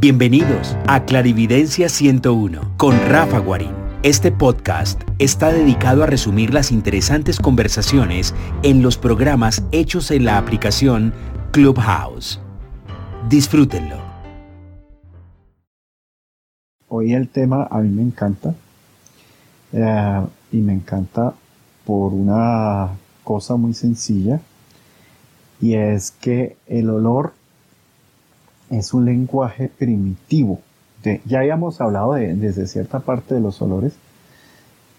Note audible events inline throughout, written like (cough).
Bienvenidos a Clarividencia 101 con Rafa Guarín. Este podcast está dedicado a resumir las interesantes conversaciones en los programas hechos en la aplicación Clubhouse. Disfrútenlo. Hoy el tema a mí me encanta eh, y me encanta por una cosa muy sencilla y es que el olor es un lenguaje primitivo. ya habíamos hablado de, desde cierta parte de los olores,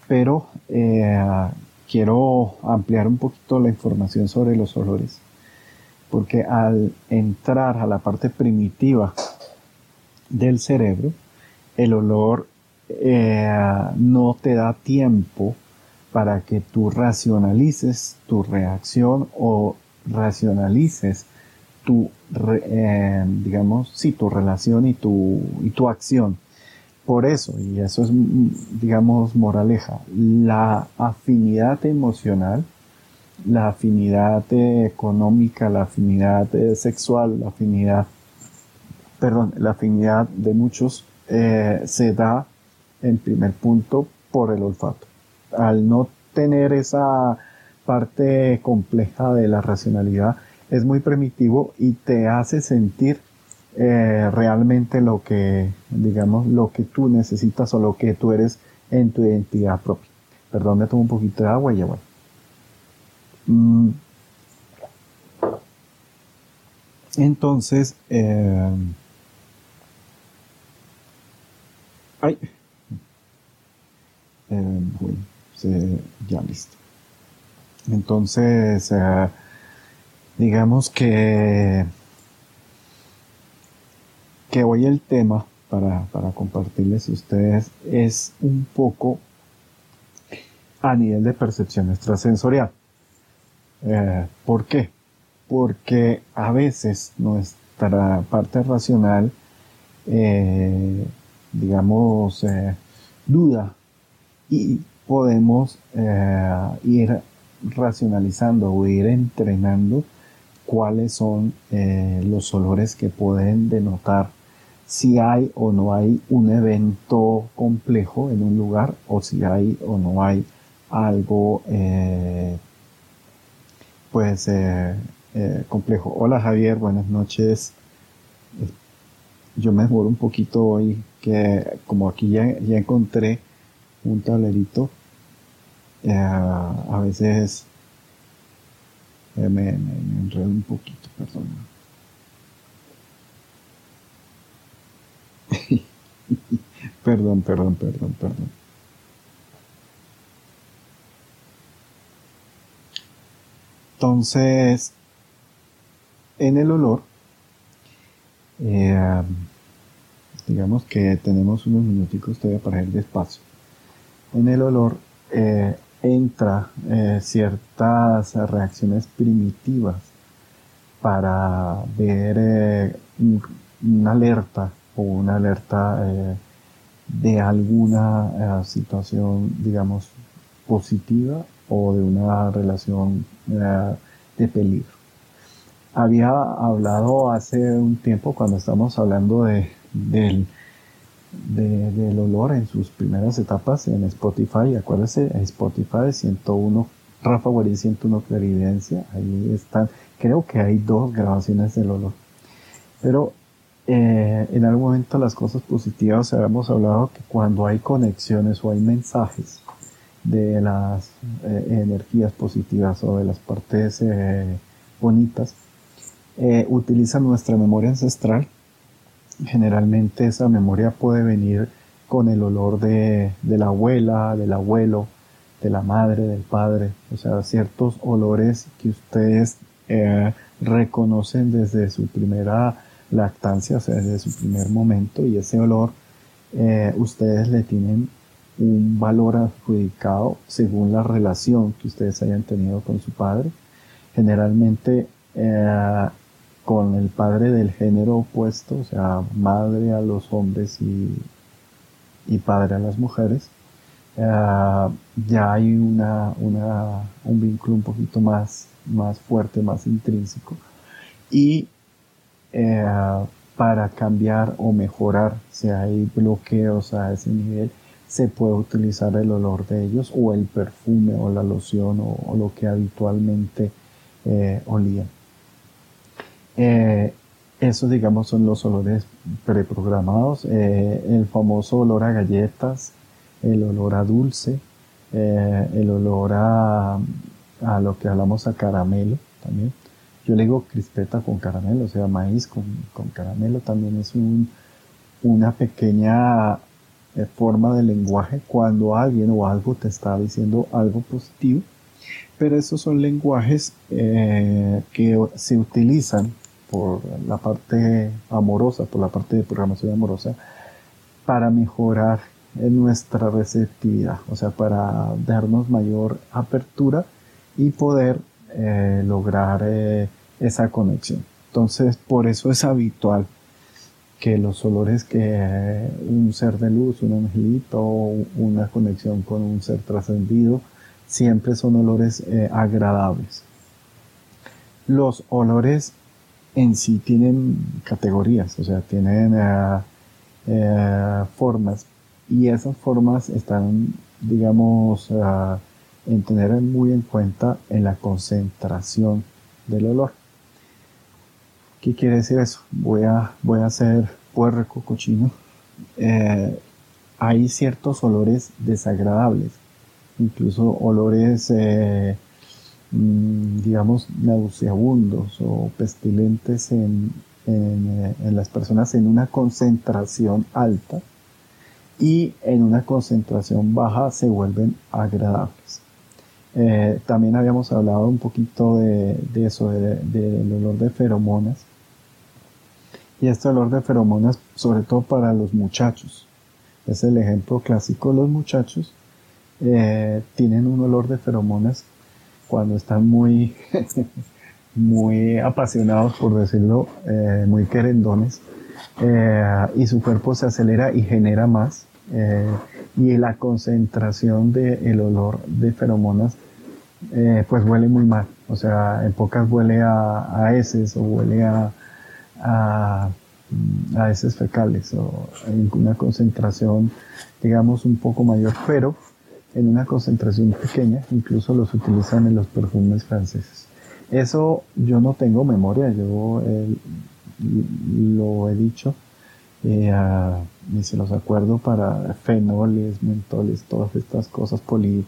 pero eh, quiero ampliar un poquito la información sobre los olores, porque al entrar a la parte primitiva del cerebro, el olor eh, no te da tiempo para que tú racionalices tu reacción o racionalices tu, eh, digamos, sí, tu relación y tu, y tu acción. Por eso, y eso es, digamos, moraleja, la afinidad emocional, la afinidad económica, la afinidad sexual, la afinidad, perdón, la afinidad de muchos eh, se da en primer punto por el olfato. Al no tener esa parte compleja de la racionalidad, es muy primitivo y te hace sentir eh, realmente lo que, digamos, lo que tú necesitas o lo que tú eres en tu identidad propia. Perdón, me tomo un poquito de agua y ya bueno. Mm. Entonces, eh, ay, eh, bueno, ya listo. Entonces, digamos que, que hoy el tema para, compartirles a ustedes es un poco a nivel de percepción extrasensorial. Eh, ¿Por qué? Porque a veces nuestra parte racional, eh, digamos, eh, duda y podemos ir racionalizando o ir entrenando cuáles son eh, los olores que pueden denotar si hay o no hay un evento complejo en un lugar o si hay o no hay algo eh, pues eh, complejo. Hola Javier, buenas noches. Yo me demoro un poquito hoy que como aquí ya, ya encontré un tablerito, a veces me, me, enredo un poquito, perdón. (laughs) perdón, perdón, perdón, perdón. Entonces, en el olor, eh, digamos que tenemos unos minuticos todavía para ir despacio. En el olor, eh, entra eh, ciertas reacciones primitivas para ver eh, una alerta o una alerta eh, de alguna situación, digamos, positiva o de una relación de peligro. Había hablado hace un tiempo cuando estamos hablando de, del del olor en sus primeras etapas en Spotify. Acuérdese, Spotify 101, Rafa Guarín 101 Clarividencia. Ahí están. Creo que hay dos grabaciones del olor. Pero eh, en algún momento las cosas positivas habíamos hablado que cuando hay conexiones o hay mensajes de las eh, energías positivas o de las partes eh, bonitas, utilizan nuestra memoria ancestral generalmente esa memoria puede venir con el olor de, la abuela, del abuelo, de la madre, del padre, o sea, ciertos olores que ustedes eh, reconocen desde su primera lactancia, o sea, desde su primer momento, y ese olor eh, ustedes le tienen un valor adjudicado según la relación que ustedes hayan tenido con su padre. Generalmente eh, con el padre del género opuesto, o sea, madre a los hombres y, y padre a las mujeres, eh, ya hay una, una, un vínculo un poquito más, más fuerte, más intrínseco. Y eh, para cambiar o mejorar si hay bloqueos a ese nivel se puede utilizar el olor de ellos o el perfume o la loción o, lo que habitualmente eh, olían. Eh, esos, digamos, son los olores preprogramados. Eh, el famoso olor a galletas, el olor a dulce, eh, el olor a, lo que hablamos a caramelo también. Yo le digo crispeta con caramelo, o sea, maíz con, con caramelo también es un, una pequeña eh, forma de lenguaje cuando alguien o algo te está diciendo algo positivo. Pero esos son lenguajes eh, que se utilizan por la parte amorosa, por la parte de programación amorosa, para mejorar nuestra receptividad, o sea, para darnos mayor apertura y poder eh, lograr eh, esa conexión. Entonces, por eso es habitual que los olores que un ser de luz, un angelito, una conexión con un ser trascendido, siempre son olores eh, agradables. Los olores en sí tienen categorías, o sea, tienen formas y esas formas están, digamos, en tener muy en cuenta en la concentración del olor. ¿Qué quiere decir eso? Voy a, voy a hacer puerco cochino. Eh, hay ciertos olores desagradables, incluso olores, digamos, nauseabundos o pestilentes en, en, en las personas en una concentración alta y en una concentración baja se vuelven agradables. Eh, también habíamos hablado un poquito de, eso, del olor de feromonas. Y este olor de feromonas, sobre todo para los muchachos, es el ejemplo clásico. Los muchachos eh, tienen un olor de feromonas cuando están muy, (laughs) muy apasionados, por decirlo, eh, muy querendones, y su cuerpo se acelera y genera más. y la concentración del olor de feromonas eh, pues huele muy mal. O sea, en pocas huele a, a heces o huele a, a, a heces fecales o en una concentración, digamos, un poco mayor, pero en una concentración pequeña, incluso los utilizan en los perfumes franceses. Eso yo no tengo memoria, yo eh, lo he dicho eh, se los acuerdo para fenoles, mentoles, todas estas cosas, poli,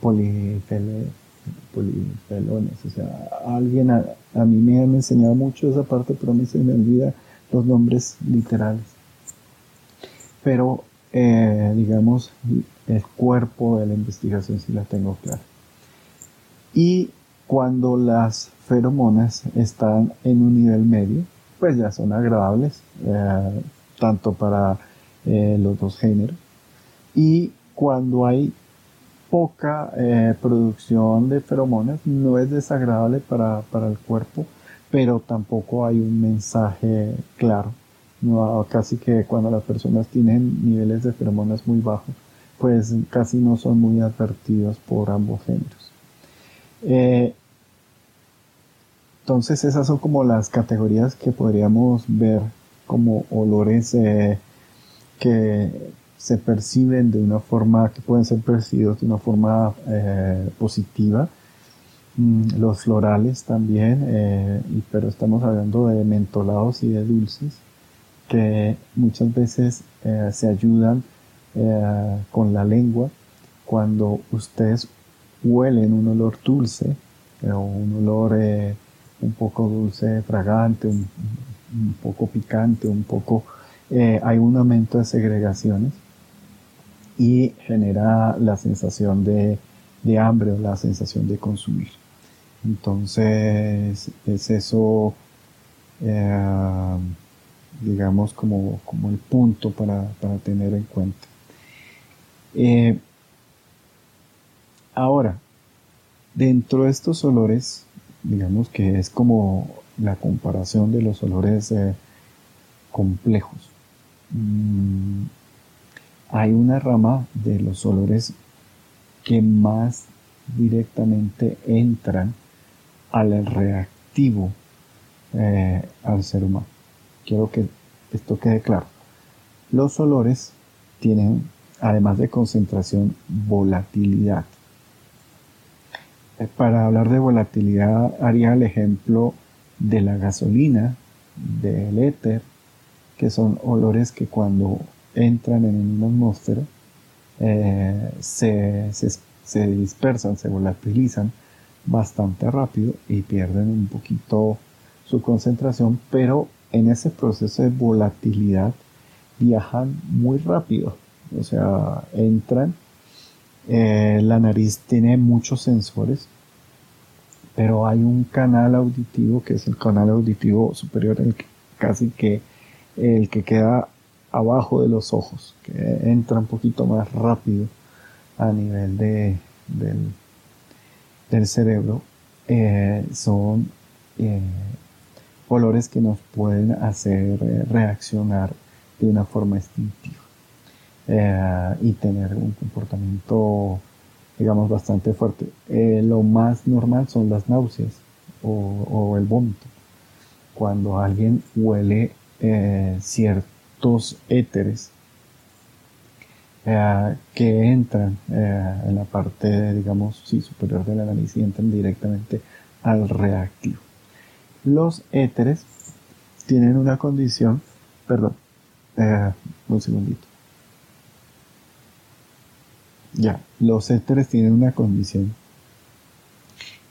polifelones. O sea, alguien a, mí me han enseñado mucho esa parte, pero a mí se me olvida los nombres literales. Pero, eh, digamos, el cuerpo de la investigación sí la tengo clara. Y cuando las feromonas están en un nivel medio, pues ya son agradables, eh, tanto para eh, los dos géneros. Y cuando hay poca eh, producción de feromonas, no es desagradable para, el cuerpo, pero tampoco hay un mensaje claro. No, casi que cuando las personas tienen niveles de feromonas muy bajos, pues casi no son muy advertidos por ambos géneros. Eh, entonces esas son como las categorías que podríamos ver como olores eh, que se perciben de una forma, que pueden ser percibidos de una forma eh, positiva. Mm, los florales también, pero estamos hablando de mentolados y de dulces, que muchas veces se ayudan con la lengua cuando ustedes huelen un olor dulce o un olor un poco dulce, fragante, un, poco picante, un poco... hay un aumento de segregaciones y genera la sensación de, hambre o la sensación de consumir. Entonces es eso, eh, digamos, como, como, el punto para, tener en cuenta. Eh, ahora, dentro de estos olores, digamos que es como la comparación de los olores eh, complejos. Mm, hay una rama de los olores que más directamente entran al reactivo eh, al ser humano. Quiero que esto quede claro. Los olores tienen, además de concentración, volatilidad. Eh, para hablar de volatilidad, haría el ejemplo de la gasolina, del éter, que son olores que cuando entran en una atmósfera eh, se, se dispersan, se volatilizan bastante rápido y pierden un poquito su concentración, pero en ese proceso de volatilidad viajan muy rápido, o sea, entran, eh, la nariz tiene muchos sensores, pero hay un canal auditivo que es el canal auditivo superior, el casi que el que queda abajo de los ojos, que entra un poquito más rápido a nivel de, del, cerebro, eh, son eh, olores que nos pueden hacer eh, reaccionar de una forma instintiva y tener un comportamiento digamos bastante fuerte. lo más normal son las náuseas o, el vómito. Cuando alguien huele ciertos éteres eh, que entran eh, en la parte, digamos, sí, superior de la nariz y entran directamente al reactivo. Los éteres tienen una condición, perdón, eh, un segundito. Ya, los éteres tienen una condición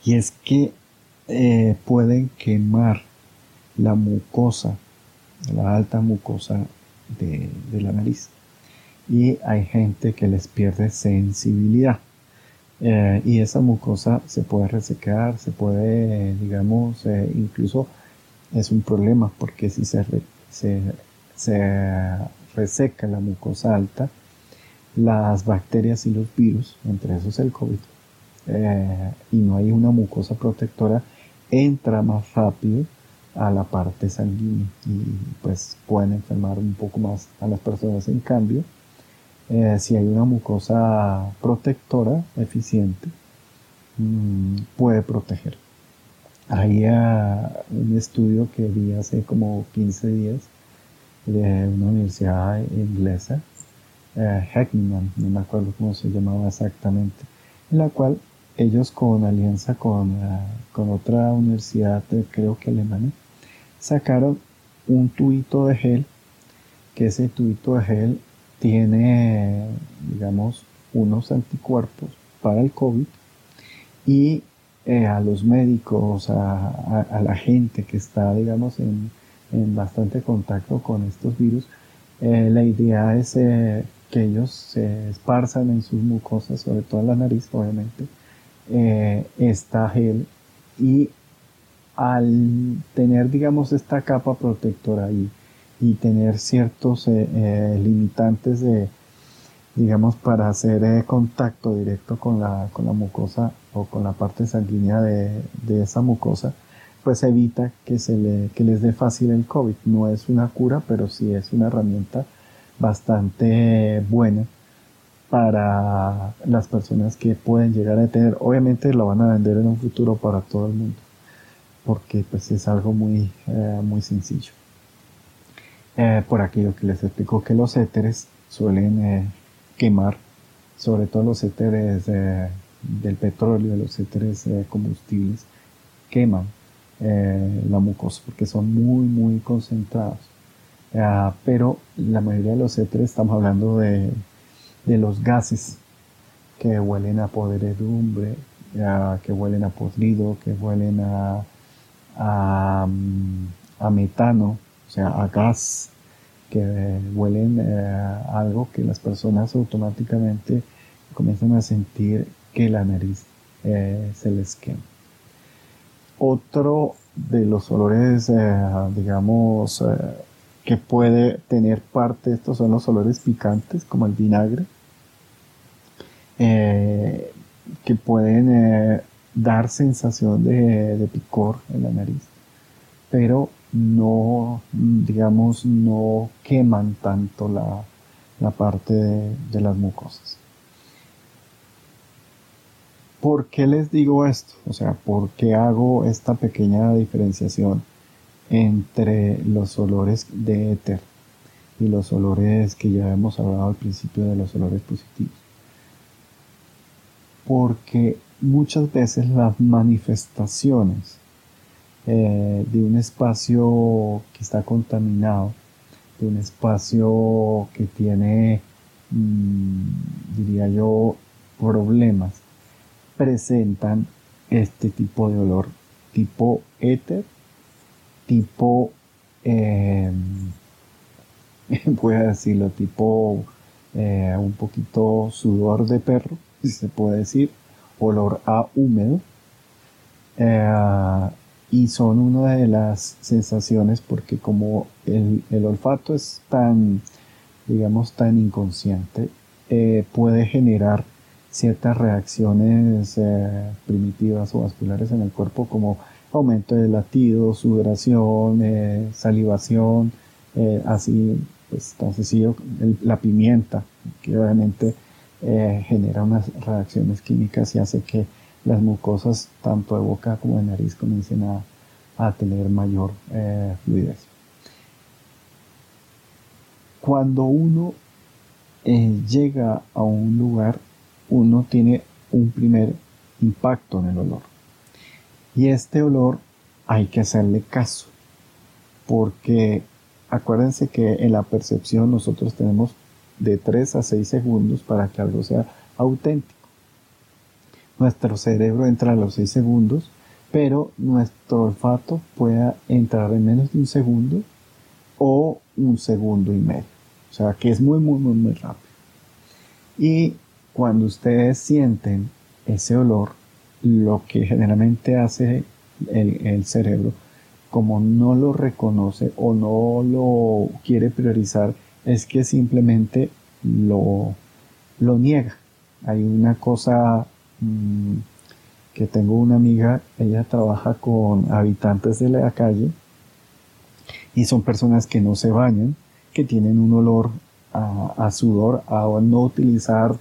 y es que pueden quemar la mucosa, la alta mucosa de la nariz y hay gente que les pierde sensibilidad. Eh, y esa mucosa se puede resecar, se puede, digamos, eh, incluso es un problema porque si se, reseca la mucosa alta, las bacterias y los virus, entre esos el COVID, eh, y no hay una mucosa protectora, entra más rápido a la parte sanguínea y pues pueden enfermar un poco más a las personas. En cambio, eh, si hay una mucosa protectora eficiente, mm, puede proteger. Hay ah, un estudio que vi hace como 15 días de una universidad inglesa, eh, Heckman, no me acuerdo cómo se llamaba exactamente, en la cual ellos con alianza con, ah, con otra universidad, creo que alemana, sacaron un tubito de gel, que ese tubito de gel tiene, digamos, unos anticuerpos para el COVID y eh, a los médicos, a, la gente que está, digamos, en, bastante contacto con estos virus, eh, la idea es eh, que ellos se esparzan en sus mucosas, sobre todo en la nariz, obviamente, esta gel y al tener, digamos, esta capa protectora y y tener ciertos eh, eh, limitantes de, digamos, para hacer eh, contacto directo con la, con la mucosa o con la parte sanguínea de, de esa mucosa, pues evita que, se le, que les dé fácil el COVID. No es una cura, pero sí es una herramienta bastante buena para las personas que pueden llegar a tener. Obviamente lo van a vender en un futuro para todo el mundo, porque pues es algo muy, muy sencillo. Eh, por aquello que les explico que los éteres suelen eh, quemar, sobre todo los éteres del petróleo, los éteres combustibles, queman eh, la mucosa porque son muy, muy concentrados. Pero la mayoría de los éteres estamos hablando de, de los gases que huelen a podredumbre, que huelen a podrido, que huelen a, a, metano, o sea, a gas, que huelen eh, algo que las personas automáticamente comienzan a sentir que la nariz eh, se les quema. Otro de los olores, eh, digamos, que puede tener parte, estos son los olores picantes, como el vinagre, que pueden dar sensación de, de picor en la nariz, pero no, digamos, no queman tanto la, parte de, las mucosas. ¿Por qué les digo esto? O sea, ¿por qué hago esta pequeña diferenciación entre los olores de éter y los olores que ya hemos hablado al principio de los olores positivos. Porque muchas veces las manifestaciones eh, de un espacio que está contaminado, de un espacio que tiene, mm, diría yo, problemas, presentan este tipo de olor, tipo éter, tipo, eh, (laughs) voy a decirlo, tipo eh, un poquito sudor de perro, si se puede decir, olor a húmedo. Eh, y son una de las sensaciones porque como el, olfato es tan, digamos, tan inconsciente, eh, puede generar ciertas reacciones primitivas o vasculares en el cuerpo como aumento de latido, sudoración, salivación, así pues tan sencillo, la pimienta, que obviamente eh, genera unas reacciones químicas y hace que las mucosas, tanto de boca como de nariz, comiencen a, tener mayor eh, fluidez. Cuando uno eh, llega a un lugar, uno tiene un primer impacto en el olor. Y este olor hay que hacerle caso, porque acuérdense que en la percepción nosotros tenemos de 3 a 6 segundos para que algo sea auténtico. Nuestro cerebro entra a los 6 segundos, pero nuestro olfato puede entrar en menos de un segundo o un segundo y medio. O sea que es muy, muy, muy, muy rápido. Y cuando ustedes sienten ese olor, lo que generalmente hace el, el cerebro, como no lo reconoce o no lo quiere priorizar, es que simplemente lo, lo niega. Hay una cosa mm, que tengo una amiga, ella trabaja con habitantes de la calle y son personas que no se bañan, que tienen un olor a, sudor, a no utilizar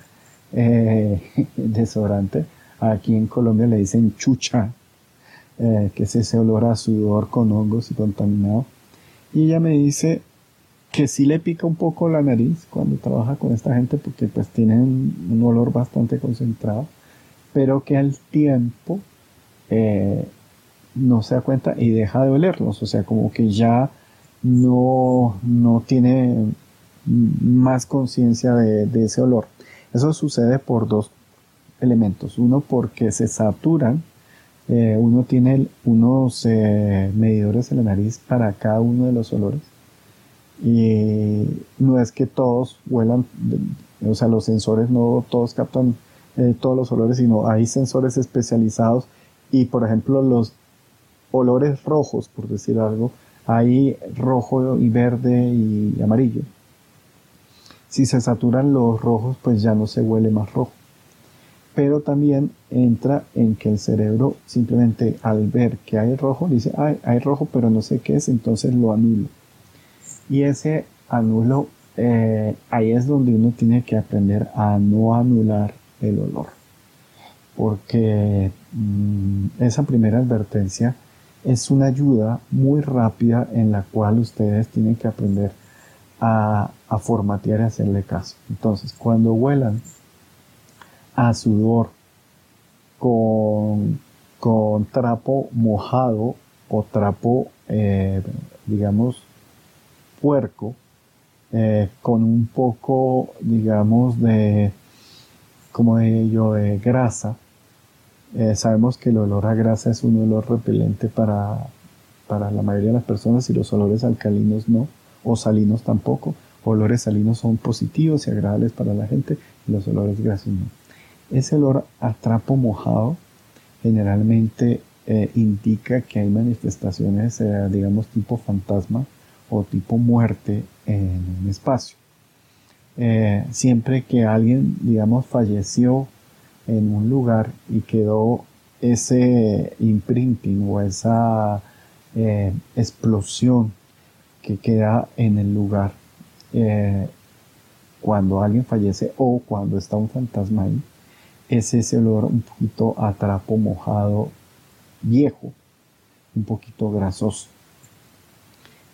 eh, (laughs) desodorante. Aquí en Colombia le dicen chucha, eh, que es ese olor a sudor con hongos y contaminado. Y ella me dice, que sí le pica un poco la nariz cuando trabaja con esta gente porque pues tienen un olor bastante concentrado, pero que al tiempo eh, no se da cuenta y deja de olerlos, o sea, como que ya no, no tiene más conciencia de, ese olor. Eso sucede por dos elementos. Uno porque se saturan, eh, uno tiene unos medidores en la nariz para cada uno de los olores y no es que todos huelan, o sea, los sensores no todos captan eh, todos los olores, sino hay sensores especializados y, por ejemplo, los olores rojos, por decir algo, hay rojo y verde y amarillo. Si se saturan los rojos, pues ya no se huele más rojo. Pero también entra en que el cerebro simplemente al ver que hay rojo, dice, hay rojo, pero no sé qué es, entonces lo anula y ese anulo, eh, ahí es donde uno tiene que aprender a no anular el olor. Porque mm, esa primera advertencia es una ayuda muy rápida en la cual ustedes tienen que aprender a, formatear y hacerle caso. Entonces, cuando huelan a sudor con, con trapo mojado o trapo, eh, digamos, puerco eh, con un poco, digamos, de, como de yo, de grasa. Eh, sabemos que el olor a grasa es un olor repelente para, para la mayoría de las personas y los olores alcalinos no, o salinos tampoco. Olores salinos son positivos y agradables para la gente y los olores grasos no. Ese olor a trapo mojado generalmente eh, indica que hay manifestaciones, digamos, tipo fantasma o tipo muerte en un espacio. Eh, siempre que alguien, digamos, falleció en un lugar y quedó ese imprinting o esa eh, explosión que queda en el lugar eh, cuando alguien fallece o cuando está un fantasma ahí, es ese olor un poquito a trapo mojado viejo, un poquito grasoso.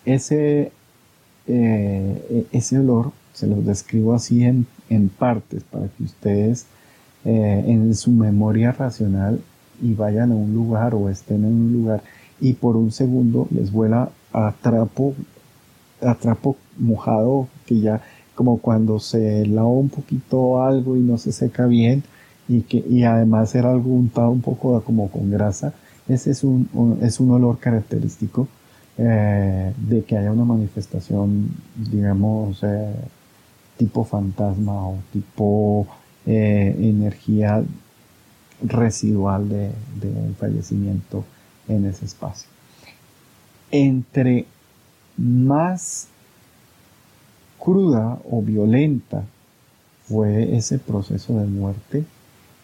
ese, eh, ese olor se los describo así en, en partes para que ustedes eh, en su memoria racional y vayan a un lugar o estén en un lugar y por un segundo les vuela a trapo, a trapo mojado que ya como cuando se lava un poquito algo y no se seca bien y que y además era algo untado un poco como con grasa ese es un, es un olor característico eh, de que haya una manifestación digamos eh, tipo fantasma o tipo eh, energía residual de, de fallecimiento en ese espacio. Entre más cruda o violenta fue ese proceso de muerte,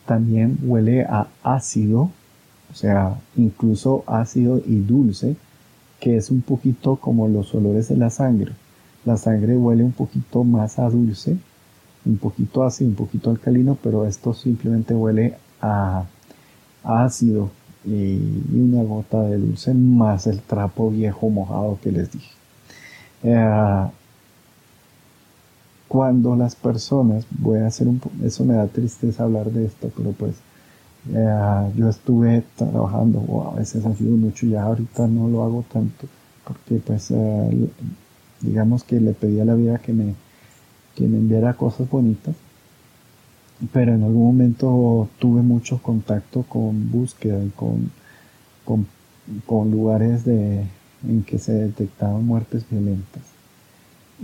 también huele a ácido, o sea, incluso ácido y dulce, que es un poquito como los olores de la sangre. La sangre huele un poquito más a dulce un poquito ácido, un poquito alcalino, pero esto simplemente huele a, ácido y, una gota de dulce más el trapo viejo mojado que les dije. Eh, cuando las personas, voy a hacer un eso me da tristeza hablar de esto, pero pues eh, yo estuve trabajando, o a veces ha sido mucho, ya ahorita no lo hago tanto, porque pues eh, digamos que le pedí a la vida que me que me enviara cosas bonitas, pero en algún momento tuve mucho contacto con búsqueda y con, con, lugares de, en que se detectaban muertes violentas.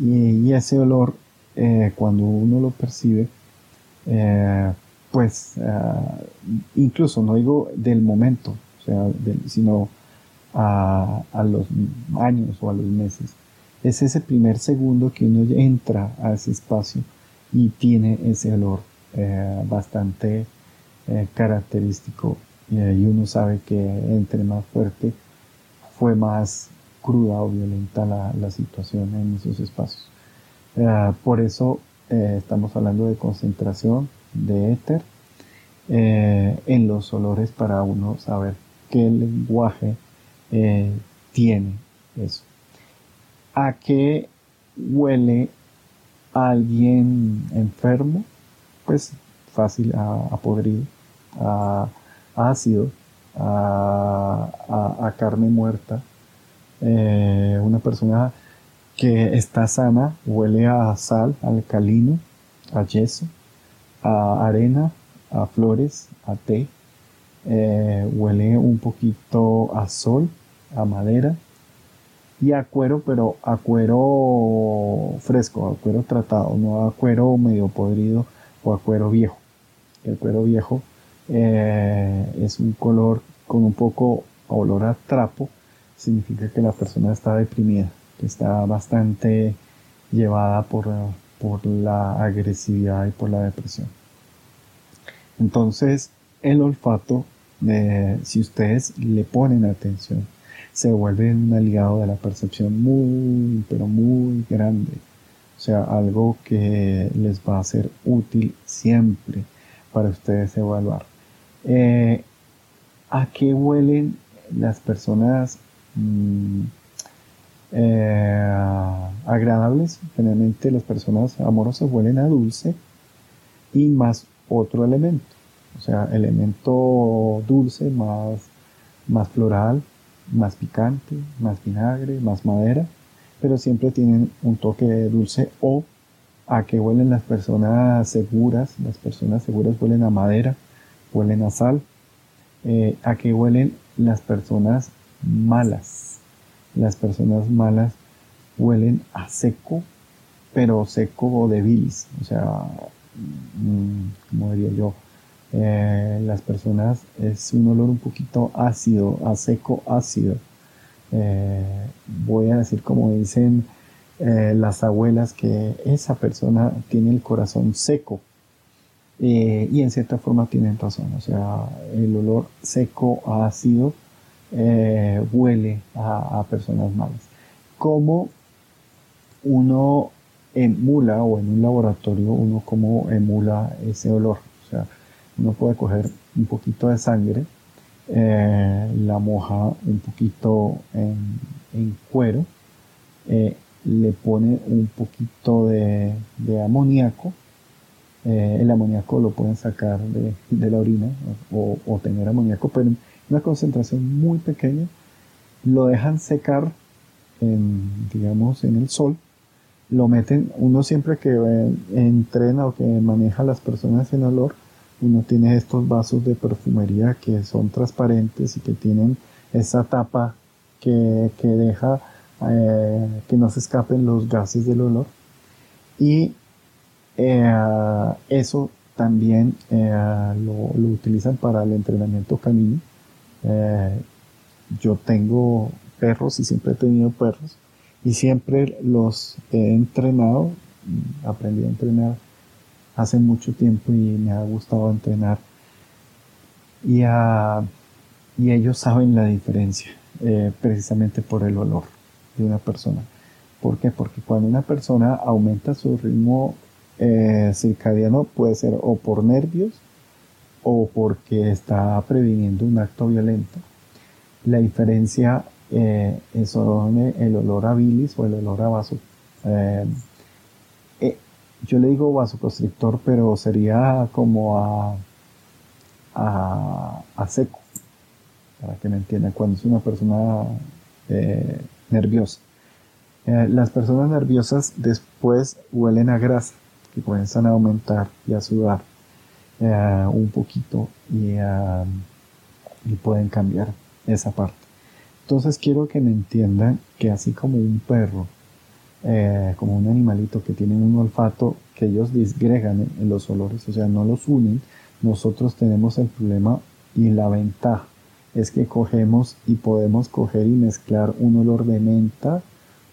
Y, ese olor, eh, cuando uno lo percibe, eh, pues ah, incluso no digo del momento, o sea, sino a, a, los años o a los meses, es ese primer segundo que uno entra a ese espacio y tiene ese olor eh, bastante característico y uno sabe que entre más fuerte fue más cruda o violenta la, situación en esos espacios. Eh, por eso estamos hablando de concentración de éter en los olores para uno saber qué lenguaje tiene eso a qué huele alguien enfermo, pues fácil a, podrido, a, ácido, a, carne muerta. Eh, una persona que está sana huele a sal, alcalino, a yeso, a arena, a flores, a té. Eh, huele un poquito a sol, a madera, y a cuero, pero a cuero fresco, a cuero tratado, no a cuero medio podrido o a cuero viejo. El cuero viejo eh, es un color con un poco olor a trapo, significa que la persona está deprimida, que está bastante llevada por, por la agresividad y por la depresión. Entonces, el olfato, si ustedes le ponen atención, se vuelve un aliado de la percepción muy, pero muy grande. O sea, algo que les va a ser útil siempre para ustedes evaluar. Eh, ¿A qué huelen las personas mm, eh, agradables? Generalmente las personas amorosas huelen a dulce y más otro elemento. O sea, elemento dulce más, más floral, más picante, más vinagre, más madera, pero siempre tienen un toque dulce o a que huelen las personas seguras, las personas seguras huelen a madera, huelen a sal, eh, a que huelen las personas malas, las personas malas huelen a seco, pero seco de bilis, o sea, mm, como diría yo, eh, las personas es un olor un poquito ácido, a seco ácido. Eh, voy a decir como dicen eh, las abuelas que esa persona tiene el corazón seco. y en cierta forma tienen razón, o sea, el olor seco ácido huele a, a personas malas. Como uno emula o en un laboratorio uno como emula ese olor. O sea, uno puede coger un poquito de sangre, eh, la moja un poquito en, cuero eh, le pone un poquito de, amoníaco. Eh, el amoníaco lo pueden sacar de, la orina o, tener amoníaco, pero una concentración muy pequeña. Lo dejan secar, en, digamos, en el sol. Lo meten, uno siempre que entrena o que maneja a las personas en olor, uno tiene estos vasos de perfumería que son transparentes y que tienen esa tapa que, deja eh, que no se escapen los gases del olor. Y eh, eso también eh, lo, utilizan para el entrenamiento canino. Yo tengo perros y siempre he tenido perros y siempre los he entrenado, aprendí a entrenar hace mucho tiempo y me ha gustado entrenar. Y, y ellos saben la diferencia, eh, precisamente por el olor de una persona. ¿Por qué? Porque cuando una persona aumenta su ritmo eh, circadiano, puede ser o por nervios o porque está previniendo un acto violento. La diferencia eh, es el olor a bilis o el olor a vaso. Eh, yo le digo vasoconstrictor, pero sería como a, a, seco, para que me entiendan, cuando es una persona eh, nerviosa. Eh, las personas nerviosas después huelen a grasa, que comienzan a aumentar y a sudar eh, un poquito y, y pueden cambiar esa parte. Entonces quiero que me entiendan que así como un perro eh, como un animalito que tiene un olfato que ellos disgregan en, los olores, o sea, no los unen, nosotros tenemos el problema y la ventaja es que cogemos y podemos coger y mezclar un olor de menta,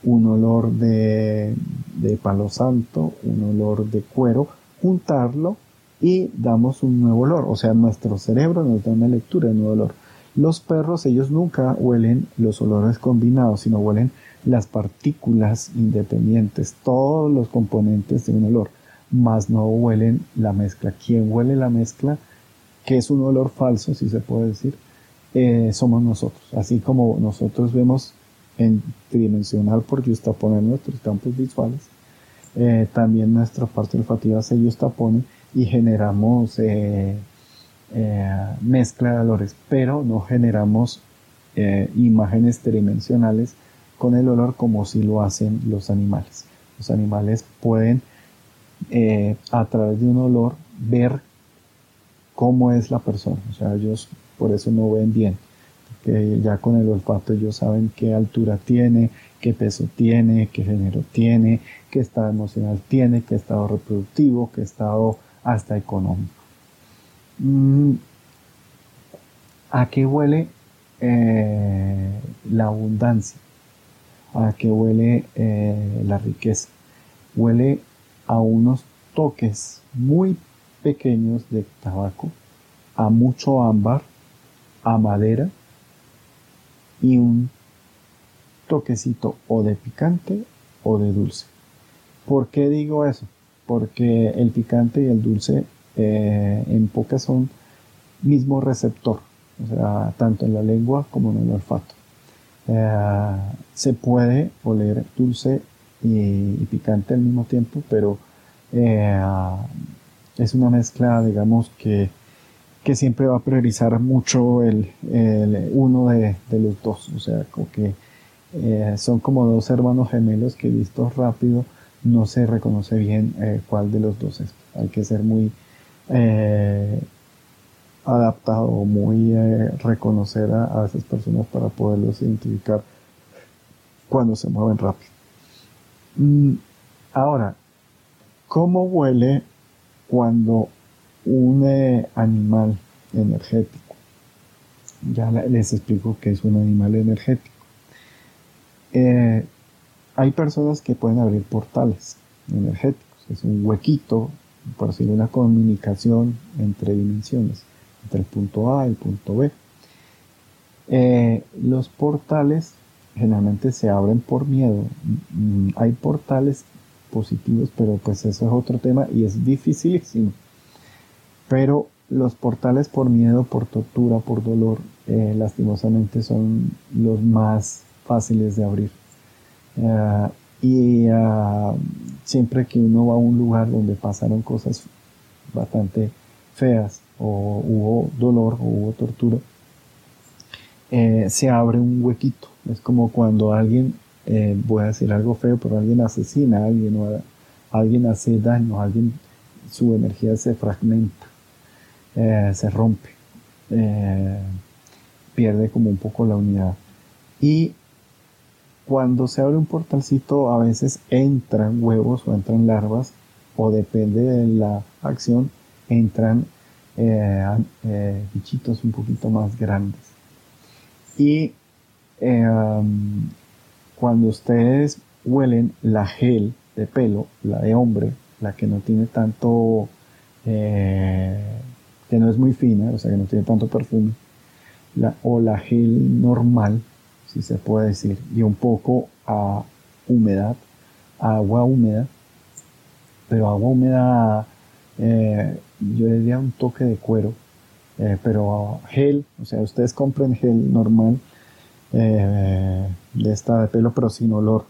un olor de, de palo santo, un olor de cuero, juntarlo y damos un nuevo olor. O sea, nuestro cerebro nos da una lectura de nuevo olor. Los perros, ellos nunca huelen los olores combinados, sino huelen las partículas independientes, todos los componentes de un olor, más no huelen la mezcla. ¿Quién huele la mezcla? Que es un olor falso, si se puede decir, eh, somos nosotros. Así como nosotros vemos en tridimensional por justaponer nuestros campos visuales, eh, también nuestra parte olfativa se justapone y generamos eh, mezcla de olores, pero no generamos imágenes tridimensionales con el olor como si lo hacen los animales. Los animales pueden eh, a través de un olor ver cómo es la persona. O sea, ellos por eso no ven bien. Porque ya con el olfato ellos saben qué altura tiene, qué peso tiene, qué género tiene, qué estado emocional tiene, qué estado reproductivo, qué estado hasta económico. Mm, ¿A qué huele eh, la abundancia? a que huele eh, la riqueza. Huele a unos toques muy pequeños de tabaco, a mucho ámbar, a madera y un toquecito o de picante o de dulce. ¿Por qué digo eso? Porque el picante y el dulce eh, en pocas son mismo receptor, o sea, tanto en la lengua como en el olfato. Eh, se puede oler dulce y, picante al mismo tiempo, pero eh, es una mezcla, digamos, que, que, siempre va a priorizar mucho el, uno de, los dos. O sea, como que son como dos hermanos gemelos que vistos rápido no se reconoce bien cuál de los dos es. Hay que ser muy adaptado o muy eh, reconocer a, esas personas para poderlos identificar cuando se mueven rápido. Mm, ahora, ¿cómo huele cuando un eh, animal energético? Ya les explico que es un animal energético. Hay personas que pueden abrir portales energéticos. Es un huequito, por decirlo, una comunicación entre dimensiones entre el punto A y el punto B. Eh, los portales generalmente se abren por miedo. Mm, hay portales positivos, pero pues eso es otro tema y es dificilísimo. Pero los portales por miedo, por tortura, por dolor, eh, lastimosamente son los más fáciles de abrir. Eh, y ah, siempre que uno va a un lugar donde pasaron cosas bastante feas o hubo dolor o hubo tortura, eh, se abre un huequito. Es como cuando alguien, eh, voy a decir algo feo, pero alguien asesina a alguien o alguien hace daño, alguien, su energía se fragmenta, eh, se rompe, pierde como un poco la unidad. Y cuando se abre un portalcito, a veces entran huevos o entran larvas, o depende de la acción, entran bichitos un poquito más grandes. Y em, cuando ustedes huelen la gel de pelo, la de hombre, la que no tiene tanto, eh, que no es muy fina, o sea, que no tiene tanto perfume, o la gel normal, si se puede decir, y un poco a humedad, agua húmeda, pero agua húmeda, eh, yo diría un toque de cuero, eh, pero gel, o sea, ustedes compren gel normal eh, de esta de pelo, pero sin olor.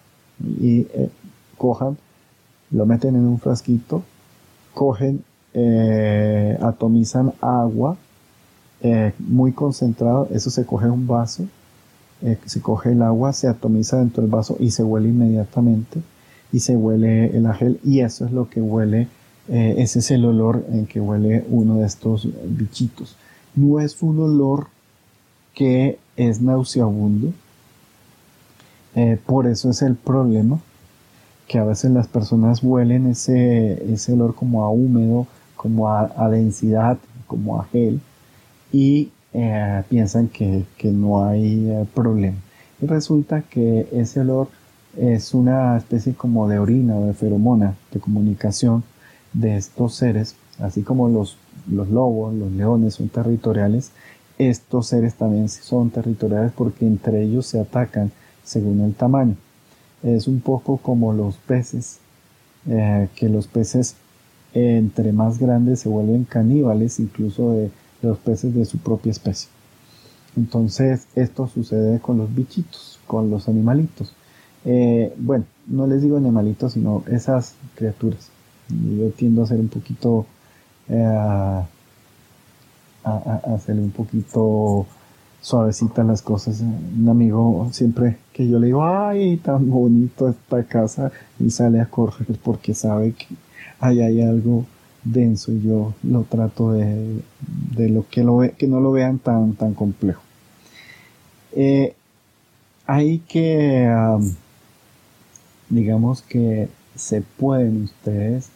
Y eh, cojan, lo meten en un frasquito, cogen, atomizan agua muy concentrado, eso se coge un vaso, se coge el agua, se atomiza dentro del vaso y se huele inmediatamente y se huele el gel y eso es lo que huele ese es el olor en que huele uno de estos bichitos no es un olor que es nauseabundo. Eh, por eso es el problema, que a veces las personas huelen ese, ese olor como a húmedo, como a, densidad, como a gel, y eh, piensan que, no hay eh, problema. Y resulta que ese olor es una especie como de orina o de feromona de comunicación de estos seres, así como los los lobos, los leones son territoriales, estos seres también son territoriales porque entre ellos se atacan según el tamaño. Es un poco como los peces, eh, que los peces entre más grandes se vuelven caníbales incluso de los peces de su propia especie. Entonces esto sucede con los bichitos, con los animalitos. Eh, bueno, no les digo animalitos, sino esas criaturas. Yo tiendo a ser un poquito eh, a, hacerle un poquito suavecita las cosas. Un amigo siempre que yo le digo, ay, tan bonito esta casa, y sale a correr porque sabe que ahí hay algo denso y yo lo trato de, de lo que no lo vean tan, tan complejo. Eh, hay que, digamos que se pueden ustedes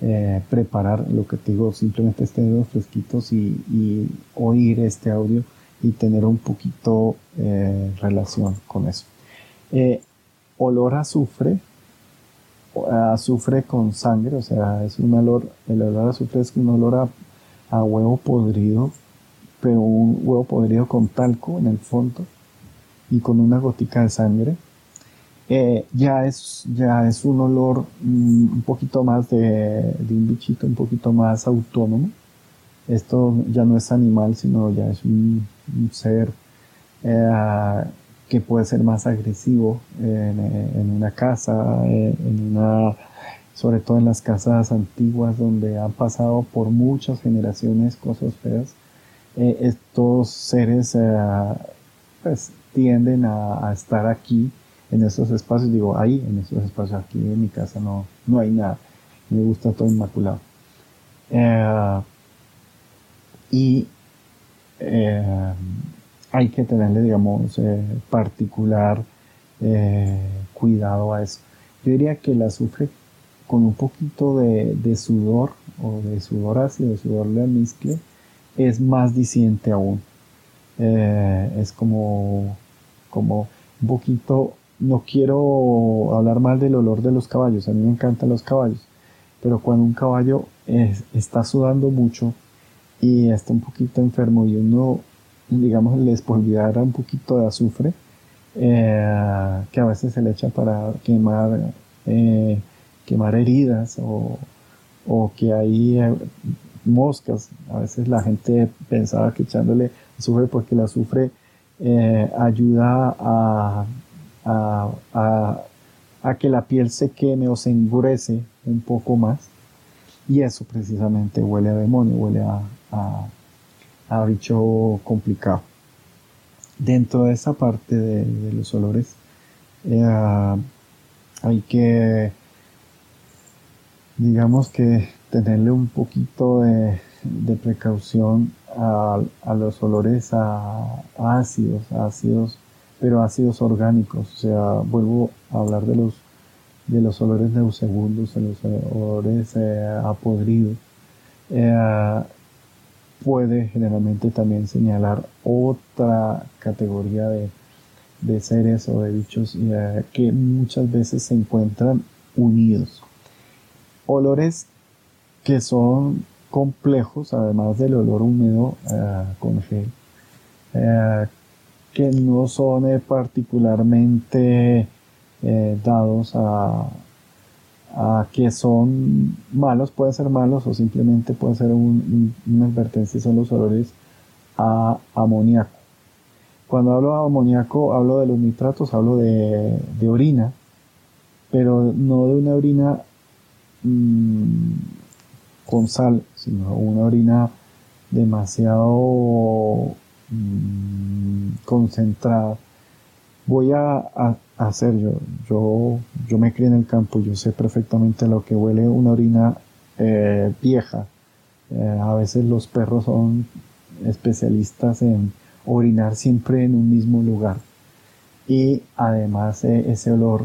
eh, preparar lo que te digo, simplemente este dedos fresquitos y, oír este audio y tener un poquito eh, relación con eso. Olor a azufre, azufre con sangre, o sea, es un olor, el olor a azufre es un olor a, huevo podrido, pero un huevo podrido con talco en el fondo y con una gotica de sangre eh, ya, es, ya es un olor mm, un poquito más de, un bichito un poquito más autónomo. Esto ya no es animal, sino ya es un, ser eh, que puede ser más agresivo en, una casa, eh, en una, sobre todo en las casas antiguas donde han pasado por muchas generaciones cosas feas. estos seres pues, tienden a estar aquí en esos espacios, digo, ahí, en esos espacios, aquí en mi casa no, no hay nada. Me gusta todo inmaculado. Eh, y eh, hay que tenerle, digamos, eh, particular cuidado a eso. Yo diría que el azufre con un poquito de, sudor o de sudor ácido, de sudor de almizcle, es más disiente aún. es como, como un poquito no quiero hablar mal del olor de los caballos, a mí me encantan los caballos, pero cuando un caballo está sudando mucho y está un poquito enfermo y uno, digamos, le espolviara un poquito de azufre, eh, que a veces se le echa para quemar, eh, quemar heridas o, que hay eh, moscas. A veces la gente pensaba que echándole azufre porque el azufre ayuda a a, a que la piel se queme o se endurece un poco más. Y eso precisamente huele a demonio, huele a, bicho complicado. Dentro de esa parte de, los olores, eh, hay que, digamos que, tenerle un poquito de, precaución a, los olores a, ácidos, ácidos, pero ácidos orgánicos. O sea, vuelvo a hablar de los, de los olores neusegundos, de los olores eh, apodridos. Eh, puede generalmente también señalar otra categoría de, seres o de bichos eh, que muchas veces se encuentran unidos. Olores que son complejos, además del olor húmedo eh, con gel, eh, que no son particularmente dados a, que son malos, pueden ser malos o simplemente puede ser una advertencia, son los olores a amoníaco. Cuando hablo de amoníaco, hablo de los nitratos, hablo de, orina, pero no de una orina mmm, con sal, sino una orina demasiado mm, concentrada. Voy a, hacer yo, yo, yo me crié en el campo, yo sé perfectamente lo que huele una orina eh, vieja. Eh, a veces los perros son especialistas en orinar siempre en un mismo lugar. Y además eh, ese olor,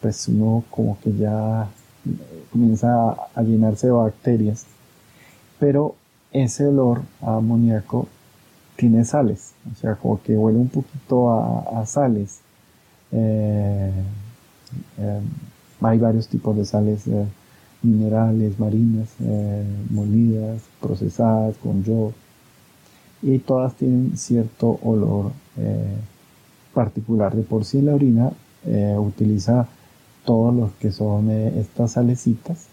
pues uno como que ya comienza a, llenarse de bacterias, pero ese olor amoníaco tiene sales, o sea, como que huele un poquito a, sales. Eh, eh, hay varios tipos de sales eh, minerales, marinas, molidas, procesadas, con yodo, y todas tienen cierto olor particular. De por sí la orina utiliza todos los que son estas salecitas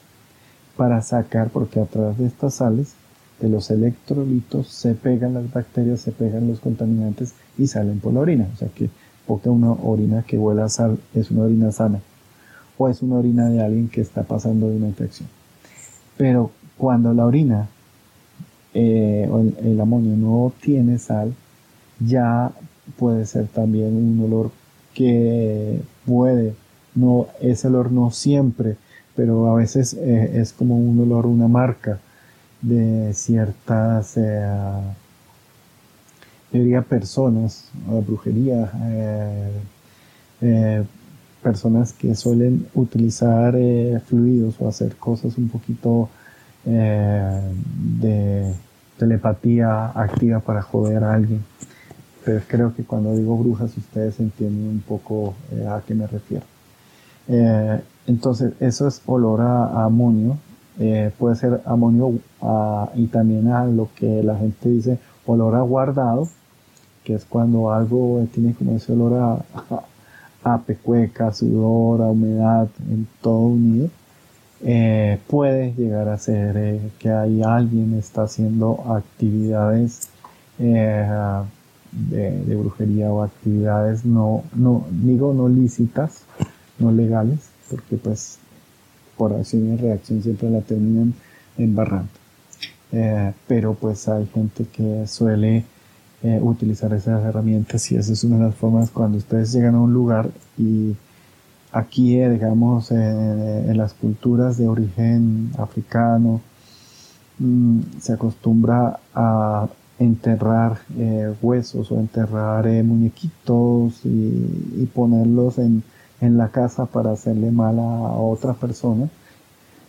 para sacar, porque a través de estas sales, de los electrolitos, se pegan las bacterias, se pegan los contaminantes y salen por la orina. O sea que porque una orina que huele a sal es una orina sana o es una orina de alguien que está pasando de una infección. Pero cuando la orina eh, o el, el amonio no tiene sal, ya puede ser también un olor que puede no, ese olor no siempre, pero a veces eh, es como un olor, una marca de ciertas, eh, diría personas, brujería, eh, personas que suelen utilizar fluidos o hacer cosas un poquito de telepatía activa para joder a alguien. Pero creo que cuando digo brujas ustedes entienden un poco a qué me refiero. Eh, entonces, eso es olor a, amonio. Eh, puede ser amonio y también a lo que la gente dice olor a guardado, que es cuando algo tiene como ese olor a, (laughs) a, pecueca, sudor, a humedad, en todo unido. Eh, puede llegar a ser que hay alguien está haciendo actividades de, de, brujería o actividades no, no digo no lícitas no legales, porque pues por acción y reacción siempre la terminan embarrando. Eh, pero pues hay gente que suele eh, utilizar esas herramientas y esa es una de las formas cuando ustedes llegan a un lugar y aquí eh, digamos en las culturas de origen africano mm, se acostumbra a enterrar huesos o enterrar muñequitos y ponerlos en en la casa para hacerle mal a, otra persona.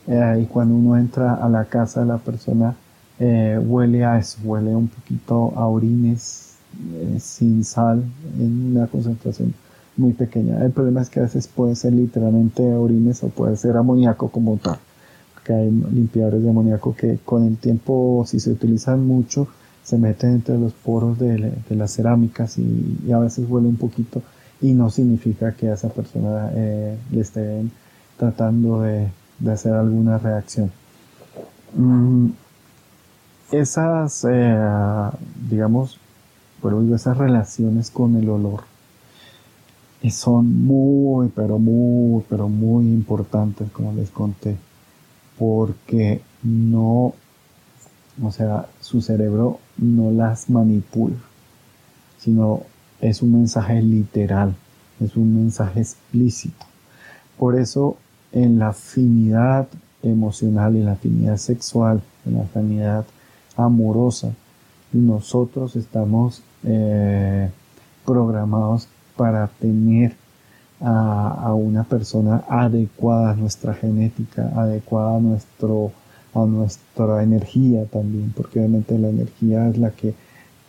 Eh, y cuando uno entra a la casa de la persona, eh, huele a eso, huele un poquito a orines eh, sin sal, en una concentración muy pequeña. El problema es que a veces puede ser literalmente orines o puede ser amoníaco como tal. Porque hay limpiadores de amoníaco que con el tiempo, si se utilizan mucho, se meten entre los poros de, las cerámicas y, y, a veces huele un poquito y no significa que a esa persona eh, le estén tratando de, hacer alguna reacción. Mm, esas, eh, digamos, esas relaciones con el olor son muy, pero muy, pero muy importantes, como les conté, porque no, o sea, su cerebro no las manipula, sino es un mensaje literal, es un mensaje explícito. Por eso en la afinidad emocional, en la afinidad sexual, en la afinidad amorosa, nosotros estamos eh, programados para tener a, una persona adecuada a nuestra genética, adecuada a, nuestro, a nuestra energía también, porque obviamente la energía es la que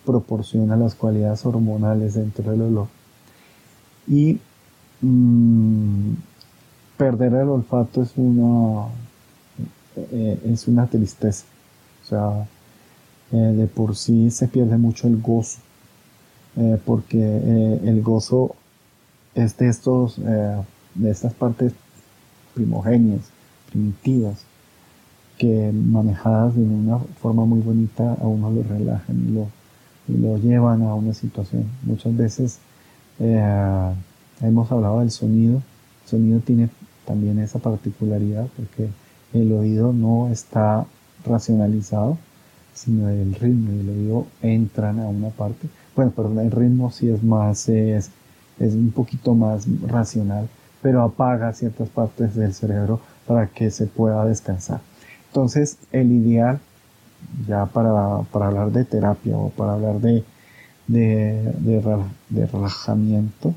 proporciona las cualidades hormonales dentro del olor. Y mm, perder el olfato es una, eh, es una tristeza. O sea, eh, de por sí se pierde mucho el gozo eh, porque el gozo es de, estos, de estas partes primogenias, primitivas, que manejadas de una forma muy bonita a uno lo relajan y lo, lo llevan a una situación. Muchas veces hemos hablado del sonido, el sonido tiene también esa particularidad porque el oído no está racionalizado, sino el ritmo y el oído entran a una parte bueno, pero el ritmo sí es más, es, es un poquito más racional, pero apaga ciertas partes del cerebro para que se pueda descansar. Entonces, el ideal, ya para, para hablar de terapia o para hablar de, de, de, relajamiento,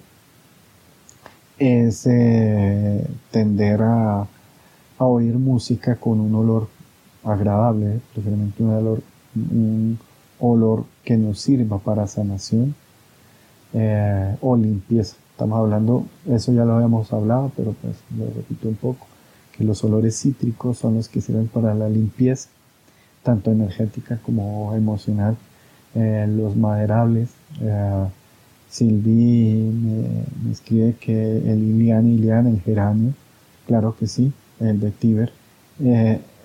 es eh, tender a, a, oír música con un olor agradable, preferiblemente un olor, un olor que nos sirva para sanación eh, o limpieza. Estamos hablando, eso ya lo habíamos hablado, pero pues lo repito un poco, que los olores cítricos son los que sirven para la limpieza, tanto energética como emocional. Eh, los maderables, eh, Silvi me, escribe que el Ilian, Ilian, el geranio, claro que sí, el de Tiber,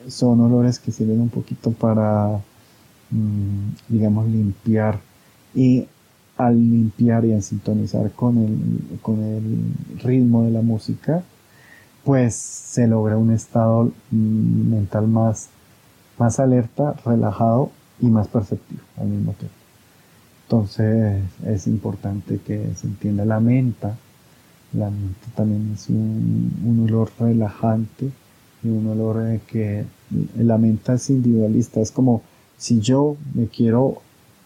son olores que sirven un poquito para Mm, digamos, limpiar. Y al limpiar y al sintonizar con el, con el ritmo de la música, pues se logra un estado mm, mental más, más alerta, relajado y más perceptivo al mismo tiempo. Entonces es importante que se entienda la menta. La menta también es un, un olor relajante y un olor eh, que la menta es individualista, es como si yo me quiero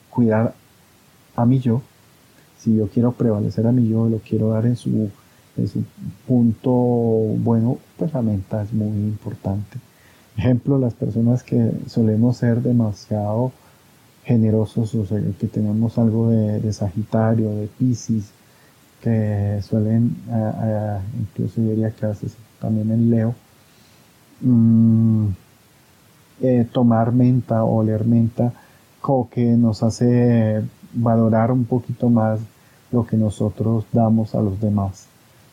cuidar a mí yo, si yo quiero prevalecer a mí yo, lo quiero dar en su, en su punto bueno, pues la menta es muy importante. Ejemplo, las personas que solemos ser demasiado generosos, o sea, que tenemos algo de, Sagitario, de Pisces, que suelen, incluso diría que también en Leo, mm, eh, tomar menta o oler menta como que nos hace valorar un poquito más lo que nosotros damos a los demás.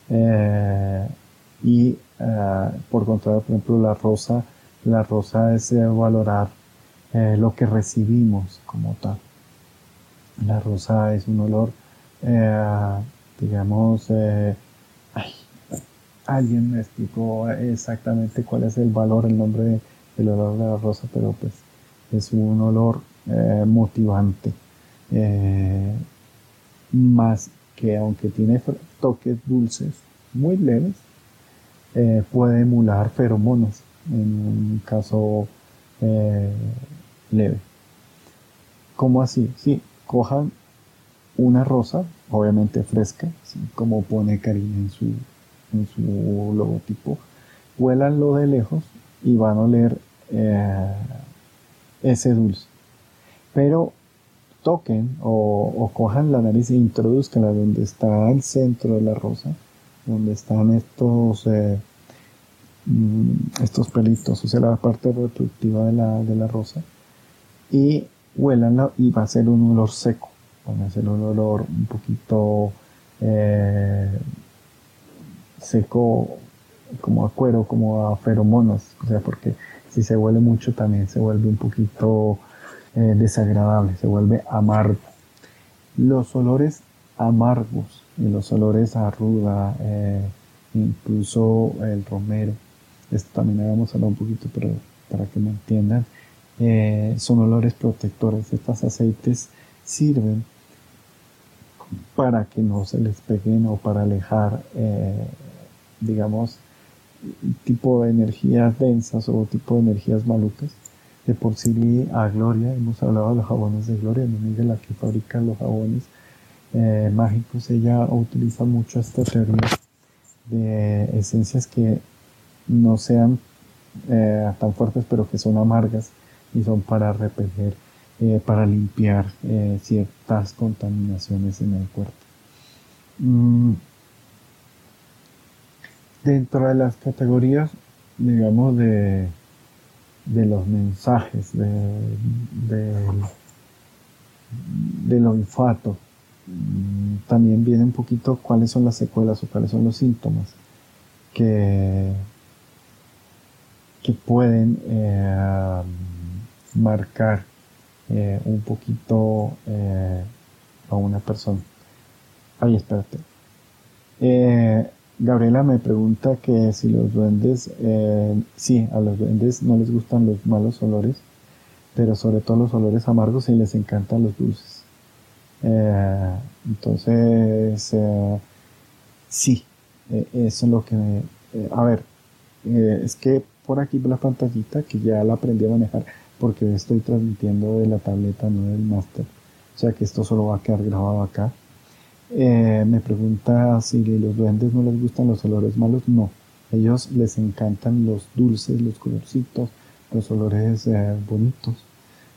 Eh, y eh, por contrario, por ejemplo, la rosa, la rosa es valorar lo que recibimos como tal. La rosa es un olor, digamos, alguien me explicó exactamente cuál es el valor, el nombre de el olor de la rosa, pero pues es un olor eh, motivante. Eh, más que aunque tiene toques dulces muy leves, eh, puede emular feromonas en un caso leve. ¿Cómo así? Sí, cojan una rosa, obviamente fresca, como pone Karina en su, en su logotipo, huélanlo de lejos y van a oler eh, ese dulce. Pero toquen o, cojan la nariz e introduzcanla donde está el centro de la rosa, donde están estos, eh, estos pelitos, o sea, la parte reproductiva de la, de la rosa, y huélanla y va a ser un olor seco, va a ser un olor un poquito eh, seco como a cuero, como a feromonas, o sea, porque si se huele mucho también se vuelve un poquito eh, desagradable, se vuelve amargo. Los olores amargos y los olores a ruda, eh, incluso el romero. Esto también vamos a hablar un poquito pero para que me entiendan. Eh, son olores protectores. Estos aceites sirven para que no se les peguen o para alejar, eh, digamos, tipo de energías densas o tipo de energías malucas. De por sí a Gloria, hemos hablado de los jabones de Gloria, mi amiga la que fabrica los jabones eh, mágicos, ella utiliza mucho esta teoría de esencias que no sean eh, tan fuertes pero que son amargas y son para repeler, eh, para limpiar ciertas contaminaciones en el cuerpo. Mm. Dentro de las categorías, digamos, de, de los mensajes, de, de, del olfato, mm, también viene un poquito cuáles son las secuelas o cuáles son los síntomas que, que pueden eh, marcar eh, un poquito eh, a una persona. Ay, espérate. Gabriela me pregunta que si los duendes, sí, a los duendes no les gustan los malos olores, pero sobre todo los olores amargos y les encantan los dulces. Entonces, sí, eso es lo que me... a ver, es que por aquí la pantallita, que ya la aprendí a manejar, porque estoy transmitiendo de la tableta, no del máster. O sea que esto solo va a quedar grabado acá eh, me pregunta si los duendes no les gustan los olores malos. No, ellos les encantan los dulces, los colorcitos, los olores eh, bonitos.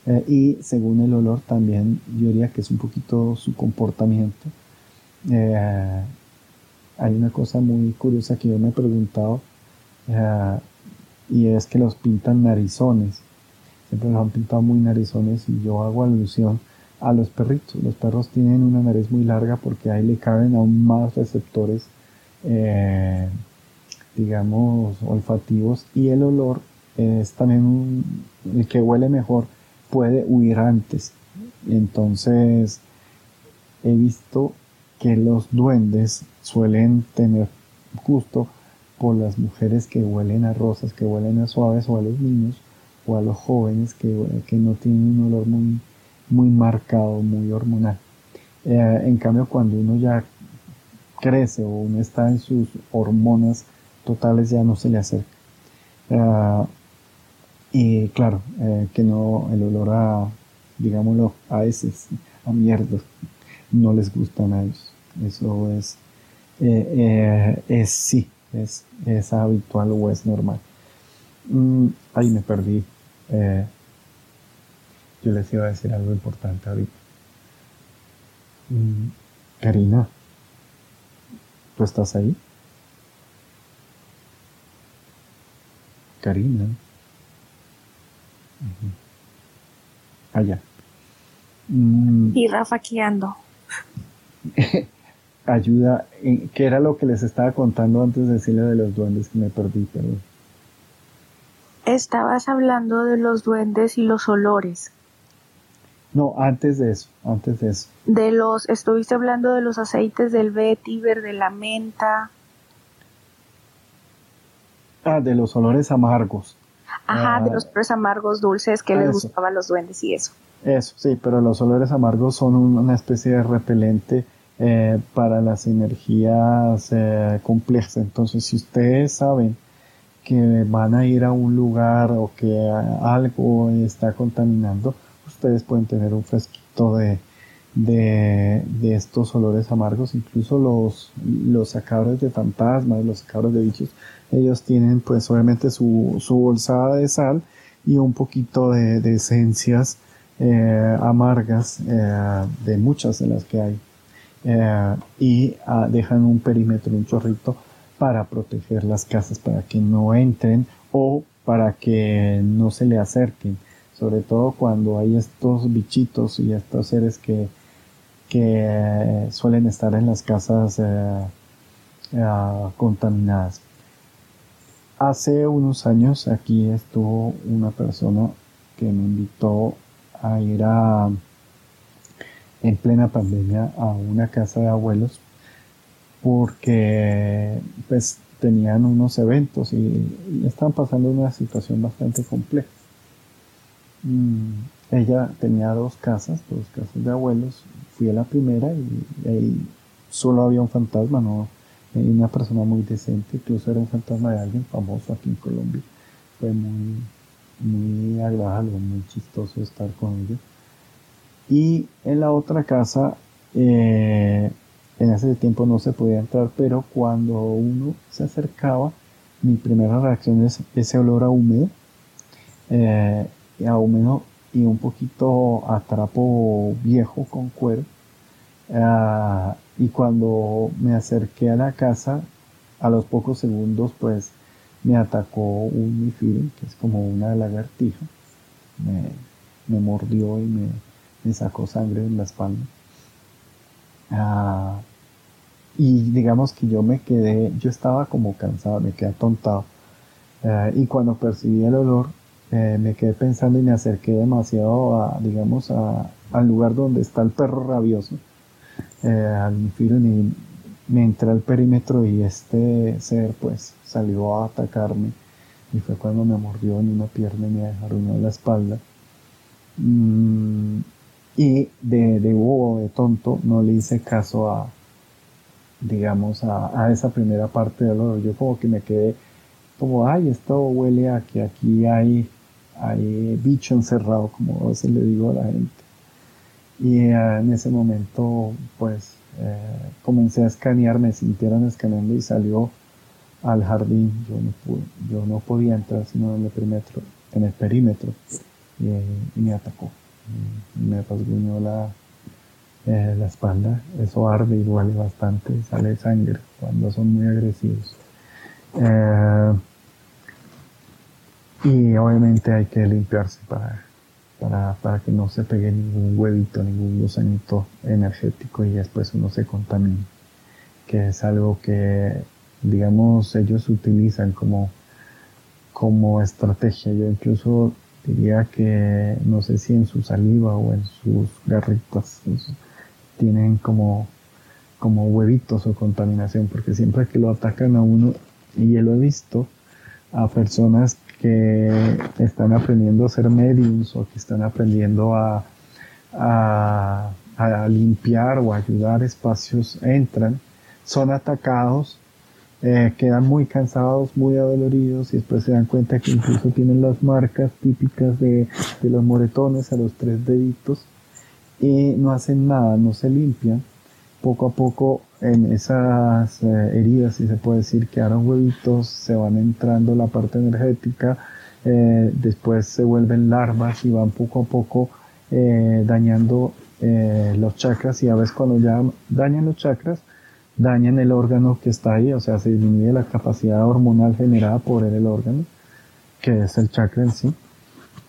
Eh, y según el olor también yo diría que es un poquito su comportamiento. hay una cosa muy curiosa que yo me he preguntado y es que los pintan narizones. Siempre los han pintado muy narizones y yo hago alusión a los perritos. Los perros tienen una nariz muy larga porque ahí le caben aún más receptores, eh, digamos, olfativos y el olor es también el que huele mejor puede huir antes. Entonces, he visto que los duendes suelen tener gusto por las mujeres que huelen a rosas, que huelen a suaves, o a los niños, o a los jóvenes que, que no tienen un olor muy, muy marcado, muy hormonal. Eh, en cambio, cuando uno ya crece o uno está en sus hormonas totales, ya no se le acerca. Eh, y claro, eh, que no, el olor a, digámoslo, a ese, a mierda, no les gustan a ellos. Eso es, es sí, es, es habitual o es normal. Mm, ahí me perdí. Yo les iba a decir algo importante ahorita. Mm, Karina, ¿tú estás ahí? Karina. Allá. Mm. Y Rafa aquí ando. (laughs) Ayuda, ¿qué era lo que les estaba contando antes de decirle de los duendes que me perdí? Perdón. Estabas hablando de los duendes y los olores. No, antes de eso, antes de eso. De los, estuviste hablando de los aceites del vetiver, de la menta. Ah, de los olores amargos. Ajá, de ah, los olores amargos dulces que les gustaban los duendes y eso. Eso, sí, pero los olores amargos son una especie de repelente eh, para las energías eh, complejas. Entonces, si ustedes saben que van a ir a un lugar o que algo está contaminando, ustedes pueden tener un fresquito de, de, estos olores amargos, incluso los, los sacadores de fantasmas, los sacadores de bichos, ellos tienen pues obviamente su, su bolsada de sal y un poquito de, esencias eh, amargas eh, de muchas de las que hay eh, y ah, dejan un perímetro, un chorrito para proteger las casas, para que no entren o para que no se le acerquen sobre todo cuando hay estos bichitos y estos seres que, que suelen estar en las casas eh, eh, contaminadas. Hace unos años aquí estuvo una persona que me invitó a ir a, en plena pandemia a una casa de abuelos porque pues tenían unos eventos y, estaban pasando una situación bastante compleja. Mm, ella tenía dos casas, dos casas de abuelos. Fui a la primera y, ahí solo había un fantasma, no una persona muy decente, incluso era un fantasma de alguien famoso aquí en Colombia. Fue muy, muy agradable, muy chistoso estar con ella. Y en la otra casa, eh, en ese tiempo no se podía entrar, pero cuando uno se acercaba, mi primera reacción es ese olor a húmedo, eh, a húmedo y un poquito a trapo viejo con cuero. Ah, y cuando me acerqué a la casa, a los pocos segundos, pues me atacó un mifil, que es como una lagartija. Me, mordió y me, sacó sangre en la espalda. Ah, y digamos que yo me quedé, yo estaba como cansado, me quedé atontado. Ah, y cuando percibí el olor, eh, me quedé pensando y me acerqué demasiado a, digamos, al lugar donde está el perro rabioso, eh, al infierno y me entré al perímetro y este ser pues salió a atacarme y fue cuando me mordió en una pierna y me arruinó en la espalda. Mm, y de, bobo, de tonto, no le hice caso a, digamos, a, a esa primera parte del olor. Yo como que me quedé como, ay, esto huele a que aquí hay hay bicho encerrado, como a veces le digo a la gente. Y eh, en ese momento, pues, eh, comencé a escanear, me sintieron escaneando y salió al jardín. Yo no, yo no podía entrar sino en el perímetro, en el perímetro y, me atacó. Me rasguñó la, eh, la espalda. Eso arde y duele bastante, sale sangre cuando son muy agresivos. Y obviamente hay que limpiarse para, para, para que no se pegue ningún huevito, ningún gusanito energético y después uno se contamine. Que es algo que, digamos, ellos utilizan como, como estrategia. Yo incluso diría que no sé si en su saliva o en sus garritas tienen como, como huevitos o contaminación, porque siempre que lo atacan a uno, y yo lo he visto, a personas que están aprendiendo a ser mediums o que están aprendiendo a, a, limpiar o ayudar espacios entran, son atacados, eh, quedan muy cansados, muy adoloridos y después se dan cuenta que incluso tienen las marcas típicas de, de los moretones a los tres deditos y no hacen nada, no se limpian. Poco a poco en esas eh, heridas, si se puede decir, que quedaron huevitos, se van entrando la parte energética, eh, después se vuelven larvas y van poco a poco eh, dañando los chakras y a veces cuando ya dañan los chakras, dañan el órgano que está ahí, o sea, se disminuye la capacidad hormonal generada por el órgano, que es el chakra en sí,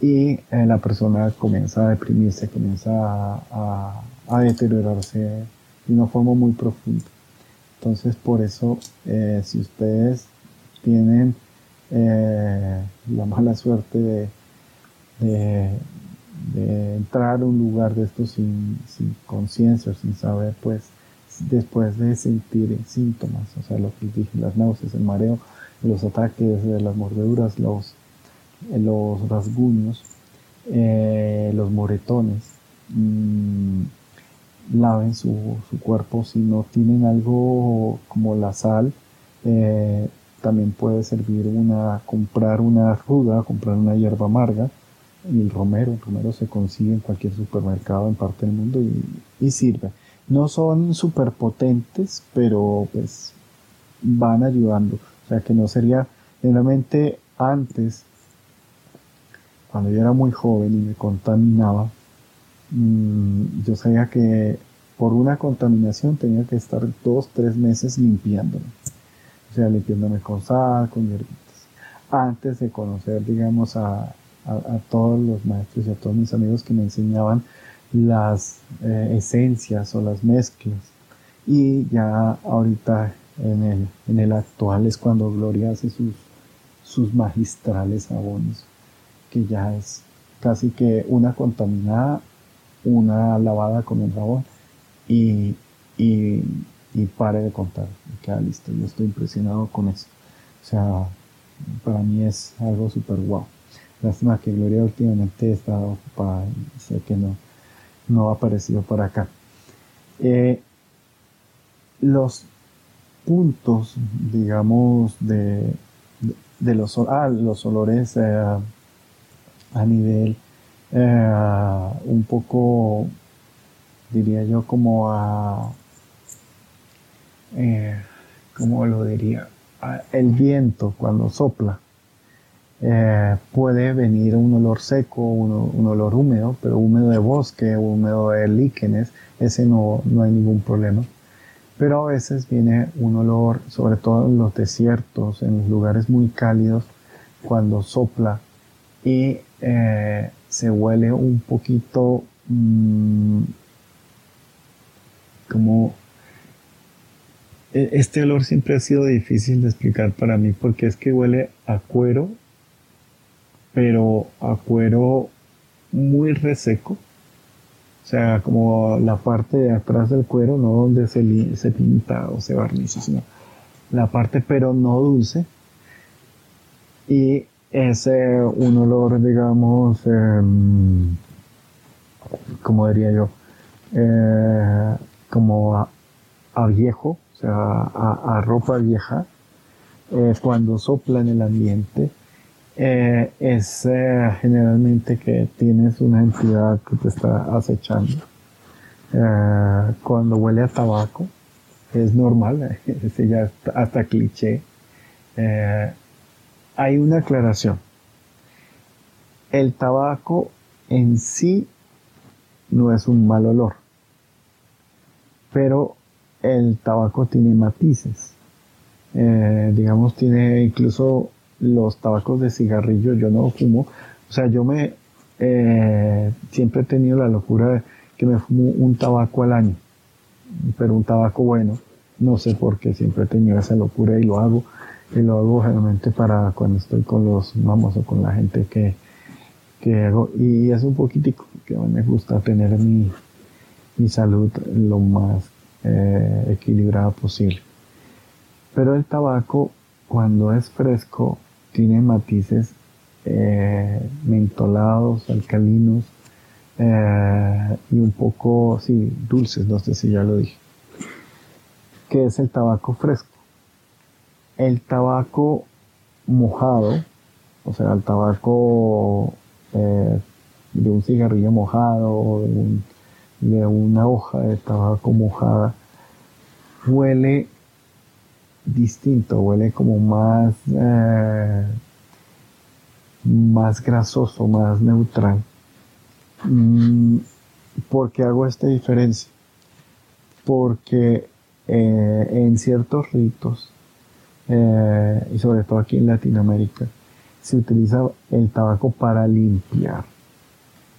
y la persona comienza a deprimirse, comienza a, a deteriorarse de una forma muy profunda. Entonces, por eso, eh, si ustedes tienen eh, la mala suerte de, de, entrar a un lugar de esto sin, sin conciencia, sin saber, pues, después de sentir síntomas, o sea, lo que dije, las náuseas, el mareo, los ataques, las mordeduras, los, los rasguños, eh, los moretones, mmm, laven su, su, cuerpo. Si no tienen algo como la sal, eh, también puede servir una, comprar una ruda, comprar una hierba amarga. Y el romero, el romero se consigue en cualquier supermercado en parte del mundo y, y sirve. No son super potentes, pero pues van ayudando. O sea que no sería, realmente antes, cuando yo era muy joven y me contaminaba, Mm, yo sabía que por una contaminación tenía que estar dos, tres meses limpiándome. O sea, limpiándome con sal, con hierbitas. Antes de conocer, digamos, a, a, todos los maestros y a todos mis amigos que me enseñaban las eh, esencias o las mezclas. Y ya ahorita en el, en el actual es cuando Gloria hace sus, sus magistrales abonos, que ya es casi que una contaminada una lavada con el jabón y, y, y pare de contar. queda listo. Yo estoy impresionado con eso. O sea, para mí es algo súper guau. Lástima que Gloria últimamente está ocupada y sé que no, no ha aparecido por acá. Eh, los puntos, digamos, de, de, los, ah, los olores eh, a nivel eh, un poco, diría yo, como a, eh, ¿cómo lo diría? el viento cuando sopla. Eh, puede venir un olor seco, un, olor húmedo, pero húmedo de bosque, húmedo de líquenes, ese no, no hay ningún problema. Pero a veces viene un olor, sobre todo en los desiertos, en los lugares muy cálidos, cuando sopla y eh, se huele un poquito mm, como e, este olor siempre ha sido difícil de explicar para mí porque es que huele a cuero, pero a cuero muy reseco. O sea, como la parte de atrás del cuero, no donde se, se pinta o se barniza, sino la parte pero no dulce. Y es un olor, digamos, em, como diría yo, eh, como a viejo, o sea, a, ropa vieja, eh, cuando sopla en el ambiente, eh, es eh, generalmente que tienes una entidad que te está acechando. cuando huele a tabaco, es normal, (laughs) ese ya hasta cliché. hay una aclaración. El tabaco en sí no es un mal olor, pero el tabaco tiene matices. Eh, digamos, tiene incluso los tabacos de cigarrillo, yo no fumo. O sea, yo me eh, siempre he tenido la locura de que me fumo un tabaco al año, pero un tabaco bueno. No sé por qué siempre he tenido esa locura y lo hago. Y lo hago generalmente para cuando estoy con los vamos o con la gente que, que hago. Y es un poquitico, que me gusta tener mi, mi salud lo más eh, equilibrada posible. Pero el tabaco, cuando es fresco, tiene matices eh, mentolados, alcalinos eh, y un poco, sí, dulces, no sé si ya lo dije. ¿Qué es el tabaco fresco? El tabaco mojado, o sea, el tabaco de un cigarrillo mojado o de una hoja de tabaco mojada huele distinto, huele como más, eh, más grasoso, más neutral. Mm, ¿Por qué hago esta diferencia? Porque eh, en ciertos ritos, eh, y sobre todo aquí en Latinoamérica, se utiliza el tabaco para limpiar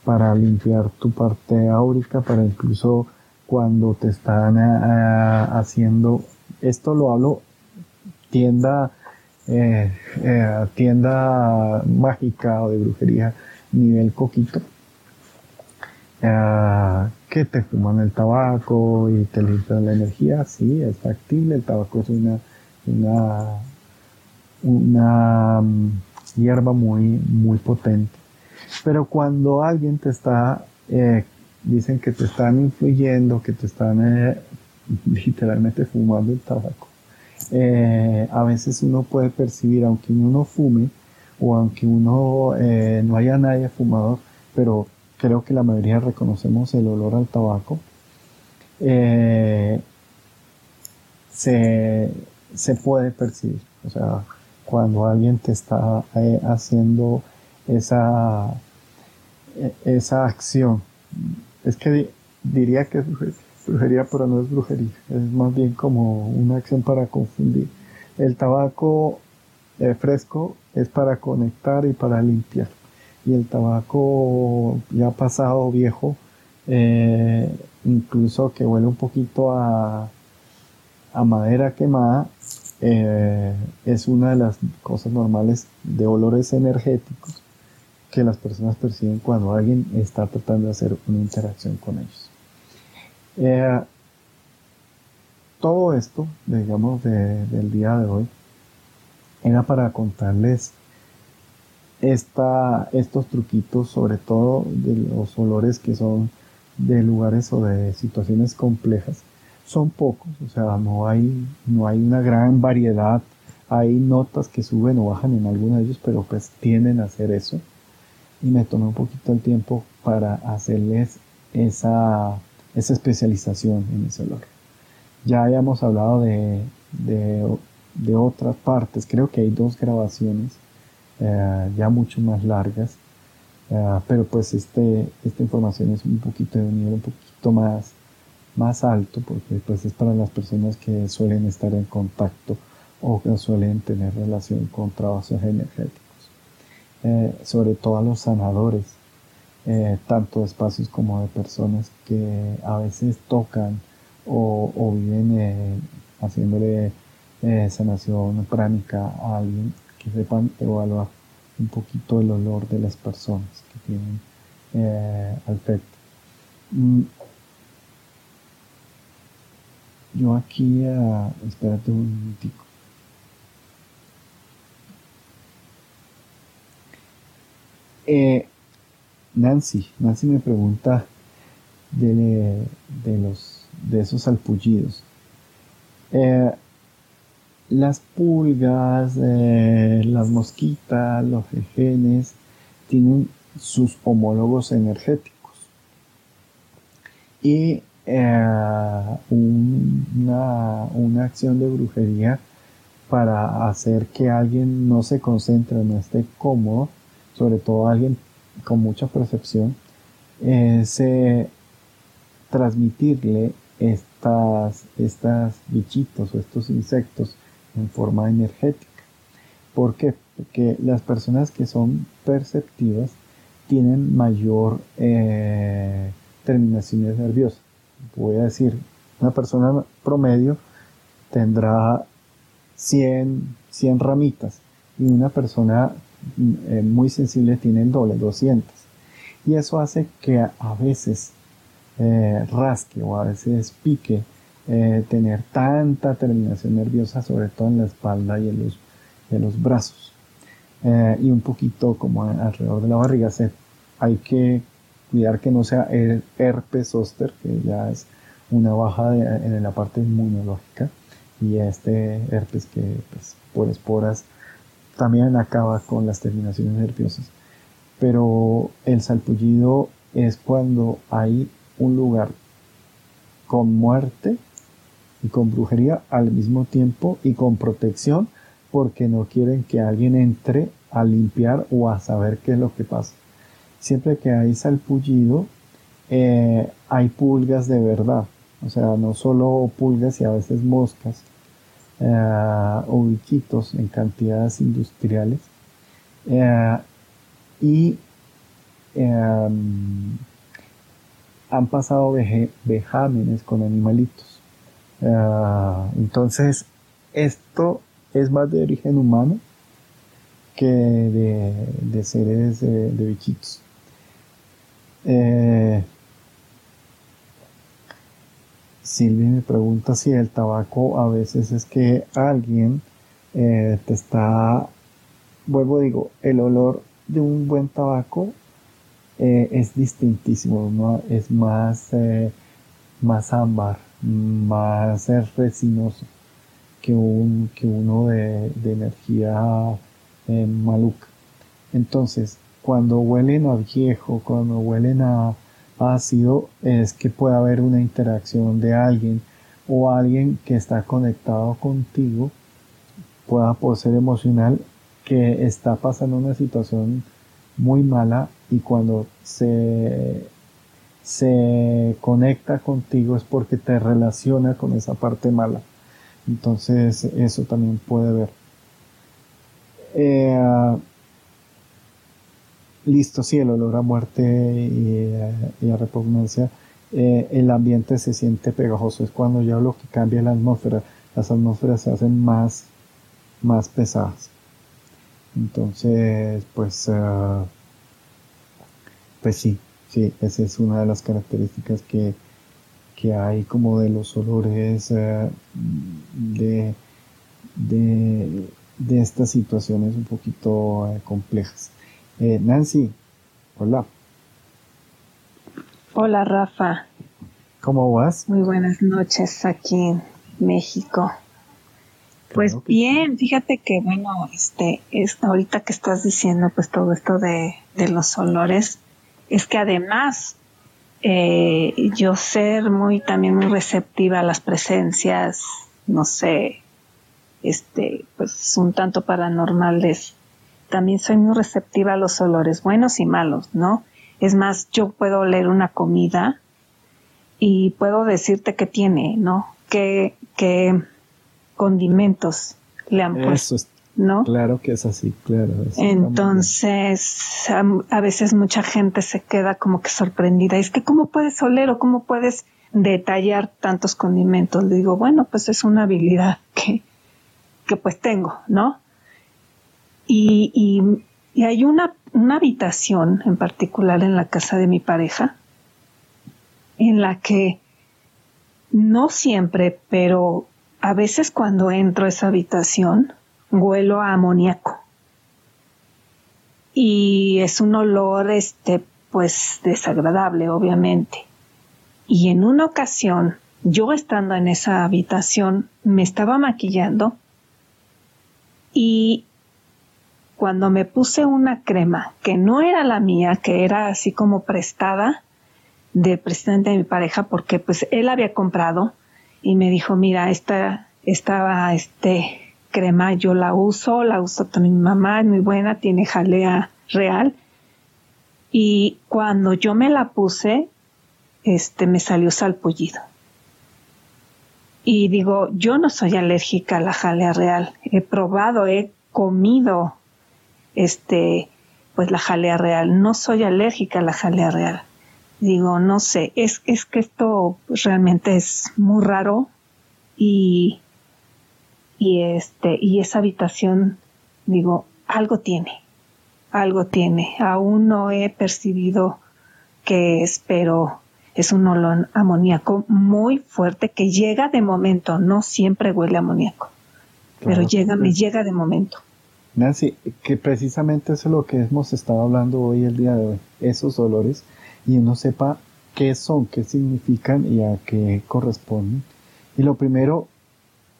para limpiar tu parte áurica, para incluso cuando te están eh, haciendo, esto lo hablo tienda, eh, tienda mágica o de brujería nivel coquito, que te fuman el tabaco y te limpian la energía, sí, es factible, el tabaco es una, una, una mm, hierba muy, muy potente. Pero cuando alguien te está, eh, dicen que te están influyendo, que te están eh, (laughs) literalmente fumando el tabaco, eh, a veces uno puede percibir, aunque uno no fume, o aunque uno no haya nadie fumador, pero creo que la mayoría reconocemos el olor al tabaco, se, se puede percibir. O sea, cuando alguien te está haciendo esa, esa acción. Es que diría que es brujería, pero no es brujería, es más bien como una acción para confundir. El tabaco eh, fresco es para conectar y para limpiar. Y el tabaco ya pasado, viejo, eh, incluso que huele un poquito a, madera quemada, eh, es una de las cosas normales de olores energéticos que las personas perciben cuando alguien está tratando de hacer una interacción con ellos. Eh, todo esto, digamos, del día de hoy, era para contarles esta, estos truquitos, sobre todo de los olores que son de lugares o de situaciones complejas. Son pocos, o sea, no hay, no hay una gran variedad. Hay notas que suben o bajan en algunos de ellos, pero pues tienden a hacer eso. Y me tomé un poquito el tiempo para hacerles esa, esa especialización en ese olor. Ya habíamos hablado de, de, otras partes, creo que hay dos grabaciones eh, ya mucho más largas, eh, pero pues este, esta información es un poquito de un nivel un poquito más, más alto, porque pues es para las personas que suelen estar en contacto o que suelen tener relación con trabajos energéticos. Eh, sobre todo a los sanadores, tanto de espacios como de personas que a veces tocan o, viven eh, haciéndole eh, sanación pránica a alguien que sepan evaluar un poquito el olor de las personas que tienen eh, afecto. Mm. Yo aquí, uh, espérate un minutico. Eh, Nancy, Nancy me pregunta de, de los de esos salpullidos. Eh, las pulgas, eh, las mosquitas, los jejenes tienen sus homólogos energéticos. Y eh, una, una, acción de brujería para hacer que alguien no se concentre, no esté cómodo, sobre todo alguien con mucha percepción, es transmitirle estas, estas bichitos o estos insectos en forma energética. ¿Por qué? Porque las personas que son perceptivas tienen mayor eh, terminaciones nerviosas. Voy a decir, una persona promedio tendrá 100, 100 ramitas y una persona eh, muy sensible tiene el doble, 200. Y eso hace que a veces eh, rasque o a veces pique, eh, tener tanta terminación nerviosa, sobre todo en la espalda y en los, en los brazos. Y un poquito como alrededor de la barriga. Hay que cuidar que no sea herpes zóster, que ya es una baja en la parte inmunológica, y este herpes que pues, por esporas también acaba con las terminaciones nerviosas. Pero el salpullido es cuando hay un lugar con muerte y con brujería al mismo tiempo y con protección porque no quieren que alguien entre a limpiar o a saber qué es lo que pasa. Siempre que hay salpullido, eh, hay pulgas de verdad. O sea, no solo pulgas y a veces moscas eh, o bichitos en cantidades industriales. Eh, y em, han pasado vejámenes con animalitos. Ah, entonces, esto es más de origen humano que de, seres de, bichitos. Silvia me pregunta si el tabaco a veces es que alguien eh, te está, vuelvo digo, el olor de un buen tabaco eh, es distintísimo, ¿no? es más, eh, más ámbar, más resinoso que, un, que uno de, energía eh, maluca. Entonces, cuando huelen a viejo, cuando huelen a ácido, es que puede haber una interacción de alguien o alguien que está conectado contigo, pueda ser emocional, que está pasando una situación muy mala y cuando se, se conecta contigo es porque te relaciona con esa parte mala. Entonces eso también puede ver. Listo, sí, el olor a muerte y, a repugnancia. Eh, el ambiente se siente pegajoso. Es cuando ya lo que cambia la atmósfera. Las atmósferas se hacen más, más pesadas. Entonces, pues... Eh, pues sí, sí, esa es una de las características que, que hay como de los olores eh, de, de, estas situaciones un poquito eh, complejas. Eh, Nancy, hola. Hola Rafa. ¿Cómo vas? Muy buenas noches aquí en México. Pues bien, fíjate que bueno, este, es, ahorita que estás diciendo pues todo esto de, de los olores, es que además eh, yo ser muy también muy receptiva a las presencias, no sé, este, pues un tanto paranormales. También soy muy receptiva a los olores buenos y malos, ¿no? Es más, yo puedo oler una comida y puedo decirte qué tiene, ¿no? Que, que condimentos le han puesto. ¿no? Claro que es así, claro. Entonces, a, veces mucha gente se queda como que sorprendida. Es que, ¿cómo puedes oler o cómo puedes detallar tantos condimentos? Le digo, bueno, pues es una habilidad que, que pues tengo, ¿no? Y, hay una, una habitación en particular en la casa de mi pareja en la que no siempre, pero a veces cuando entro a esa habitación, huelo a amoníaco. Y es un olor, este, pues desagradable, obviamente. Y en una ocasión, yo estando en esa habitación, me estaba maquillando y cuando me puse una crema que no era la mía, que era así como prestada de presidente de mi pareja, porque pues él había comprado y me dijo, mira, esta, estaba este, crema yo la uso, la uso también mi mamá, es muy buena, tiene jalea real. Y cuando yo me la puse, este, me salió salpullido. Y digo, yo no soy alérgica a la jalea real. He probado, he comido, este, pues la jalea real. No soy alérgica a la jalea real. Digo, no sé, es, es que esto realmente es muy raro y y este y esa habitación digo algo tiene algo tiene aún no he percibido qué es pero es un olor amoníaco muy fuerte que llega de momento no siempre huele amoníaco pero llega me llega de momento Nancy que precisamente eso es lo que hemos estado hablando hoy el día de hoy esos olores y uno sepa qué son qué significan y a qué corresponden y lo primero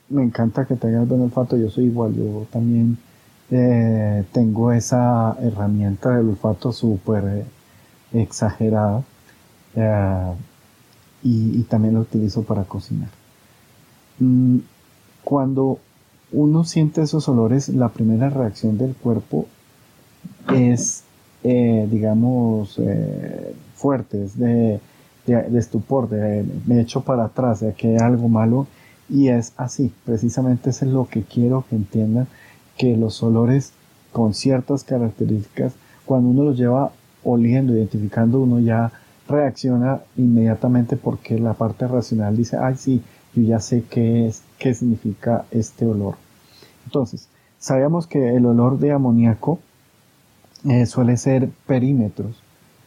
me encanta que tengas buen olfato, yo soy igual, yo también eh, tengo esa herramienta del olfato súper exagerada eh, y, también lo utilizo para cocinar. Mm, cuando uno siente esos olores, la primera reacción del cuerpo es, digamos, fuerte, es de, de, estupor, de me echo para atrás, de que hay algo malo. Y es así, precisamente eso es lo que quiero que entiendan, que los olores con ciertas características, cuando uno los lleva oliendo, identificando, uno ya reacciona inmediatamente porque la parte racional dice, ay sí, yo ya sé qué es, qué significa este olor. Entonces, sabemos que el olor de amoníaco eh, suele ser perímetros,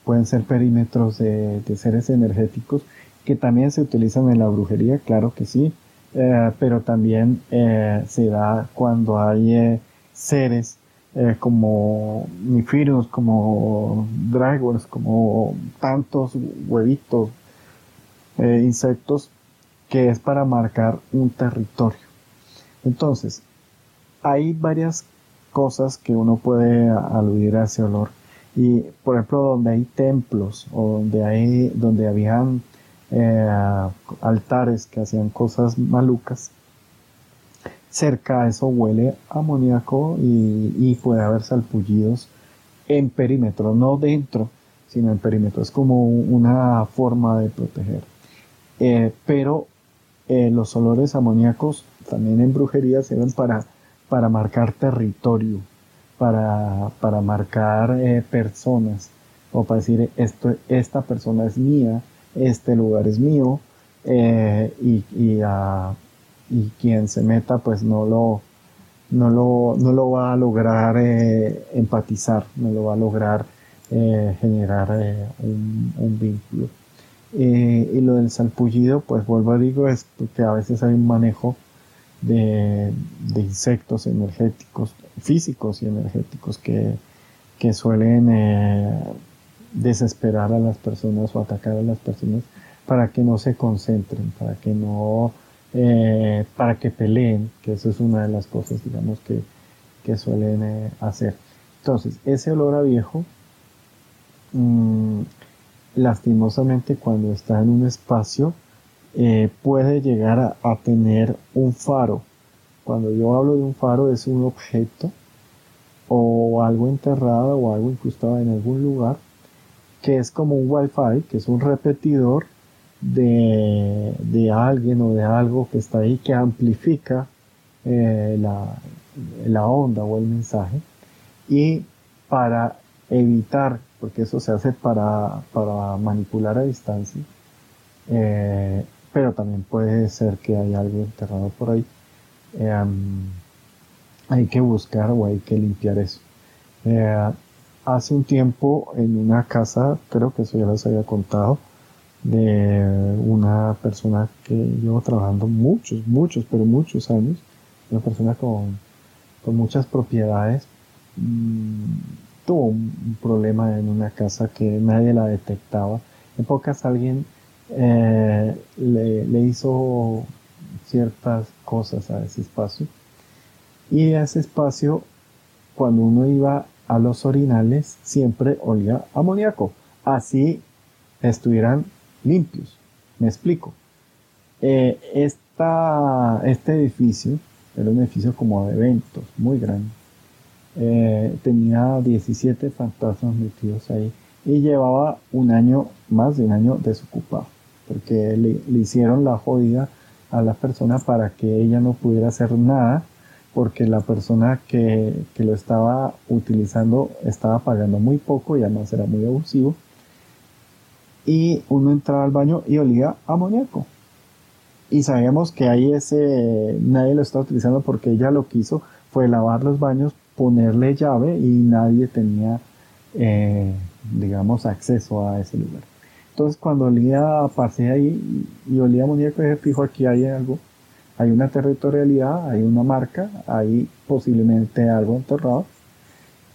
pueden ser perímetros de, seres energéticos que también se utilizan en la brujería, claro que sí, eh, pero también eh, se da cuando hay seres como Nifirus, como dragons, como tantos huevitos, insectos, que es para marcar un territorio. Entonces, hay varias cosas que uno puede aludir a ese olor. Y, por ejemplo, donde hay templos o donde hay, donde habían eh, altares que hacían cosas malucas. Cerca a eso huele amoníaco y, puede haber salpullidos en perímetro, no dentro, sino en perímetro. Es como una forma de proteger. Eh, pero eh, los olores amoníacos también en brujería sirven para, para marcar territorio, para, para marcar personas, o para decir esto, esta persona es mía, este lugar es mío eh, y, y, y, quien se meta pues no lo, no lo, no lo va a lograr eh, empatizar, no lo va a lograr eh, generar eh, un, vínculo. Y lo del salpullido, pues vuelvo a digo, es porque a veces hay un manejo de, insectos energéticos, físicos y energéticos que, que suelen desesperar a las personas o atacar a las personas para que no se concentren, para que no, eh, para que peleen, que eso es una de las cosas, digamos, que, que suelen eh, hacer. Entonces, ese olor a viejo, mm, lastimosamente cuando está en un espacio, eh, puede llegar a, tener un faro. Cuando yo hablo de un faro es un objeto o algo enterrado o algo incrustado en algún lugar que es como un wifi, que es un repetidor de, de alguien o de algo que está ahí que amplifica eh, la, la onda o el mensaje y para evitar, porque eso se hace para, para manipular a distancia, eh, pero también puede ser que hay algo enterrado por ahí. Eh, hay que buscar o hay que limpiar eso. hace un tiempo en una casa, creo que eso ya les había contado, de una persona que llevo trabajando muchos, muchos, pero muchos años, una persona con, con muchas propiedades, mm, tuvo un, problema en una casa que nadie la detectaba. En pocas alguien eh, le, le, hizo ciertas cosas a ese espacio y ese espacio cuando uno iba a los orinales siempre olía amoníaco así estuvieran limpios. Me explico. Eh, este edificio era un edificio como de eventos, muy grande. Eh, tenía 17 fantasmas metidos ahí y llevaba un año, más de un año desocupado, porque le, hicieron la jodida a la persona para que ella no pudiera hacer nada, porque la persona que, que lo estaba utilizando estaba pagando muy poco y además era muy abusivo y uno entraba al baño y olía amoníaco. Y sabíamos que ahí ese, nadie lo estaba utilizando porque ella lo que hizo fue lavar los baños, ponerle llave y nadie tenía, eh, digamos, acceso a ese lugar. Entonces cuando olía, pasé ahí y olía amoníaco, dije, fijo, aquí hay algo, hay una territorialidad, hay una marca, hay posiblemente algo enterrado.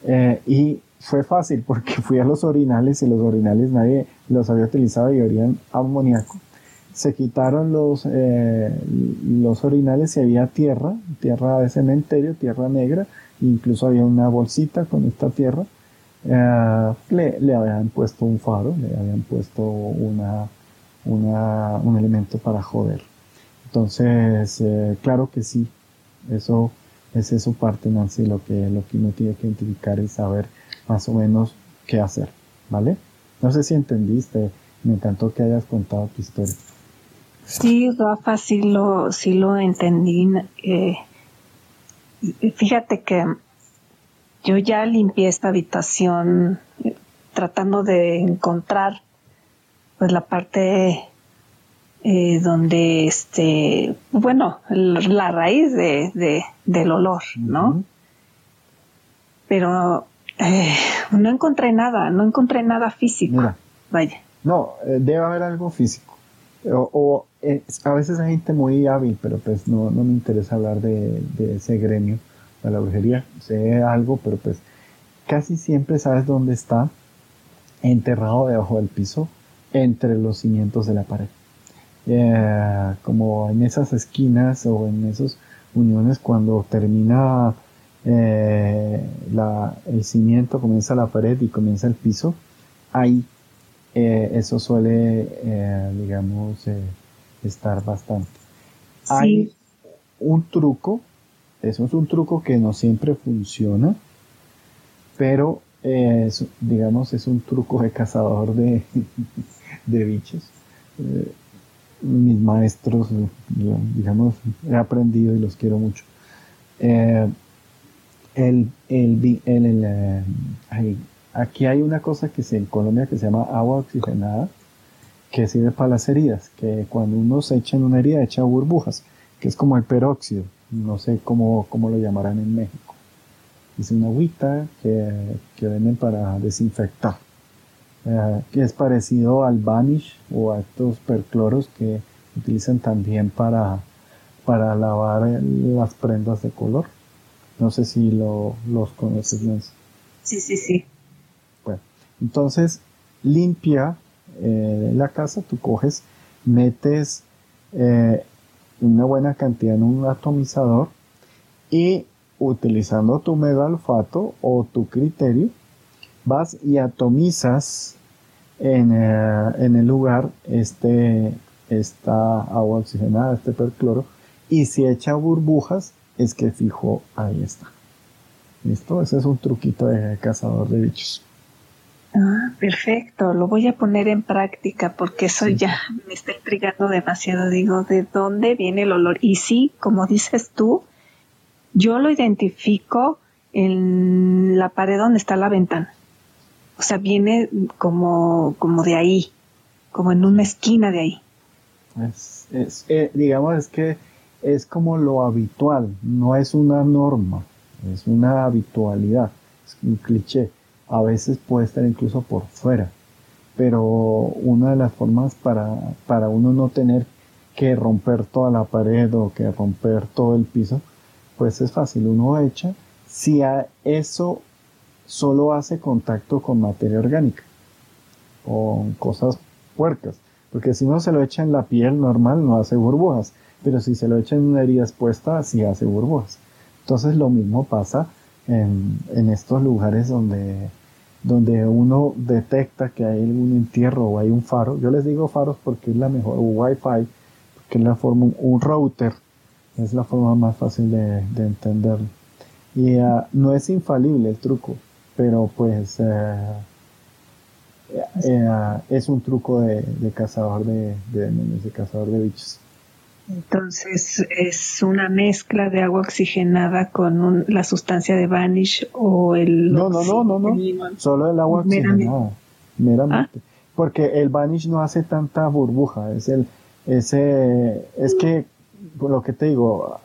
Eh, y fue fácil porque (laughs) fui a los orinales y los orinales nadie los había utilizado y olían amoníaco. Se quitaron los, eh, los orinales y había tierra, tierra de cementerio, tierra negra, incluso había una bolsita con esta tierra. Eh, le, le, habían puesto un faro, le habían puesto una, una, un elemento para joder. Entonces, eh, claro que sí, eso es eso parte, Nancy, lo que, lo que uno tiene que identificar y saber más o menos qué hacer, ¿vale? No sé si entendiste, me encantó que hayas contado tu historia. Sí, Rafa, sí lo, sí lo entendí. Eh, fíjate que yo ya limpié esta habitación eh, tratando de encontrar pues la parte eh, donde este bueno la raíz de, del olor no pero eh, no encontré nada, no encontré nada físico. Vaya. No, debe haber algo físico. O, eh, a veces hay gente muy hábil, pero pues no, no me interesa hablar de, ese gremio de la brujería. Sé algo, pero pues casi siempre sabes dónde está enterrado debajo del piso, entre los cimientos de la pared. como en esas esquinas o en esas uniones cuando termina eh, el cimiento, comienza la pared y comienza el piso, ahí eh, eso suele, eh, digamos, estar bastante. Hay un truco, eso es un truco que no siempre funciona, pero digamos es un truco de cazador de, (laughs) de bichos. mis maestros, digamos, he aprendido y los quiero mucho el, el, el, eh, aquí hay una cosa que se, en Colombia que se llama agua oxigenada, que sirve para las heridas, que cuando uno se echa en una herida echa burbujas, que es como el peróxido, no sé cómo, cómo lo llamarán en México. Es una agüita que, que venden para desinfectar. eh, que es parecido al Vanish o a estos percloros que utilizan también para, para lavar las prendas de color. No sé si lo, los conoces. Sí, sí, sí. Entonces limpia eh, la casa, tú coges, metes eh, una buena cantidad en un atomizador y utilizando tu mega olfato o tu criterio, vas y atomizas en, eh, en el lugar este, esta agua oxigenada, este percloro, y si echa burbujas, es que fijo, ahí está. ¿Listo? Ese es un truquito de cazador de bichos. Ah, perfecto, lo voy a poner en práctica porque eso ya me está intrigando demasiado. Digo, ¿de dónde viene el olor? Y sí, como dices tú, yo lo identifico en la pared donde está la ventana. O sea, viene como, como de ahí, como en una esquina de ahí. Es, es eh, digamos, es que es como lo habitual, no es una norma, es una habitualidad, es un cliché. A veces puede estar incluso por fuera, pero una de las formas para, para uno no tener que romper toda la pared o que romper todo el piso, pues es fácil, uno echa, si a eso solo hace contacto con materia orgánica, con cosas puercas. Porque si no se lo echa en la piel normal no hace burbujas, pero si se lo echa en una herida expuesta sí hace burbujas. Entonces lo mismo pasa en, en estos lugares donde, donde uno detecta que hay algún entierro o hay un faro. Yo les digo faros porque es la mejor, o wifi, porque es la forma, un router, es la forma más fácil de, de entenderlo. Y ah, no es infalible el truco pero pues eh, eh, es un truco de, cazador de, de, cazador de bichos. Entonces es una mezcla de agua oxigenada con la sustancia de Vanish o el... No, no, no, no, no, solo el agua oxigenada, meramente. ¿Ah? Porque el Vanish no hace tanta burbuja, es el, ese, es que, lo que te digo,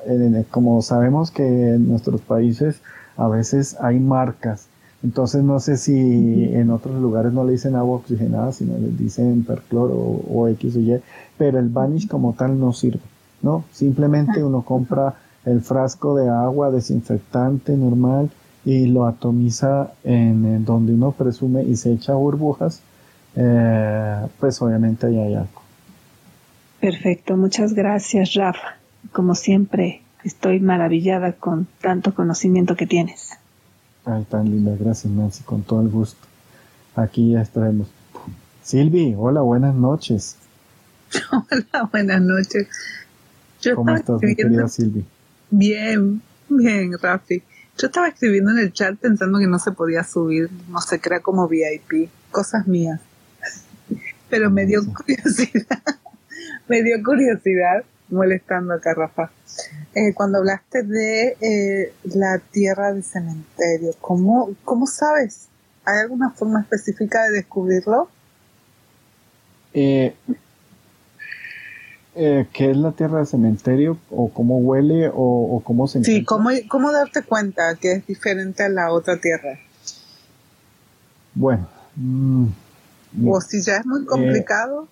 como sabemos que en nuestros países a veces hay marcas entonces no sé si en otros lugares no le dicen agua oxigenada, sino le dicen percloro o, X o Y, pero el vanish como tal no sirve, ¿no? Simplemente uno compra el frasco de agua desinfectante normal y lo atomiza en, donde uno presume y se echa burbujas, eh, pues obviamente ahí hay algo. Perfecto, muchas gracias Rafa. Como siempre, estoy maravillada con tanto conocimiento que tienes. Ay, tan linda, gracias Nancy, con todo el gusto. Aquí ya estaremos. Silvi, hola, buenas noches. (laughs) Hola, buenas noches. ¿Cómo estás, mi querida Silvi? Bien, bien, Rafi. Yo estaba escribiendo en el chat pensando que no se podía subir, no que era como VIP, cosas mías. Pero me dio curiosidad, (laughs) me dio curiosidad molestando acá, Rafa. Eh, cuando hablaste de eh, la tierra de cementerio, ¿cómo, ¿cómo sabes? ¿Hay alguna forma específica de descubrirlo? Eh, ¿Qué es la tierra de cementerio? ¿O cómo huele? ¿O, cómo se Sí, ¿cómo, ¿cómo darte cuenta que es diferente a la otra tierra? Bueno. Mm, o si ya es muy complicado.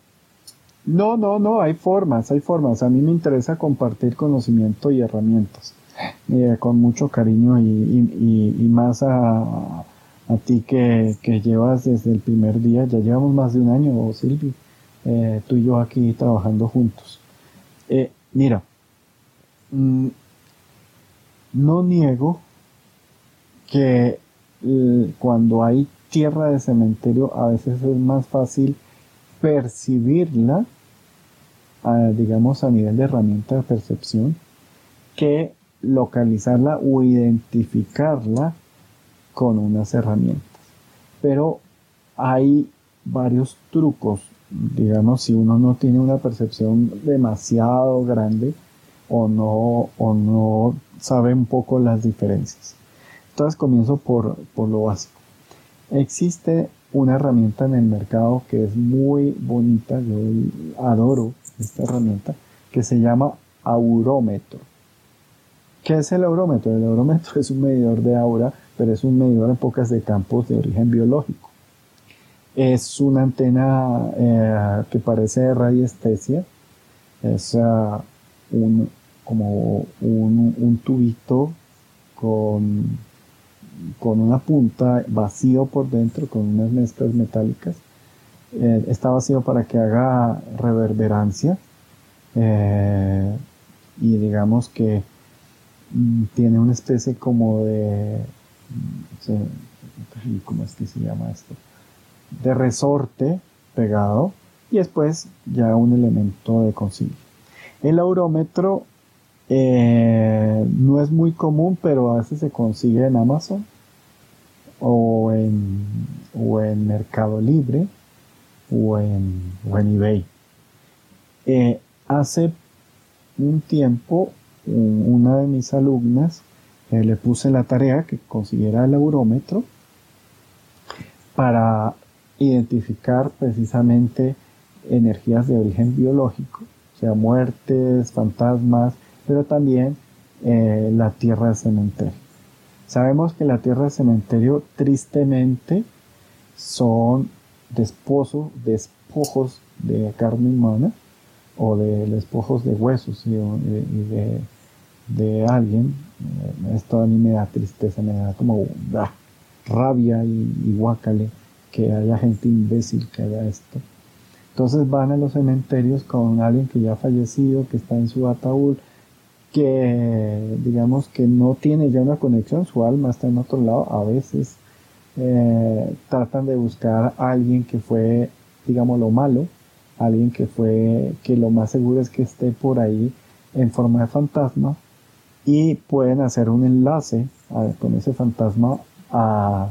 No, no, no, hay formas, hay formas. A mí me interesa compartir conocimiento y herramientas eh, con mucho cariño y, más a, a ti que, llevas desde el primer día, ya llevamos más de un año, Silvi, eh, tú y yo aquí trabajando juntos. Eh, mira, mm, no niego que cuando hay tierra de cementerio a veces es más fácil percibirla, digamos, a nivel de herramienta de percepción, que localizarla o identificarla con unas herramientas. Pero hay varios trucos, digamos, si uno no tiene una percepción demasiado grande o no, o no sabe un poco las diferencias. Entonces comienzo por, por lo básico. Existe una herramienta en el mercado que es muy bonita, yo adoro esta herramienta, que se llama aurómetro. ¿Qué es el aurómetro? El aurómetro (laughs) es un medidor de aura, pero es un medidor en pocas de campos de origen biológico. Es una antena eh, que parece radiestesia. Es uh, un, como un, un, tubito con, con una punta vacío por dentro, con unas mezclas metálicas. Eh, está vacío para que haga reverberancia. Eh, y digamos que mm, tiene una especie como de... Mm, ¿Cómo es que se llama esto? De resorte pegado y después ya un elemento de consigue. El aurómetro eh, no es muy común, pero a veces se consigue en Amazon o en, o en Mercado Libre o en, en eBay. Eh, hace un tiempo, una de mis alumnas eh, le puse la tarea que consiguiera el aurómetro para identificar precisamente energías de origen biológico, o sea, muertes, fantasmas, pero también eh, la tierra de cementerio. Sabemos que la tierra de cementerio tristemente son despojos, despojos de carne humana o de despojos de huesos y, de, alguien. Eh, esto a mí me da tristeza, me da como ah, rabia y, y guácale que haya gente imbécil que haga esto. Entonces van a los cementerios con alguien que ya ha fallecido, que está en su ataúd, que digamos que no tiene ya una conexión, su alma está en otro lado, a veces eh, tratan de buscar a alguien que fue, digamos, lo malo, alguien que fue, que lo más seguro es que esté por ahí en forma de fantasma y pueden hacer un enlace con ese fantasma a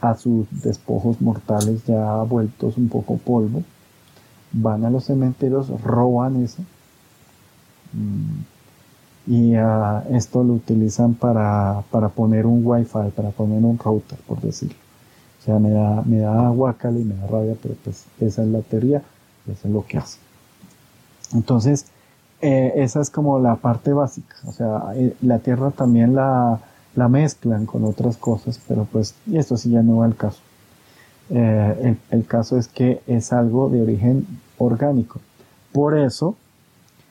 a sus despojos mortales ya vueltos un poco polvo, van a los cementerios, roban eso mm, y ah, esto lo utilizan para, para, poner un wifi, para poner un router, por decirlo. O sea, me da, me da guacal y me da rabia, pero pues esa es la teoría, eso es lo que hace. Entonces, eh, esa es como la parte básica. O sea, eh, la Tierra también la, la mezclan con otras cosas, pero pues esto sí ya no va al caso. Eh, el, caso es que es algo de origen orgánico. Por eso,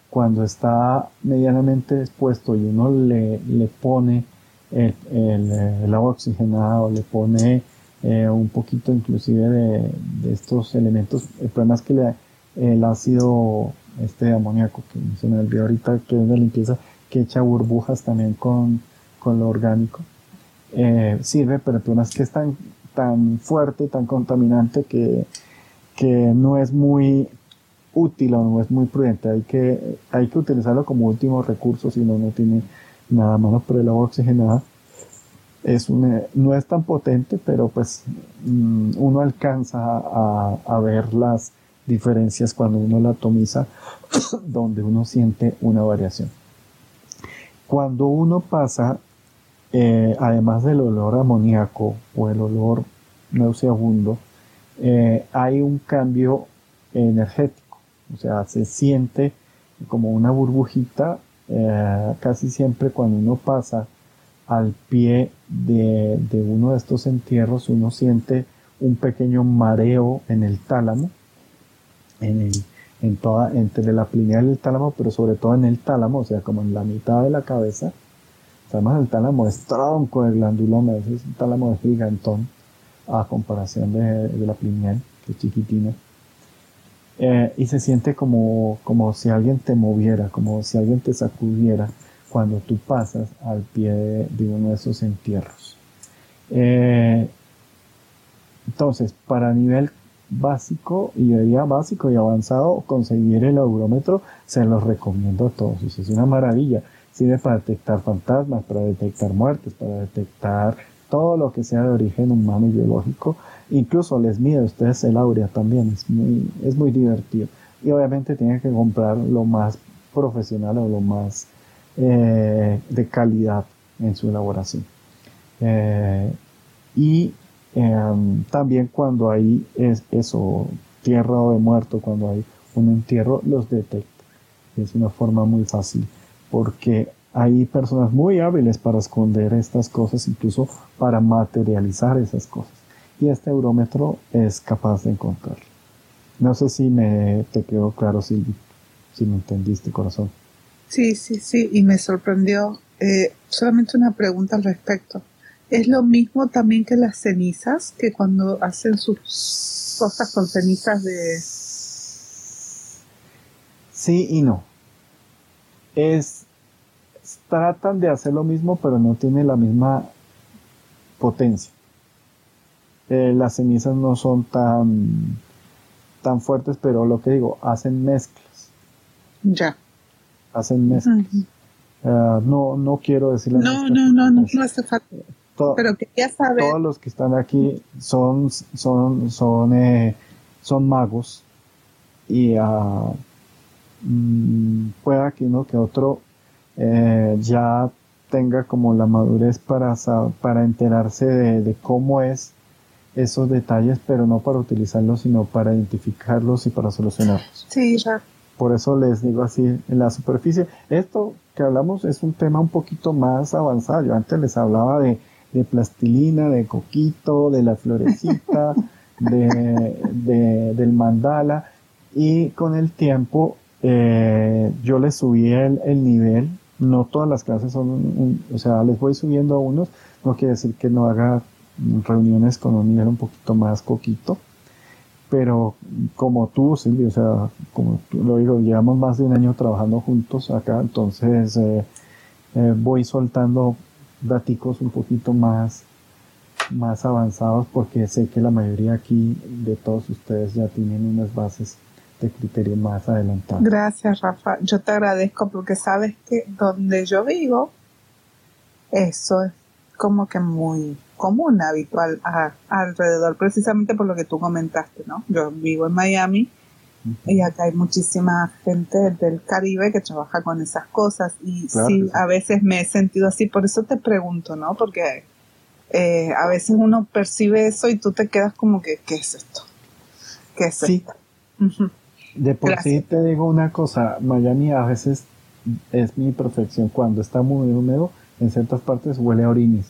cuando está medianamente expuesto y uno le, le pone el, el, agua oxigenada o le pone eh, un poquito inclusive de, de, estos elementos, el problema es que le, el ácido este amoníaco, que se me olvidó ahorita que es de limpieza, que echa burbujas también con con lo orgánico, eh, sirve, pero el problema es que es tan, tan fuerte, tan contaminante que, que no es muy útil o no es muy prudente. Hay que, hay que utilizarlo como último recurso si no, no tiene nada más por el agua oxigenada. Es una, no es tan potente, pero pues mm, uno alcanza a, ver las diferencias cuando uno la atomiza, (coughs) donde uno siente una variación. Cuando uno pasa eh, además del olor amoníaco o el olor nauseabundo, eh, hay un cambio energético, o sea, se siente como una burbujita eh, casi siempre cuando uno pasa al pie de, uno de estos entierros, uno siente un pequeño mareo en el tálamo, en, el, en toda, entre la pineal y el tálamo, pero sobre todo en el tálamo, o sea, como en la mitad de la cabeza, Además, el tálamo es tronco del glanduloma, es un tálamo de gigantón a comparación de, la pineal, que es chiquitina. Eh, y se siente como, como si alguien te moviera, como si alguien te sacudiera cuando tú pasas al pie de, uno de esos entierros. Eh, entonces, para nivel básico, y diría básico y avanzado, conseguir el eurómetro, se los recomiendo a todos. Es una maravilla sirve para detectar fantasmas, para detectar muertes, para detectar todo lo que sea de origen humano y biológico. Incluso les mide a ustedes el aurea también, es muy, es muy divertido. Y obviamente tienen que comprar lo más profesional o lo más eh, de calidad en su elaboración. Eh, y em, también cuando hay es, eso, tierra de muerto, cuando hay un entierro, los detecta. Es una forma muy fácil porque hay personas muy hábiles para esconder estas cosas, incluso para materializar esas cosas. y este eurómetro es capaz de encontrarlo. No sé si me te quedó claro, Silvi, si me entendiste, corazón. Sí, sí, sí, y me sorprendió. Eh, solamente una pregunta al respecto. ¿Es lo mismo también que las cenizas, que cuando hacen sus cosas con cenizas de... Sí y no. Es, tratan de hacer lo mismo, pero no tiene la misma potencia. Eh, las cenizas no son tan, tan fuertes, pero lo que digo, hacen mezclas. Ya. Hacen mezclas. Eh, no, no quiero decirle. No, no, no, no, no hace falta. pero quería saber. Todos los que están aquí son, son, son, eh, son magos y uh, pueda que uno que otro ya tenga como la madurez para, para enterarse de, cómo es esos detalles, pero no para utilizarlos, sino para identificarlos y para solucionarlos. Sí, ya. Por eso les digo así, en la superficie. Esto que hablamos es un tema un poquito más avanzado. Yo antes les hablaba de, plastilina, de coquito, de la florecita, (laughs) de, del mandala. Y con el tiempo eh, yo les subí el, el nivel. No todas las clases son, o sea, les voy subiendo a unos, no quiere decir que no haga reuniones con un nivel un poquito más coquito, pero como tú, Silvio, o sea, como tú lo digo, llevamos más de un año trabajando juntos acá, entonces eh, eh, voy soltando daticos un poquito más, más avanzados porque sé que la mayoría aquí de todos ustedes ya tienen unas bases de criterio más adelantado. Gracias, Rafa. Yo te agradezco porque sabes que donde yo vivo, eso es como que muy común, habitual alrededor, precisamente por lo que tú comentaste, ¿no? Yo vivo en Miami y acá hay muchísima gente del Caribe que trabaja con esas cosas y sí, a veces me he sentido así, por eso te pregunto, ¿no? Porque eh, a veces uno percibe eso y tú te quedas como que, ¿qué es esto? ¿Qué es esto? De por sí te digo una cosa, Miami a veces es mi perfección. Cuando está muy húmedo, en ciertas partes huele a orines.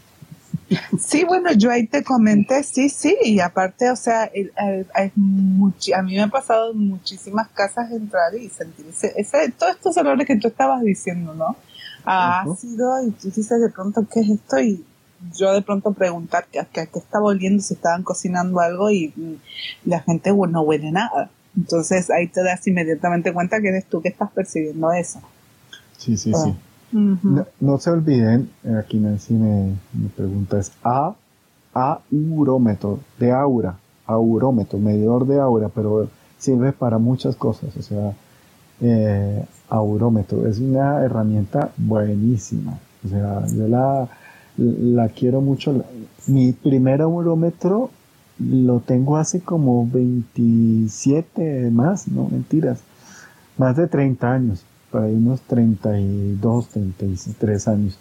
Sí, bueno, yo ahí te comenté, sí, sí, y aparte, o sea, a mí me ha pasado en muchísimas casas entrar y sentir ese, todos estos olores que tú estabas diciendo, ¿no? Ha sido, y tú dices de pronto, ¿qué es esto? Y yo de pronto preguntar qué, qué, qué estaba oliendo, si estaban cocinando algo y la gente, bueno, no huele nada. Entonces ahí te das inmediatamente cuenta que eres tú que estás percibiendo eso. Sí, sí, sí. Ah. no, se olviden, eh, aquí Nancy me, me pregunta, es A, aurómetro, de aura, aurómetro, medidor de aura, pero sirve para muchas cosas, o sea, eh, aurómetro es una herramienta buenísima, o sea, yo la, la quiero mucho. Mi primer aurómetro lo tengo hace como 27 más, no mentiras, más de 30 años, para unos 32, 33 años,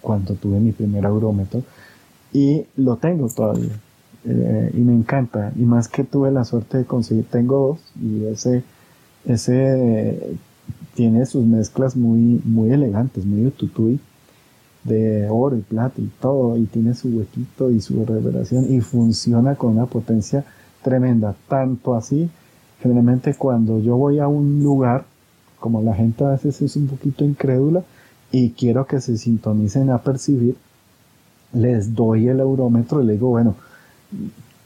cuando tuve mi primer aurómetro, y lo tengo todavía, eh, y me encanta, y más que tuve la suerte de conseguir, tengo dos, y ese, ese tiene sus mezclas muy, muy elegantes, muy ututui, de oro y plata y todo, y tiene su huequito y su reverberación y funciona con una potencia tremenda. Tanto así, generalmente cuando yo voy a un lugar, como la gente a veces es un poquito incrédula y quiero que se sintonicen a percibir, les doy el eurómetro y les digo, bueno,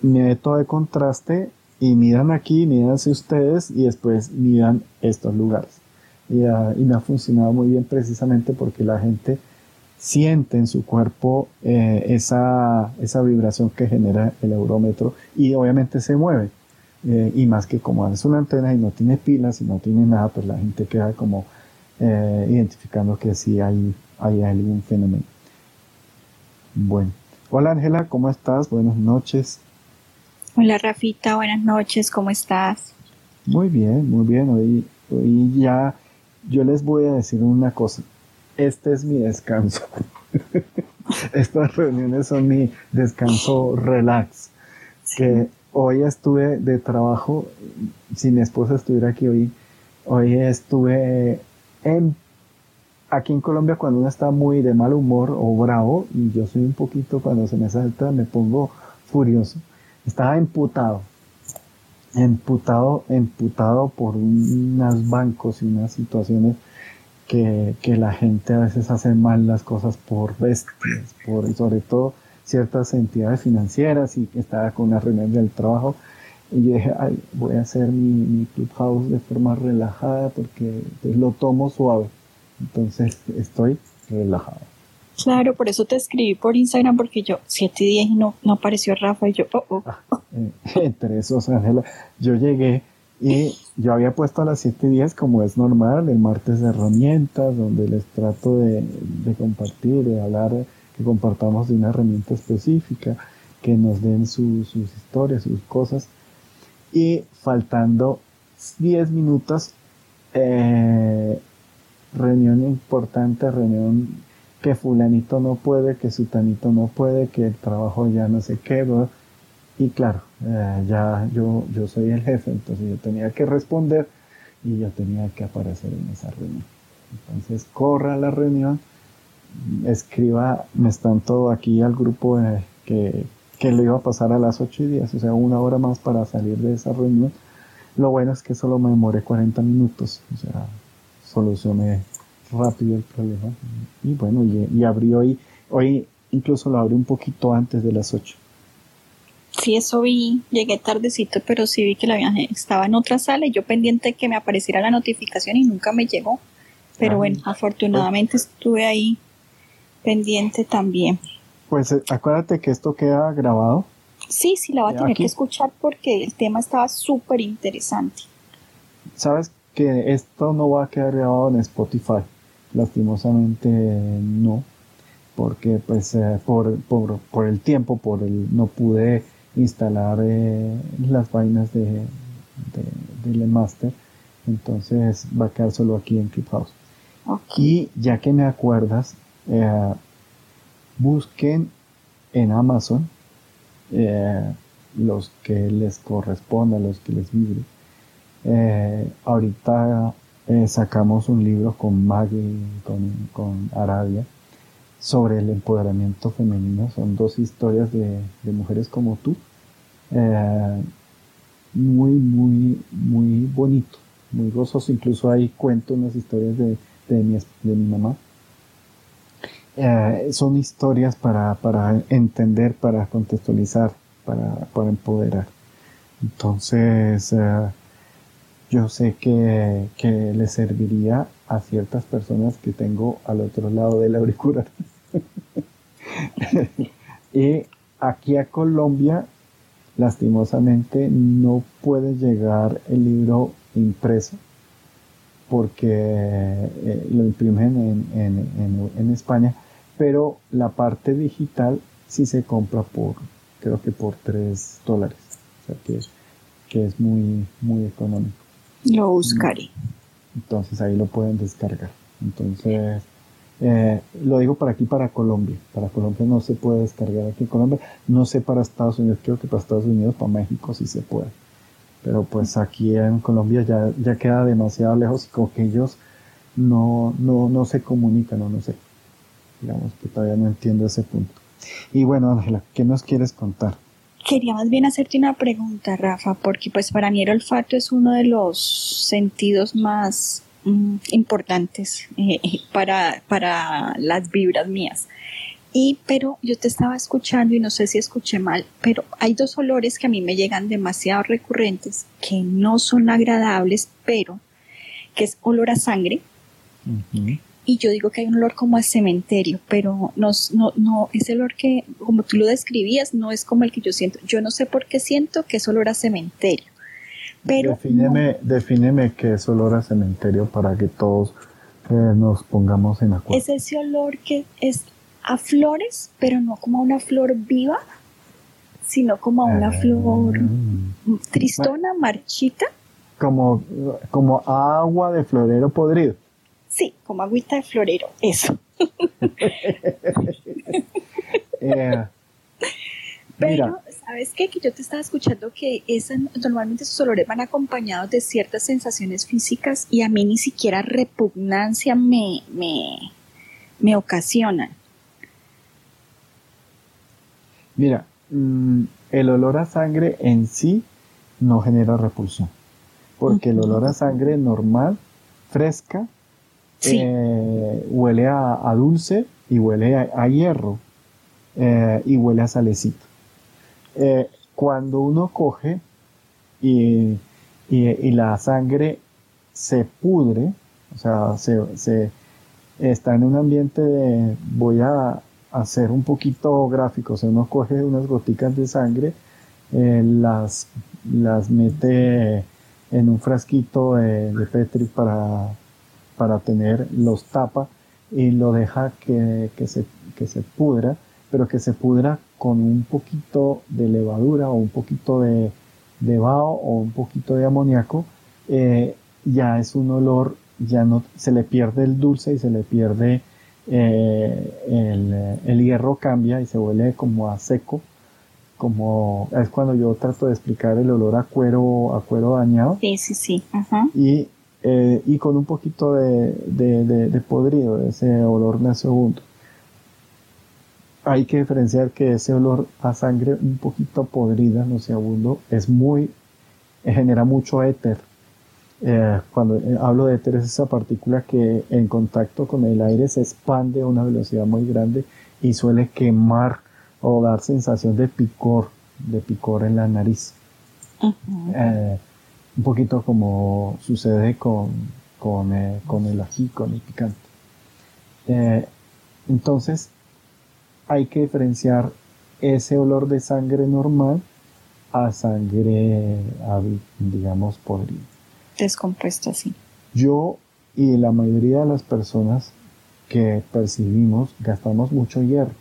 meto de contraste y midan aquí, mídanse ustedes y después midan estos lugares. Y, ah, y me ha funcionado muy bien precisamente porque la gente siente en su cuerpo eh, esa, esa vibración que genera el eurómetro y obviamente se mueve. Eh, y más que como es una antena y no tiene pilas y no tiene nada, pues la gente queda como eh, identificando que sí hay, hay algún fenómeno. Bueno. Hola Ángela, ¿cómo estás? Buenas noches. Hola Rafita, buenas noches, ¿cómo estás? Muy bien, muy bien. Hoy, hoy ya yo les voy a decir una cosa este es mi descanso. (laughs) Estas reuniones son mi descanso relax. Que hoy estuve de trabajo, si mi esposa estuviera aquí hoy, hoy estuve en, aquí en Colombia cuando uno está muy de mal humor o bravo, y yo soy un poquito cuando se me salta, me pongo furioso. estaba emputado, emputado, emputado por unos bancos y unas situaciones que, que, la gente a veces hace mal las cosas por bestias, por, y sobre todo ciertas entidades financieras y estaba con una reunión del trabajo y yo dije, Ay, voy a hacer mi, mi clubhouse de forma relajada porque lo tomo suave. Entonces estoy relajado. Claro, por eso te escribí por Instagram porque yo, siete días y no, no apareció Rafa y yo, oh, oh. Ah, eh, (laughs) entre esos, Ángela, yo llegué y yo había puesto a las 7 días como es normal, el martes de herramientas, donde les trato de, de compartir, de hablar, que compartamos de una herramienta específica, que nos den sus historias, sus cosas. Y faltando 10 minutos, eh, reunión importante, reunión que fulanito no puede, que sutanito no puede, que el trabajo ya no se queda. Y claro, eh, ya yo, yo soy el jefe, entonces yo tenía que responder y yo tenía que aparecer en esa reunión. Entonces corra la reunión, escriba, me están todo aquí al grupo eh, que, que lo iba a pasar a las 8 y 10, o sea, una hora más para salir de esa reunión. Lo bueno es que solo me demoré 40 minutos, o sea, solucioné rápido el problema. Y bueno, y, y abrí hoy, hoy incluso lo abrí un poquito antes de las 8. Sí, eso vi, llegué tardecito, pero sí vi que la viaje estaba en otra sala y yo pendiente que me apareciera la notificación y nunca me llegó. Pero bueno, afortunadamente estuve ahí pendiente también. Pues eh, acuérdate que esto queda grabado. Sí, sí, la va a tener que escuchar porque el tema estaba súper interesante. Sabes que esto no va a quedar grabado en Spotify. Lastimosamente no. Porque pues eh, por, por, por, el tiempo, por el no pude instalar eh, las vainas de, de, del master. Entonces va a quedar solo aquí en Clubhouse. Y ya que me acuerdas, eh, busquen en Amazon eh, los que les corresponda, los que les vibre. Eh, ahorita sacamos un libro con Maggie, con, con, Arabia, sobre el empoderamiento femenino. Son dos historias de, de mujeres como tú. muy, muy, muy bonito, muy gozoso. Incluso hay cuento unas historias de, de, mi, de mi mamá eh, son historias para, para, entender, para contextualizar, para, para empoderar. Entonces, eh, yo sé que, que le serviría a ciertas personas que tengo al otro lado del auricular. (laughs) (laughs) y aquí a Colombia, lastimosamente, no puede llegar el libro impreso porque eh, lo imprimen en, en, en, en, España, pero la parte digital sí se compra por, creo que por 3 dólares, o sea que, que es muy, muy económico. Lo buscaré. Entonces ahí lo pueden descargar. Entonces, eh, lo digo para aquí, para Colombia. Para Colombia no se puede descargar aquí en Colombia. No sé para Estados Unidos, creo que para Estados Unidos, para México sí se puede pero pues aquí en Colombia ya, ya queda demasiado lejos y como que ellos no, no, no se comunican o no sé. Digamos que todavía no entiendo ese punto. Y bueno, Ángela, ¿qué nos quieres contar? Quería más bien hacerte una pregunta, Rafa, porque pues para mí el olfato es uno de los sentidos más mm, importantes eh, para, para las vibras mías. Y, pero yo te estaba escuchando y no sé si escuché mal, pero hay dos olores que a mí me llegan demasiado recurrentes, que no son agradables, pero que es olor a sangre. Y yo digo que hay un olor como a cementerio, pero no, no, no, ese olor que, como tú lo describías, no es como el que yo siento. Yo no sé por qué siento que es olor a cementerio. Pero defíneme, defíneme qué es olor a cementerio para que todos eh, nos pongamos en acuerdo. Es ese olor que es a flores, pero no como a una flor viva, sino como a una ah. flor tristona, marchita. Como, como agua de florero podrido. Sí, como agüita de florero, eso. (laughs) (laughs) Eh, pero, ¿sabes qué? Que yo te estaba escuchando que esa, normalmente esos olores van acompañados de ciertas sensaciones físicas y a mí ni siquiera repugnancia me, me ocasionan. Mira, mm, el olor a sangre en sí no genera repulsión, porque el olor a sangre normal, fresca, eh, huele a, dulce y huele a, hierro eh, y huele a salecito. Eh, cuando uno coge y, la sangre se pudre, o sea, se, está en un ambiente de, voy a hacer un poquito gráfico, o sea, uno coge unas goticas de sangre, las, las mete en un frasquito de, de Petri para para tener, los tapa y lo deja que, se, que se pudra, pero que se pudra con un poquito de levadura o un poquito de, de vaho o un poquito de amoníaco, eh, ya es un olor, ya no se le pierde el dulce y se le pierde eh, el, el, hierro cambia y se huele como a seco, como es cuando yo trato de explicar el olor a cuero, a cuero dañado. Sí, sí, sí. Y eh, y con un poquito de, de, de, podrido, ese olor segundo Hay que diferenciar que ese olor a sangre un poquito podrida, nauseabundo, es muy, genera mucho éter. Eh, cuando eh, hablo de éter es esa partícula que en contacto con el aire se expande a una velocidad muy grande y suele quemar o dar sensación de picor, de picor en la nariz un poquito como sucede con, con, eh, con el ají, con el picante. Eh, entonces, hay que diferenciar ese olor de sangre normal a sangre, digamos, podrida. Descompuesta, sí. Yo y la mayoría de las personas que percibimos gastamos mucho hierro.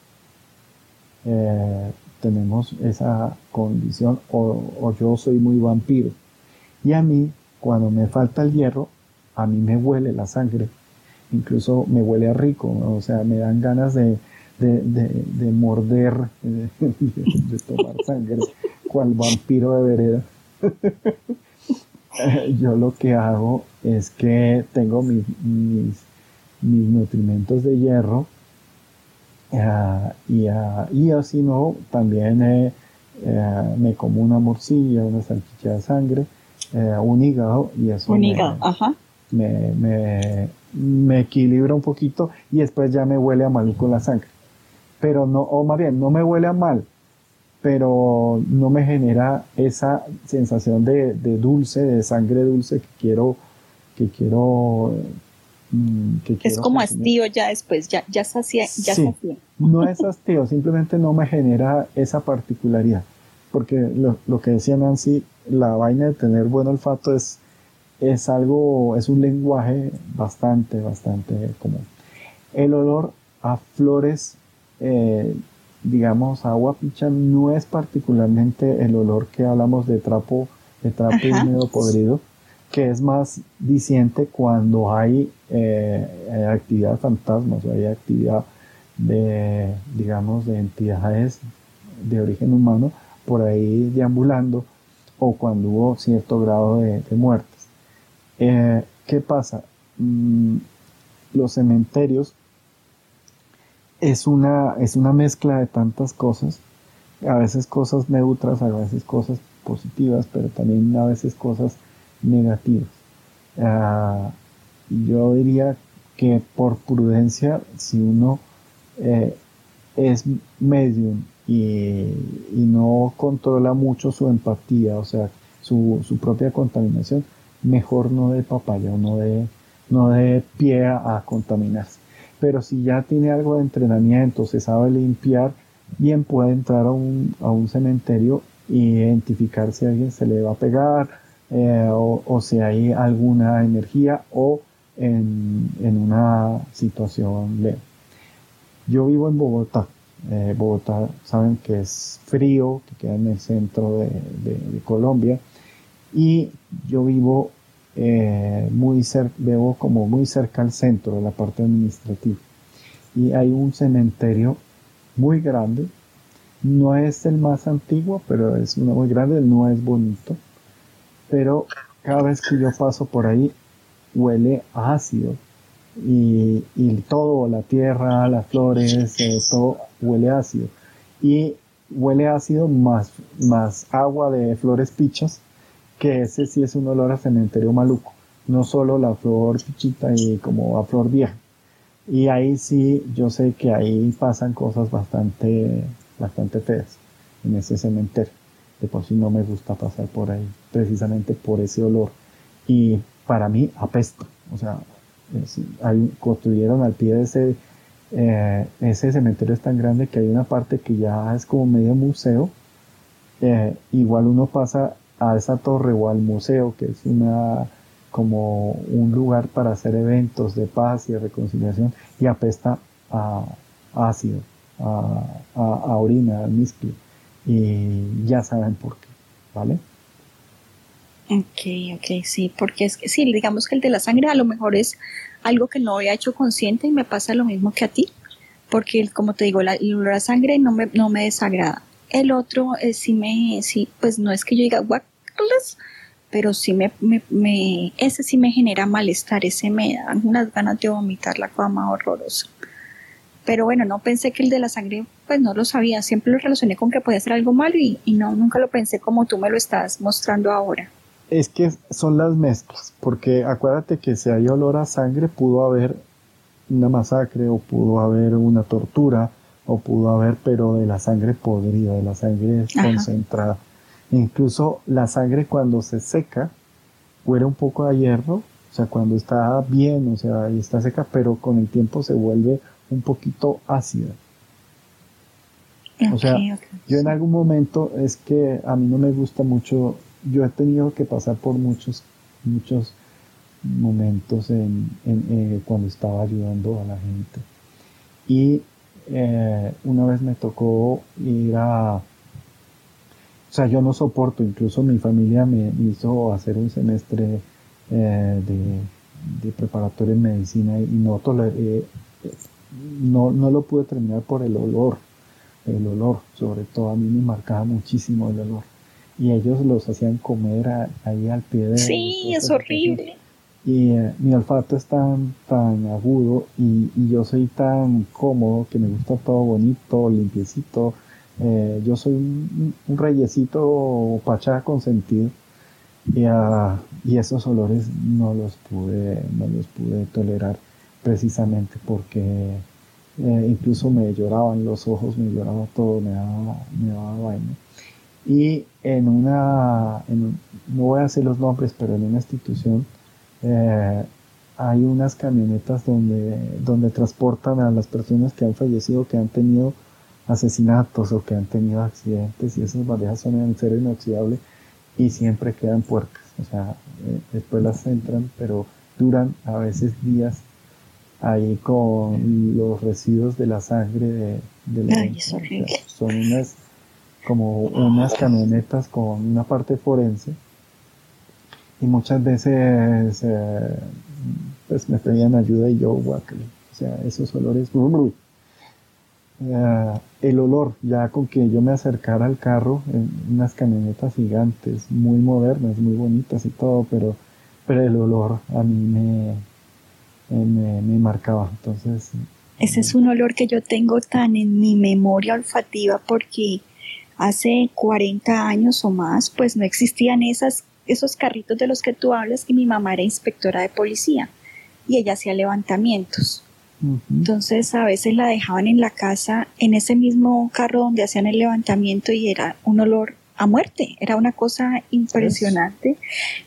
Eh, tenemos esa condición o, o, yo soy muy vampiro. Y a mí, cuando me falta el hierro, a mí me huele la sangre. Incluso me huele a rico, o sea, me dan ganas de, de, morder, (laughs) de, tomar sangre, cual vampiro de vereda. (laughs) Yo lo que hago es que tengo mis, mis, nutrimentos de hierro ah, y, uh, y así no, también eh, eh, me como una morcilla, una salchicha de sangre eh, un hígado y eso un hígado, ajá. Me, me, me, equilibra un poquito y después ya me huele a mal con la sangre. Pero no, o más bien, no me huele a mal, pero no me genera esa sensación de, de dulce, de sangre dulce que quiero, que quiero mm, que es como hastío ya después, ya, ya sacia, ya sí, No es (laughs) hastío, simplemente no me genera esa particularidad. Porque lo, lo, que decía Nancy, la vaina de tener buen olfato es, es algo, es un lenguaje bastante, bastante común. El olor a flores, eh, digamos, agua picha, no es particularmente el olor que hablamos de trapo, de trapo húmedo podrido, que es más diciente cuando hay eh, actividad fantasmas o hay actividad de, digamos, de entidades de origen humano por ahí deambulando o cuando hubo cierto grado de, muertes. Eh, ¿Qué pasa? Mm, los cementerios es una, es una mezcla de tantas cosas, a veces cosas neutras, a veces cosas positivas, pero también a veces cosas negativas. Ah, yo diría que por prudencia, si uno eh, es medium y, no controla mucho su empatía, o sea, su, su propia contaminación, mejor no de papaya no de, no de pie a, contaminarse. Pero si ya tiene algo de entrenamiento, se sabe limpiar, bien puede entrar a un, a un cementerio e identificar si alguien se le va a pegar eh, o, o, si hay alguna energía o en, en una situación leve. Yo vivo en Bogotá, eh, Bogotá saben que es frío, que queda en el centro de, Colombia. Y yo vivo eh, muy cerca, vivo como muy cerca al centro de la parte administrativa. Y hay un cementerio muy grande. No es el más antiguo, pero es uno muy grande, no es bonito. Pero cada vez que yo paso por ahí, huele ácido y, y todo, la tierra, las flores, eh, todo huele ácido. Y huele ácido más, más agua de flores pichas, que ese sí es un olor a cementerio maluco, no solo la flor pichita y como a flor vieja. Y ahí sí, yo sé que ahí pasan cosas bastante, bastante feas en ese cementerio. De por sí no me gusta pasar por ahí, precisamente por ese olor. Y para mí apesta. O sea, construyeron al pie de ese, eh, ese cementerio es tan grande que hay una parte que ya es como medio museo. Eh, igual uno pasa a esa torre o al museo, que es una como un lugar para hacer eventos de paz y de reconciliación, y apesta a, ácido, a, a, orina, a Y ya saben por qué, ¿vale? Ok, ok, sí, porque es que sí, digamos que el de la sangre a lo mejor es algo que no había hecho consciente y me pasa lo mismo que a ti, porque como te digo, la, la sangre no me, no me desagrada. El otro eh, sí me, sí, pues no es que yo diga guacalas, pero sí me, me, ese sí me genera malestar, ese me da unas ganas de vomitar la cama horrorosa. Pero bueno, no pensé que el de la sangre, pues no lo sabía, siempre lo relacioné con que podía ser algo malo y, y no, nunca lo pensé como tú me lo estás mostrando ahora. Es que son las mezclas, porque acuérdate que si hay olor a sangre pudo haber una masacre o pudo haber una tortura o pudo haber, pero de la sangre podrida, de la sangre concentrada. Incluso la sangre cuando se seca huele un poco a hierro, o sea, cuando está bien, o sea, y está seca, pero con el tiempo se vuelve un poquito ácida. o sea, yo en algún momento es que a mí no me gusta mucho, yo he tenido que pasar por muchos, muchos momentos en, eh, cuando estaba ayudando a la gente. Y eh, una vez me tocó ir a o sea, yo no soporto, incluso mi familia me hizo hacer un semestre eh, de, preparatoria en medicina y no, eh, no, no lo pude terminar por el olor, el olor, sobre todo a mí me marcaba muchísimo el olor. Y ellos los hacían comer ahí al pie de... Sí, es horrible. Y eh, mi olfato es tan, tan agudo y, y, yo soy tan cómodo que me gusta todo bonito, limpiecito, eh, yo soy un, reyesito pachá consentido y, uh, y esos olores no los pude, no los pude tolerar precisamente porque eh, incluso me lloraban los ojos, me lloraba todo, me daba, me daba vaina. Y en una, no voy a decir los nombres, pero en una institución eh, hay unas camionetas donde, donde transportan a las personas que han fallecido, que han tenido asesinatos o que han tenido accidentes y esas bandejas son en acero inoxidable y siempre quedan puercas. O sea, eh, después las entran, pero duran a veces días ahí con los residuos de la sangre de, la son unas como unas camionetas con una parte forense y muchas veces eh, pues me pedían ayuda y yo guacle. O sea, esos olores eh, el olor, ya con que yo me acercara al carro, en unas camionetas gigantes, muy modernas, muy bonitas y todo, pero, pero el olor a mí me, me, me marcaba. Entonces. Ese es un olor que yo tengo tan en mi memoria olfativa porque hace 40 años o más, pues no existían esas, esos carritos de los que tú hablas y mi mamá era inspectora de policía y ella hacía levantamientos. Entonces a veces la dejaban en la casa, en ese mismo carro donde hacían el levantamiento y era un olor a muerte, era una cosa impresionante.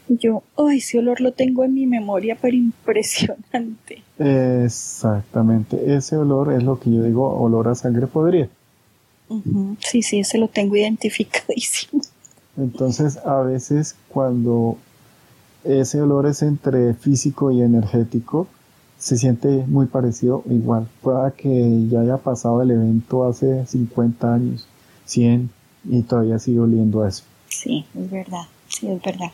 Y yo, ay, ese olor lo tengo en mi memoria, pero (laughs) impresionante. Exactamente, ese olor es lo que yo digo, olor a sangre podrida. Sí, sí, ese lo tengo identificadísimo. Entonces, a veces cuando ese olor es entre físico y energético, se siente muy parecido igual. Pueda que ya haya pasado el evento hace 50 años, 100 y todavía sigue oliendo a eso. Sí, es verdad, sí, es verdad.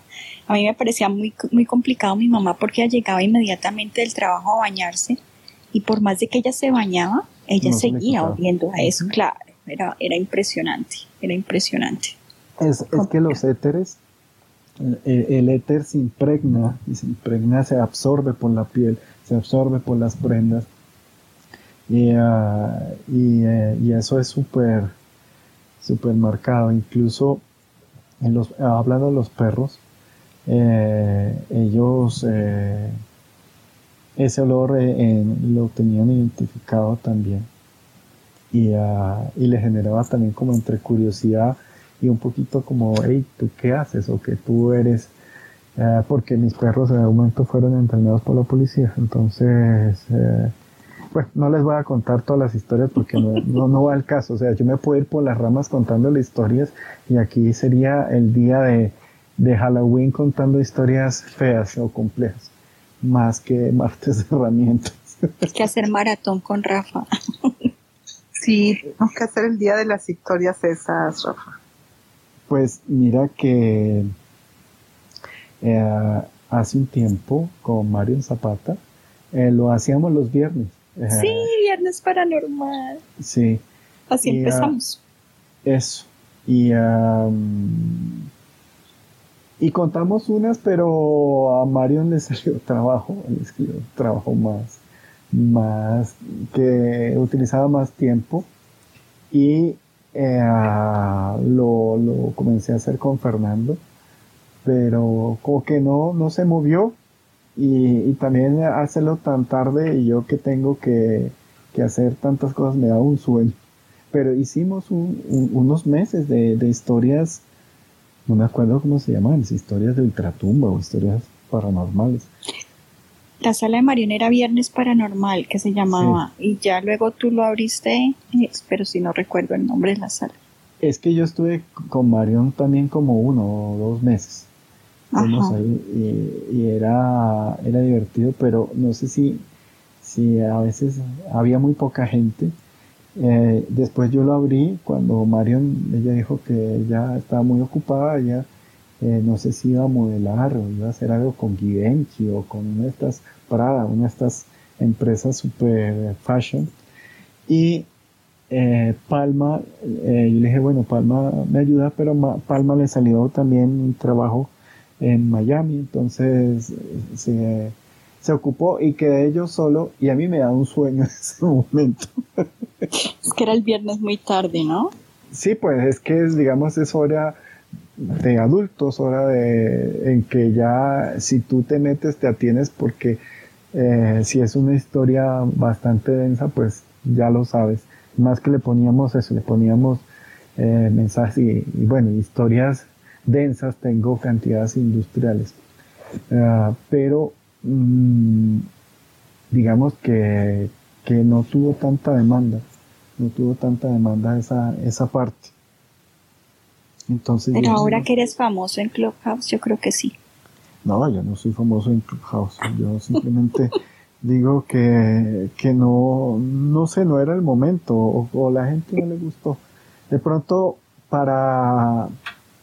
A mí me parecía muy, muy complicado mi mamá porque ella llegaba inmediatamente del trabajo a bañarse y por más de que ella se bañaba, ella seguía oliendo a eso, claro, era, era impresionante, era impresionante. Es, es que los éteres, el, el, éter se impregna y se impregna, se absorbe por la piel se absorbe por las prendas. Y, ah, y, eh, y eso es súper, súper marcado. Incluso en los, hablando de los perros, eh, ellos eh, ese olor lo tenían identificado también y, uh, y, le generaba también como entre curiosidad y un poquito como, hey, ¿tú qué haces? o que tú eres, uh, porque mis perros en algún momento fueron entrenados por la policía, entonces, uh, pues no les voy a contar todas las historias porque no, (laughs) no, no, va al caso, o sea, yo me puedo ir por las ramas contando las historias y aquí sería el día de, de Halloween contando historias feas o complejas, más que martes de herramientas. Hay que hacer maratón con Rafa. (laughs) Sí, tenemos que hacer el día de las historias esas, Rafa. Pues mira que eh, hace un tiempo con Mario Zapata eh, lo hacíamos los viernes. Eh, sí, viernes paranormal. Sí. Así y, empezamos. Uh, eso. Y um, y contamos unas, pero a Marion le salió (laughs) trabajo, le salió trabajo más, más, que utilizaba más tiempo. Y eh, lo, lo, comencé a hacer con Fernando, pero como que no, no se movió. Y, y también hacerlo tan tarde y yo que tengo que, que, hacer tantas cosas me da un sueño. Pero hicimos un, un, unos meses de, de historias no me acuerdo cómo se llaman, historias de ultratumba o historias paranormales. La sala de Marion era Viernes Paranormal, que se llamaba, sí. y ya luego tú lo abriste, pero si no recuerdo el nombre de la sala. Es que yo estuve con Marion también como uno o dos meses. Ahí y, y, era, era divertido, pero no sé si, si a veces había muy poca gente eh, después yo lo abrí cuando Marion, ella dijo que ella estaba muy ocupada, ella eh, no sé si iba a modelar o iba a hacer algo con Givenchy o con una de estas Prada, una de estas empresas super fashion. Y eh, Palma, eh, yo le dije, bueno, Palma me ayuda, pero Ma Palma le salió también un trabajo en Miami, entonces se se ocupó y quedé yo solo y a mí me da un sueño (laughs) en ese momento. Es que era el viernes muy tarde, ¿no? Sí, pues es que es, digamos, es hora de adultos, hora de en que ya si tú te metes te atienes porque eh, si es una historia bastante densa, pues ya lo sabes. Más que le poníamos eso, le poníamos eh, mensajes y, y, bueno, historias densas, tengo cantidades industriales. Uh, pero mmm, digamos que, que no tuvo tanta demanda, no tuvo tanta demanda esa, esa parte. Entonces, Pero ahora que eres famoso en Clubhouse, yo creo que sí. No, yo no soy famoso en Clubhouse. Yo simplemente (laughs) digo que, que no, no sé, no era el momento o, o, la gente no le gustó. De pronto, para,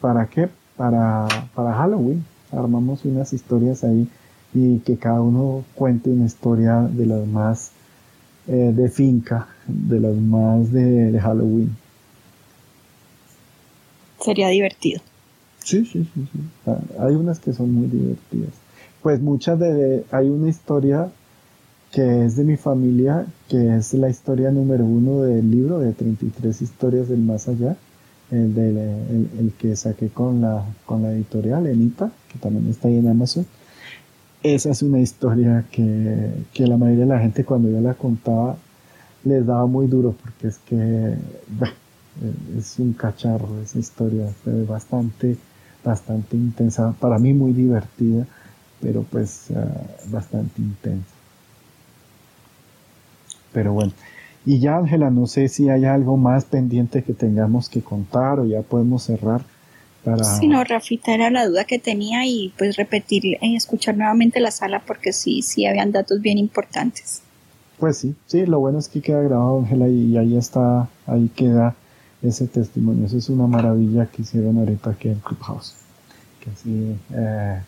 ¿para qué? Para, para Halloween. Armamos unas historias ahí y que cada uno cuente una historia de las más eh, de finca, de las más de, de, Halloween. Sería divertido. Sí, sí, sí, sí. Ah, hay unas que son muy divertidas. Pues muchas de, hay una historia que es de mi familia, que es la historia número uno del libro de 33 historias del más allá, el, del, el, el que saqué con la, con la editorial Enita, que también está ahí en Amazon esa es una historia que, que, la mayoría de la gente cuando yo la contaba les daba muy duro porque es que bah, es un cacharro esa historia, fue bastante, bastante intensa, para mí muy divertida, pero pues uh, bastante intensa. Pero bueno, y ya Ángela, no sé si hay algo más pendiente que tengamos que contar o ya podemos cerrar. Para... Sí, no, Rafita era la duda que tenía y pues repetir, eh, escuchar nuevamente la sala porque sí, sí habían datos bien importantes. Pues sí, sí, lo bueno es que queda grabado, Ángela, y ahí está, ahí queda ese testimonio. Eso es una maravilla que hicieron ahorita aquí en Clubhouse. Que así, eh,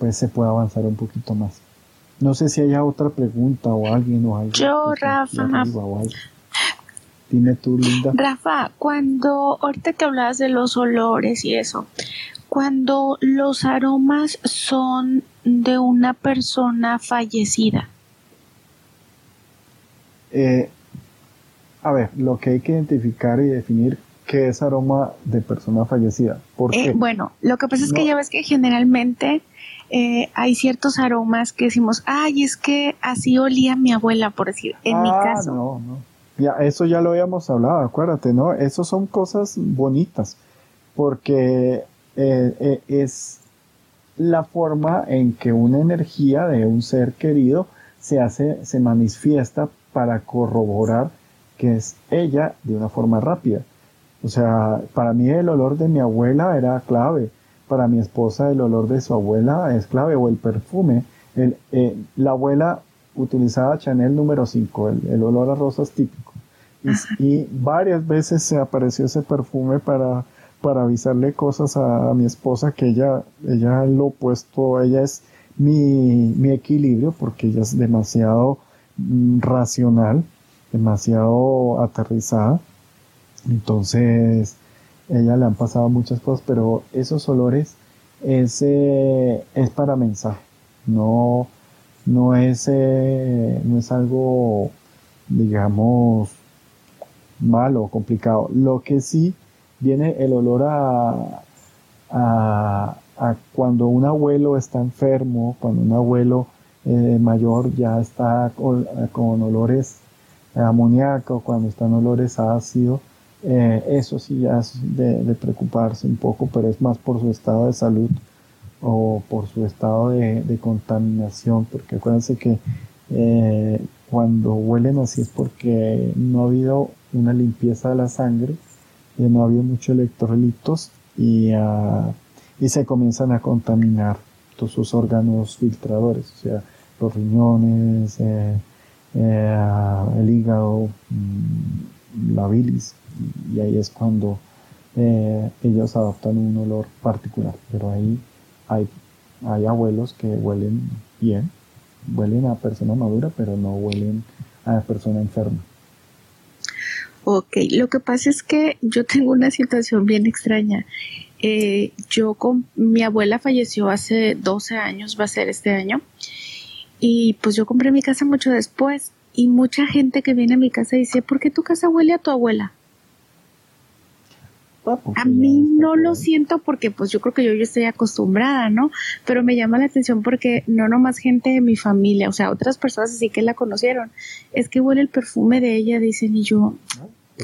pues se pueda avanzar un poquito más. No sé si haya otra pregunta o alguien o algo. Yo, Rafa. Dime tú, Linda. Rafa, cuando ahorita que hablabas de los olores y eso, cuando los aromas son de una persona fallecida. Eh, a ver, lo que hay que identificar y definir que es aroma de persona fallecida. ¿Por eh, bueno, lo que pasa es que ya ves que generalmente eh, hay ciertos aromas que decimos, ay, es que así olía mi abuela, por decir, en mi ah, caso. No, no. Ya, eso ya lo habíamos hablado, acuérdate, ¿no? Eso son cosas bonitas, porque eh, es la forma en que una energía de un ser querido se hace, se manifiesta para corroborar que es ella de una forma rápida. O sea, para mí el olor de mi abuela era clave, para mi esposa el olor de su abuela es clave, o el perfume. El, eh, la abuela utilizaba Chanel número 5, el, olor a rosas típico. Y, varias veces se apareció ese perfume para, para avisarle cosas a, mi esposa que ella, ella lo opuesto, ella es mi, mi equilibrio porque ella es demasiado mm, racional demasiado aterrizada. Entonces, ella le han pasado muchas cosas, pero esos olores es, es para mensaje. No, no es, eh, no es algo, digamos, malo complicado. Lo que sí viene el olor a, a, cuando un abuelo está enfermo, cuando un abuelo eh, mayor ya está con olores amoníaco, cuando están olores a ácido, eh, eso sí ya es de, preocuparse un poco, pero es más por su estado de salud o por su estado de, contaminación, porque acuérdense que eh, cuando huelen así es porque no ha habido una limpieza de la sangre, y no ha habido muchos electrolitos y, ah, y se comienzan a contaminar todos sus órganos filtradores, o sea, los riñones, eh, eh, el hígado, mm, la bilis, y ahí es cuando eh, ellos adoptan un olor particular. Pero ahí hay, hay abuelos que huelen bien, huelen a persona madura, pero no huelen a persona enferma. Ok, lo que pasa es que yo tengo una situación bien extraña. Eh, yo con mi abuela falleció hace 12 años, va a ser este año, y pues yo compré mi casa mucho después y mucha gente que viene a mi casa dice, ¿por qué tu casa huele a tu abuela? Ah, pues a mí no lo siento porque pues yo creo que yo, yo estoy acostumbrada, ¿no? Pero me llama la atención porque no nomás gente de mi familia, o sea, otras personas así que la conocieron, es que huele el perfume de ella, dicen, y yo...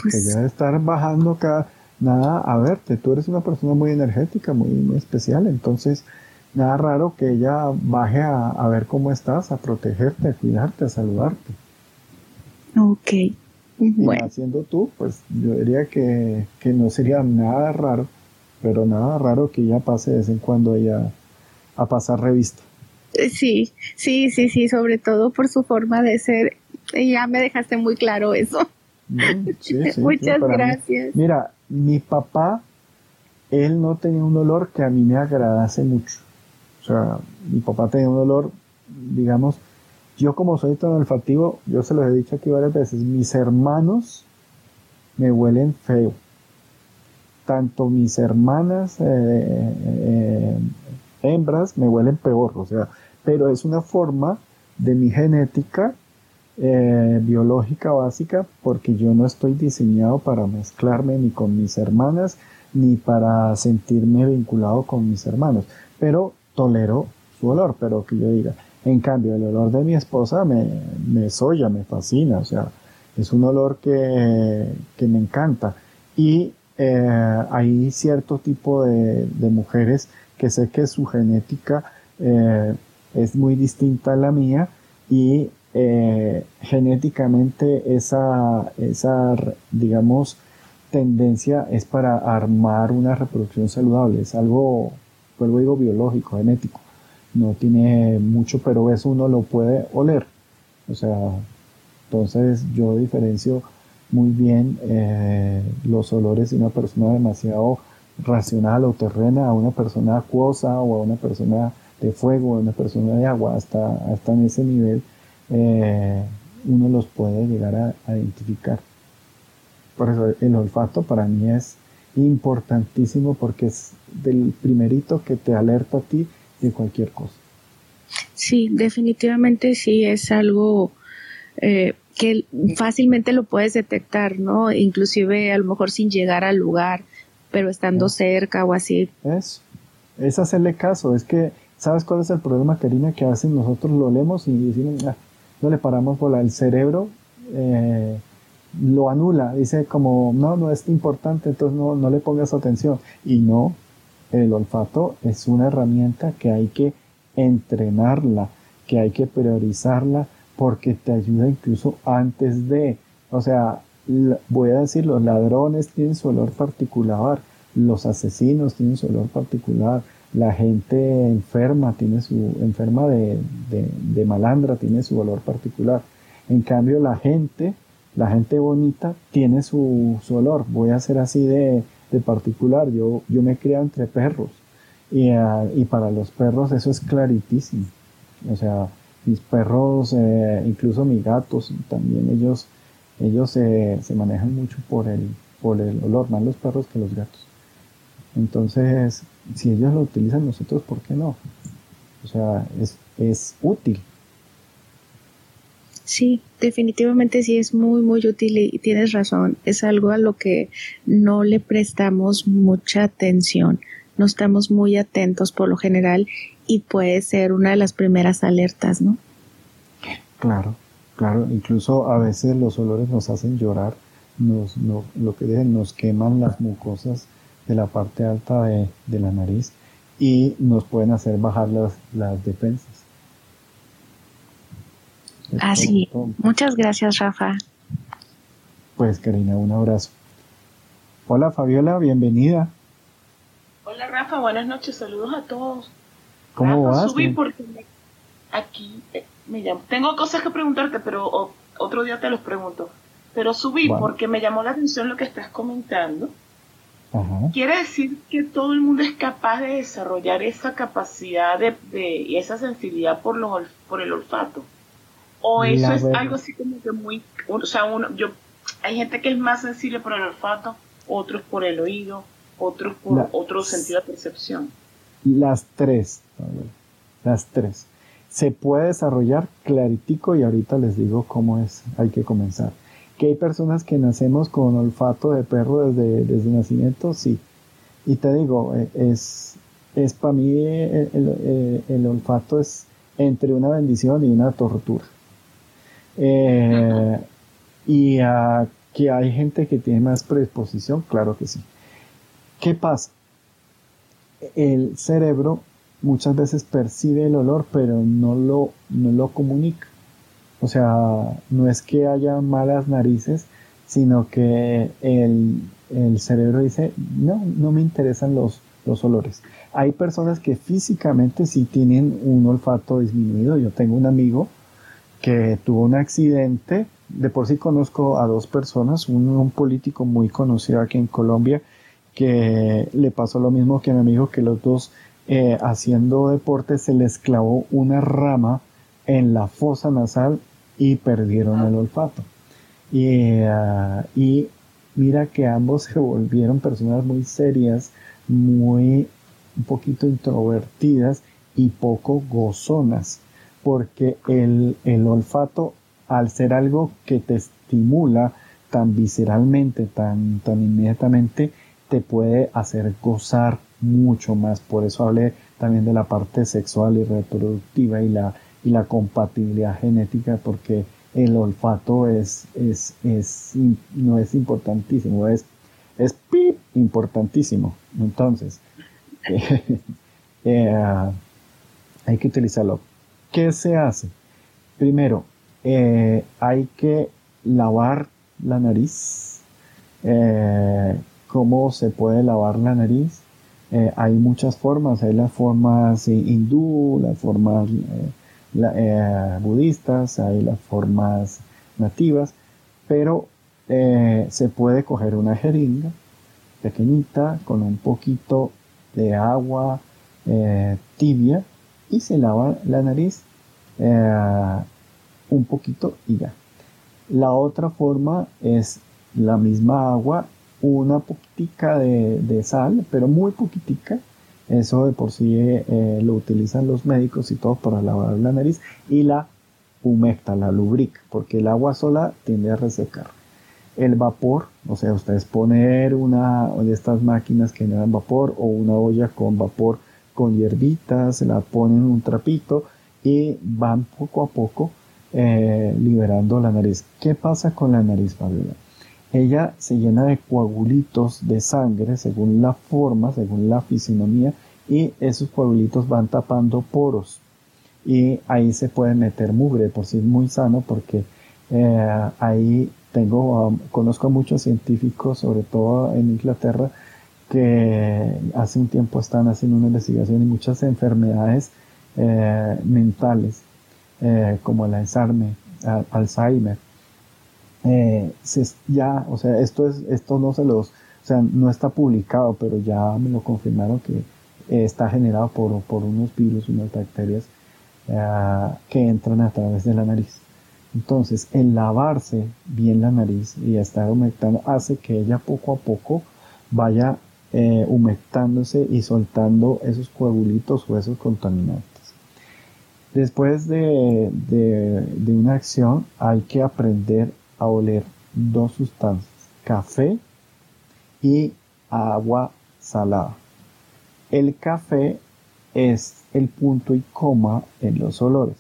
Pues, ya estar bajando cada... Nada, a verte, tú eres una persona muy energética, muy, muy especial, entonces nada raro que ella baje a, ver cómo estás, a protegerte, a cuidarte, a saludarte. Ok. Bueno. haciendo tú, pues yo diría que, no sería nada raro, pero nada raro que ella pase de vez en cuando ella a pasar revista. Eh, sí, sí, sí, sí, sobre todo por su forma de ser. Ya me dejaste muy claro eso. (laughs) Muchas gracias. mira, mi papá, él no tenía un olor que a mí me agradase mucho. O sea, mi papá tenía un olor, digamos, yo como soy tan olfativo, yo se los he dicho aquí varias veces, mis hermanos me huelen feo. Tanto mis hermanas eh, eh, hembras me huelen peor, o sea, pero es una forma de mi genética eh, biológica básica porque yo no estoy diseñado para mezclarme ni con mis hermanas ni para sentirme vinculado con mis hermanos, pero tolero su olor, pero que yo diga, en cambio el olor de mi esposa me, me soya, me fascina, o sea, es un olor que, que me encanta. Y eh, hay cierto tipo de, de, mujeres que sé que su genética eh, es muy distinta a la mía y eh, genéticamente esa, esa, digamos, tendencia es para armar una reproducción saludable, es algo vuelvo digo biológico, genético. No tiene mucho, pero eso uno lo puede oler. O sea, entonces yo diferencio muy bien eh, los olores de una persona demasiado racional o terrena a una persona acuosa o a una persona de fuego, a una persona de agua, hasta, hasta en ese nivel eh, uno los puede llegar a identificar. Por eso el olfato para mí es importantísimo porque es del primerito que te alerta a ti de cualquier cosa. Sí, definitivamente sí es algo, eh, que fácilmente lo puedes detectar, ¿no? Inclusive a lo mejor sin llegar al lugar, pero estando cerca o así. Es, es hacerle caso, es que, ¿sabes cuál es el problema, Karina? Que a veces nosotros lo leemos y decimos, ah, no le paramos por el cerebro, eh, lo anula, dice como, no, no es importante, entonces no, no le pongas atención. Y no, el olfato es una herramienta que hay que entrenarla, que hay que priorizarla, porque te ayuda incluso antes de, o sea, voy a decir, los ladrones tienen su olor particular, los asesinos tienen su olor particular, la gente enferma tiene su, enferma de, de, malandra tiene su olor particular. En cambio, la gente, la gente bonita tiene su, su olor. Voy a ser así de, de particular. Yo, yo me criado entre perros. Y, ah, y, para los perros eso es claritísimo. O sea, mis perros, eh, incluso mis gatos, también ellos, ellos se manejan mucho por el, por el olor, más los perros que los gatos. Entonces, si ellos lo utilizan nosotros, ¿por qué no? O sea, es, es útil. Sí, definitivamente sí es muy, muy útil y tienes razón. Es algo a lo que no le prestamos mucha atención. No estamos muy atentos por lo general y puede ser una de las primeras alertas, ¿no? Claro, claro. Incluso a veces los olores nos hacen llorar, nos, no, lo que dicen, nos queman las mucosas de la parte alta de, de la nariz y nos pueden hacer bajar las, las defensas. Así. Muchas gracias, Rafa. Pues, Karina, un abrazo. Hola, Fabiola, bienvenida. Hola, Rafa, buenas noches, saludos a todos. ¿Cómo vas? Subí porque aquí eh, me llamo. Tengo cosas que preguntarte, pero otro día te los pregunto. Pero subí porque me llamó la atención lo que estás comentando. Quiere decir que todo el mundo es capaz de desarrollar esa capacidad de, y esa sensibilidad por, los, por el olfato. O eso es algo así como que muy, o sea, uno, yo, hay gente que es más sensible por el olfato, otros por el oído, otros por otro sentido de percepción. Las tres, las tres. Se puede desarrollar claritico y ahorita les digo cómo es, hay que comenzar. Que hay personas que nacemos con olfato de perro desde, desde nacimiento, sí. Y te digo, eh, es, es para mí eh, el, el olfato es entre una bendición y una tortura. Eh, y que hay gente que tiene más predisposición, claro que sí. ¿Qué pasa? El cerebro muchas veces percibe el olor, pero no lo, no lo comunica. O sea, no es que haya malas narices, sino que el, el cerebro dice, no, no me interesan los, los olores. Hay personas que físicamente sí tienen un olfato disminuido. Yo tengo un amigo que tuvo un accidente. De por sí conozco a dos personas, un, político muy conocido aquí en Colombia, que le pasó lo mismo que a mi amigo, que los dos eh, haciendo deporte se les clavó una rama en la fosa nasal y perdieron el olfato. Y, ah, y mira que ambos se volvieron personas muy serias, muy un poquito introvertidas y poco gozonas porque el, olfato, al ser algo que te estimula tan visceralmente, tan, tan inmediatamente, te puede hacer gozar mucho más. Por eso hablé también de la parte sexual y reproductiva y la, y la compatibilidad genética, porque el olfato es, es, es, no es importantísimo, es, es importantísimo. Entonces, (laughs) eh, hay que utilizarlo. ¿Qué se hace? Primero, eh, hay que lavar la nariz. Eh, ¿Cómo se puede lavar la nariz? Eh, hay muchas formas, hay las formas hindú, las formas budistas, hay las formas nativas, pero se puede coger una jeringa pequeñita con un poquito de agua tibia y se lava la nariz eh, un poquito y ya. La otra forma es la misma agua, una poquitica de, sal, pero muy poquitica. Eso de por sí eh, lo utilizan los médicos y todo para lavar la nariz. Y la humecta, la lubrica, porque el agua sola tiende a resecar. El vapor, o sea, ustedes poner una de estas máquinas que generan vapor o una olla con vapor con hierbitas, la ponen un trapito y van poco a poco eh, liberando la nariz. ¿Qué pasa con la nariz, Fabiola? Ella se llena de coagulitos de sangre según la forma, según la fisionomía, y esos coagulitos van tapando poros. Y ahí se puede meter mugre, por si es muy sano, porque eh, ahí tengo, um, conozco a muchos científicos, sobre todo en Inglaterra, que hace un tiempo están haciendo una investigación y muchas enfermedades eh, mentales, eh, como el Alzheimer, Alzheimer eh, ya, o sea, esto es, esto no se los, o sea, no está publicado, pero ya me lo confirmaron que está generado por, por unos virus, unas bacterias que entran a través de la nariz. Entonces, el lavarse bien la nariz y estar humectando hace que ella poco a poco vaya eh, humectándose y soltando esos coagulitos o esos contaminantes. Después de, de, una acción hay que aprender a oler dos sustancias, café y agua salada. El café es el punto y coma en los olores.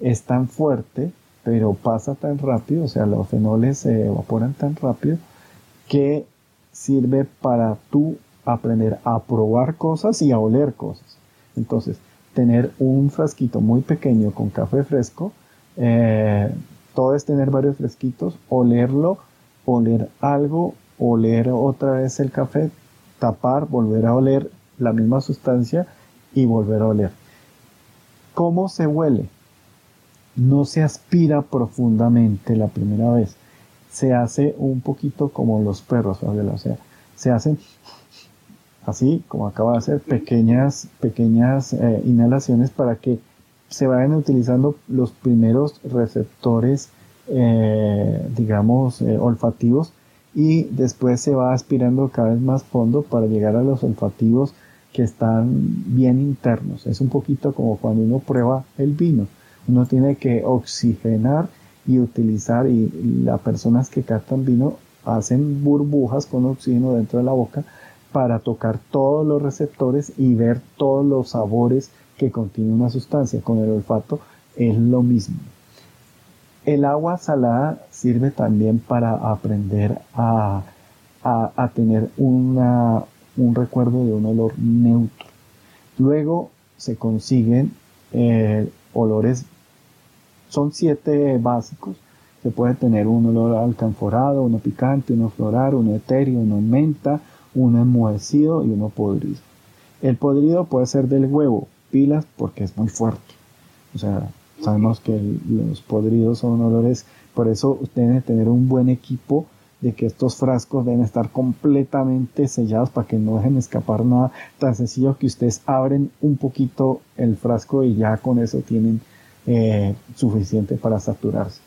Es tan fuerte, pero pasa tan rápido, o sea, los fenoles se evaporan tan rápido que sirve para tú aprender a probar cosas y a oler cosas. Entonces, tener un frasquito muy pequeño con café fresco, eh, todo es tener varios fresquitos, olerlo, oler algo, oler otra vez el café, tapar, volver a oler la misma sustancia y volver a oler. ¿Cómo se huele? No se aspira profundamente la primera vez. Se hace un poquito como los perros, o sea, se hacen así como acaba de hacer, pequeñas, pequeñas eh, inhalaciones para que se vayan utilizando los primeros receptores, eh, digamos, eh, olfativos y después se va aspirando cada vez más fondo para llegar a los olfativos que están bien internos. Es un poquito como cuando uno prueba el vino. Uno tiene que oxigenar y utilizar, y las personas que captan vino hacen burbujas con oxígeno dentro de la boca para tocar todos los receptores y ver todos los sabores que contiene una sustancia. Con el olfato es lo mismo. El agua salada sirve también para aprender a, tener una, un recuerdo de un olor neutro. Luego se consiguen eh, olores, son siete básicos. Se puede tener un olor alcanforado, uno picante, uno floral, uno etéreo, uno menta, uno enmohecido y uno podrido. El podrido puede ser del huevo, pilas porque es muy fuerte. O sea, sabemos que los podridos son olores, por eso deben tener un buen equipo de que estos frascos deben estar completamente sellados para que no dejen escapar nada. Tan sencillo que ustedes abren un poquito el frasco y ya con eso tienen eh, suficiente para saturarse.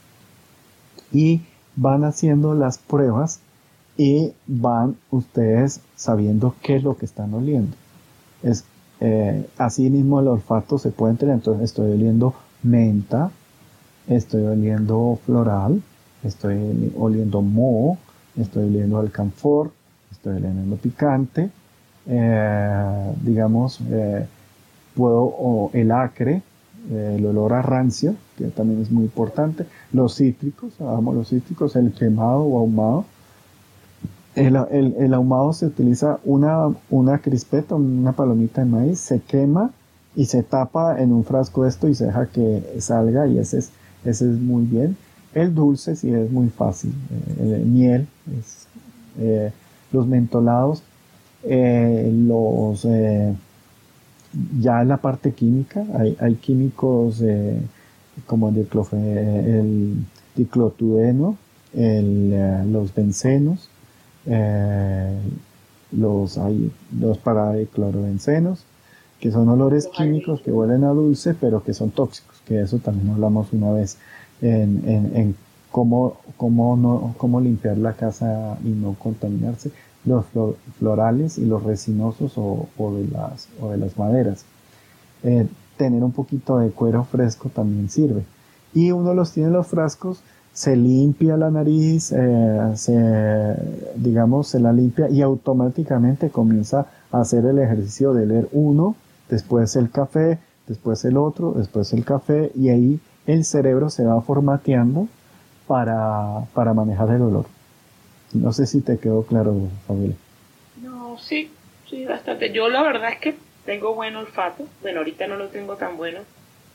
Y van haciendo las pruebas y van ustedes sabiendo qué es lo que están oliendo. Es, eh, así mismo el olfato se puede entender, entonces estoy oliendo menta, estoy oliendo floral, estoy oliendo moho, estoy oliendo alcanfor, estoy oliendo picante, eh, digamos, eh, puedo, o el acre, el olor a rancio, que también es muy importante, los cítricos, hagamos los cítricos, el quemado o ahumado, el, ahumado se utiliza una, una crispeta, una palomita de maíz, se quema y se tapa en un frasco esto y se deja que salga y ese es, ese es muy bien. El dulce sí es muy fácil, eh, el miel, eh, los mentolados, eh, los ya en la parte química hay, hay químicos como el, el diclotudeno, el, los bencenos, eh, los, hay los paradiclorobencenos, que son olores químicos que huelen a dulce, pero que son tóxicos, que eso también hablamos una vez en, en, cómo, cómo, no, cómo limpiar la casa y no contaminarse, los florales y los resinosos o, de, las, o de las maderas. Eh, tener un poquito de cuero fresco también sirve. y uno los tiene en los frascos, se limpia la nariz, eh, se, digamos, se la limpia y automáticamente comienza a hacer el ejercicio de leer uno, después el café, después el otro, después el café y ahí el cerebro se va formateando para, para manejar el olor. No sé si te quedó claro, Fabiola. No, sí, sí, bastante. Yo la verdad es que tengo buen olfato. Bueno, ahorita no lo tengo tan bueno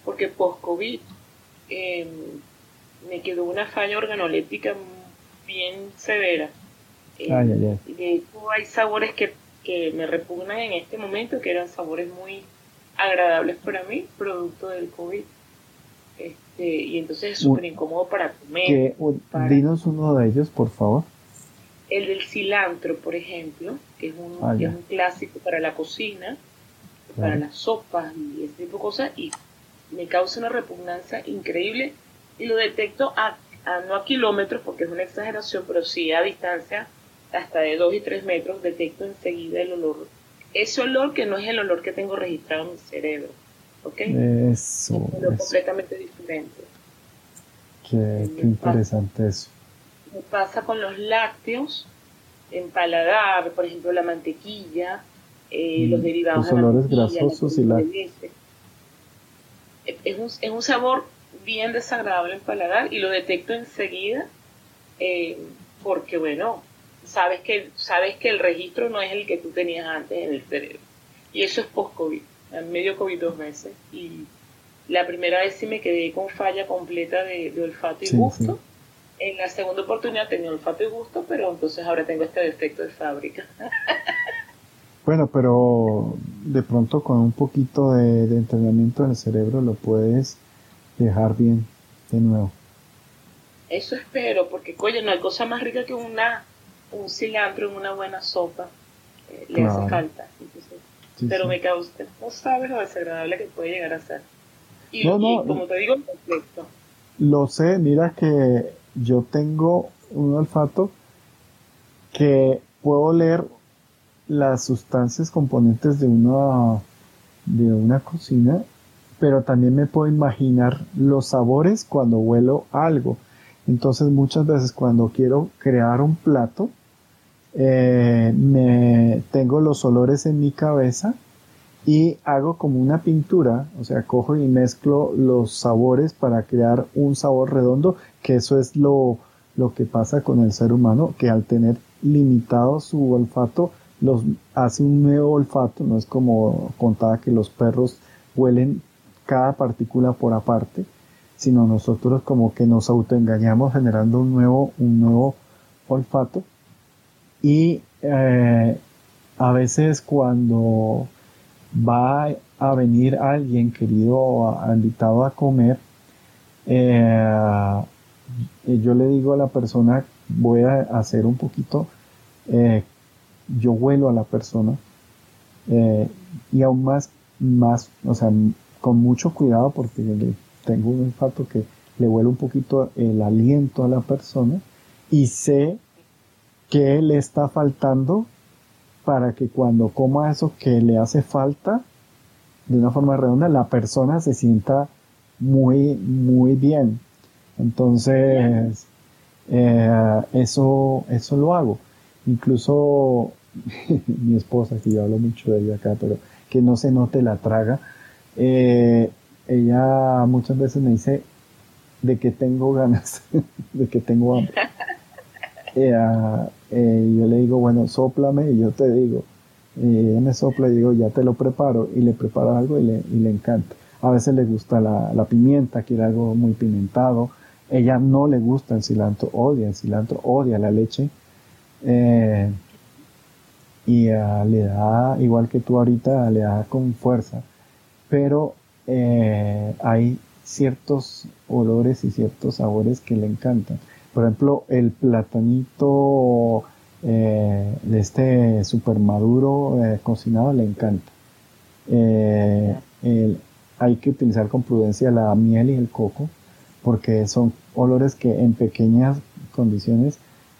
porque post-COVID em, me quedó una falla organoléptica bien severa. Eh, ay, ay, ay. De hecho, hay sabores que, que me repugnan en este momento, que eran sabores muy agradables para mí, producto del COVID. Este, y entonces es súper incómodo para comer. Dinos uno de ellos, por favor. El del cilantro, por ejemplo, que es un, ah, es un clásico para la cocina, para las sopas y ese tipo de cosas, y me causa una repugnancia increíble y lo detecto a, no a kilómetros porque es una exageración, pero sí a distancia hasta de 2 y 3 metros detecto enseguida el olor. Ese olor que no es el olor que tengo registrado en mi cerebro. ¿Ok? Eso. Es un olor completamente diferente. Qué, interesante eso. Me pasa con los lácteos, en paladar, por ejemplo, la mantequilla, eh, los derivados los olores grasosos y la... Es un, es un sabor bien desagradable en paladar y lo detecto enseguida eh, porque, bueno, sabes que, sabes que el registro no es el que tú tenías antes en el cerebro. Y eso es post-COVID, medio COVID dos veces. Y la primera vez sí me quedé con falla completa de, olfato y gusto. En la segunda oportunidad tenía olfato y gusto, pero entonces ahora tengo este defecto de fábrica. (laughs) Bueno, pero de pronto con un poquito de, entrenamiento en el cerebro lo puedes dejar bien de nuevo. Eso espero, porque coño, no hay cosa más rica que una un cilantro en una buena sopa. Eh, le hace falta. pero me causa, no sabes lo desagradable que puede llegar a ser. Y, no, no, como te digo, perfecto. Lo sé, mira que yo tengo un olfato que puedo leer las sustancias componentes de una, de una cocina, pero también me puedo imaginar los sabores cuando huelo algo. Entonces muchas veces cuando quiero crear un plato, eh, me tengo los olores en mi cabeza y hago como una pintura, o sea, cojo y mezclo los sabores para crear un sabor redondo, que eso es lo, lo que pasa con el ser humano, que al tener limitado su olfato, los hace un nuevo olfato, no es como contaba que los perros huelen cada partícula por aparte, sino nosotros como que nos autoengañamos generando un nuevo, un nuevo olfato. Y eh, a veces cuando va a venir alguien querido, invitado a comer, eh, yo le digo a la persona, voy a hacer un poquito eh, yo huelo a la persona y aún más, más, o sea, con mucho cuidado porque tengo un olfato que le huelo un poquito el aliento a la persona y sé que le está faltando para que cuando coma eso que le hace falta de una forma redonda la persona se sienta muy muy bien. Entonces eh, eso eso lo hago. Incluso (laughs) mi esposa, que yo hablo mucho de ella acá, pero que no se note la traga, eh, ella muchas veces me dice de que tengo ganas, (laughs) de que tengo hambre. (laughs) Eh, eh, yo le digo, bueno, soplame y yo te digo. ella me sopla y digo, ya te lo preparo y le preparo algo y le, y le encanta. A veces le gusta la, la, pimienta, quiere algo muy pimentado. Ella no le gusta el cilantro, odia el cilantro, odia la leche. Eh, y ah, le da, igual que tú ahorita, le da con fuerza. Pero eh, hay ciertos olores y ciertos sabores que le encantan. Por ejemplo, el platanito eh, de este super maduro eh, cocinado le encanta. hay que utilizar con prudencia la miel y el coco porque son olores que en pequeñas condiciones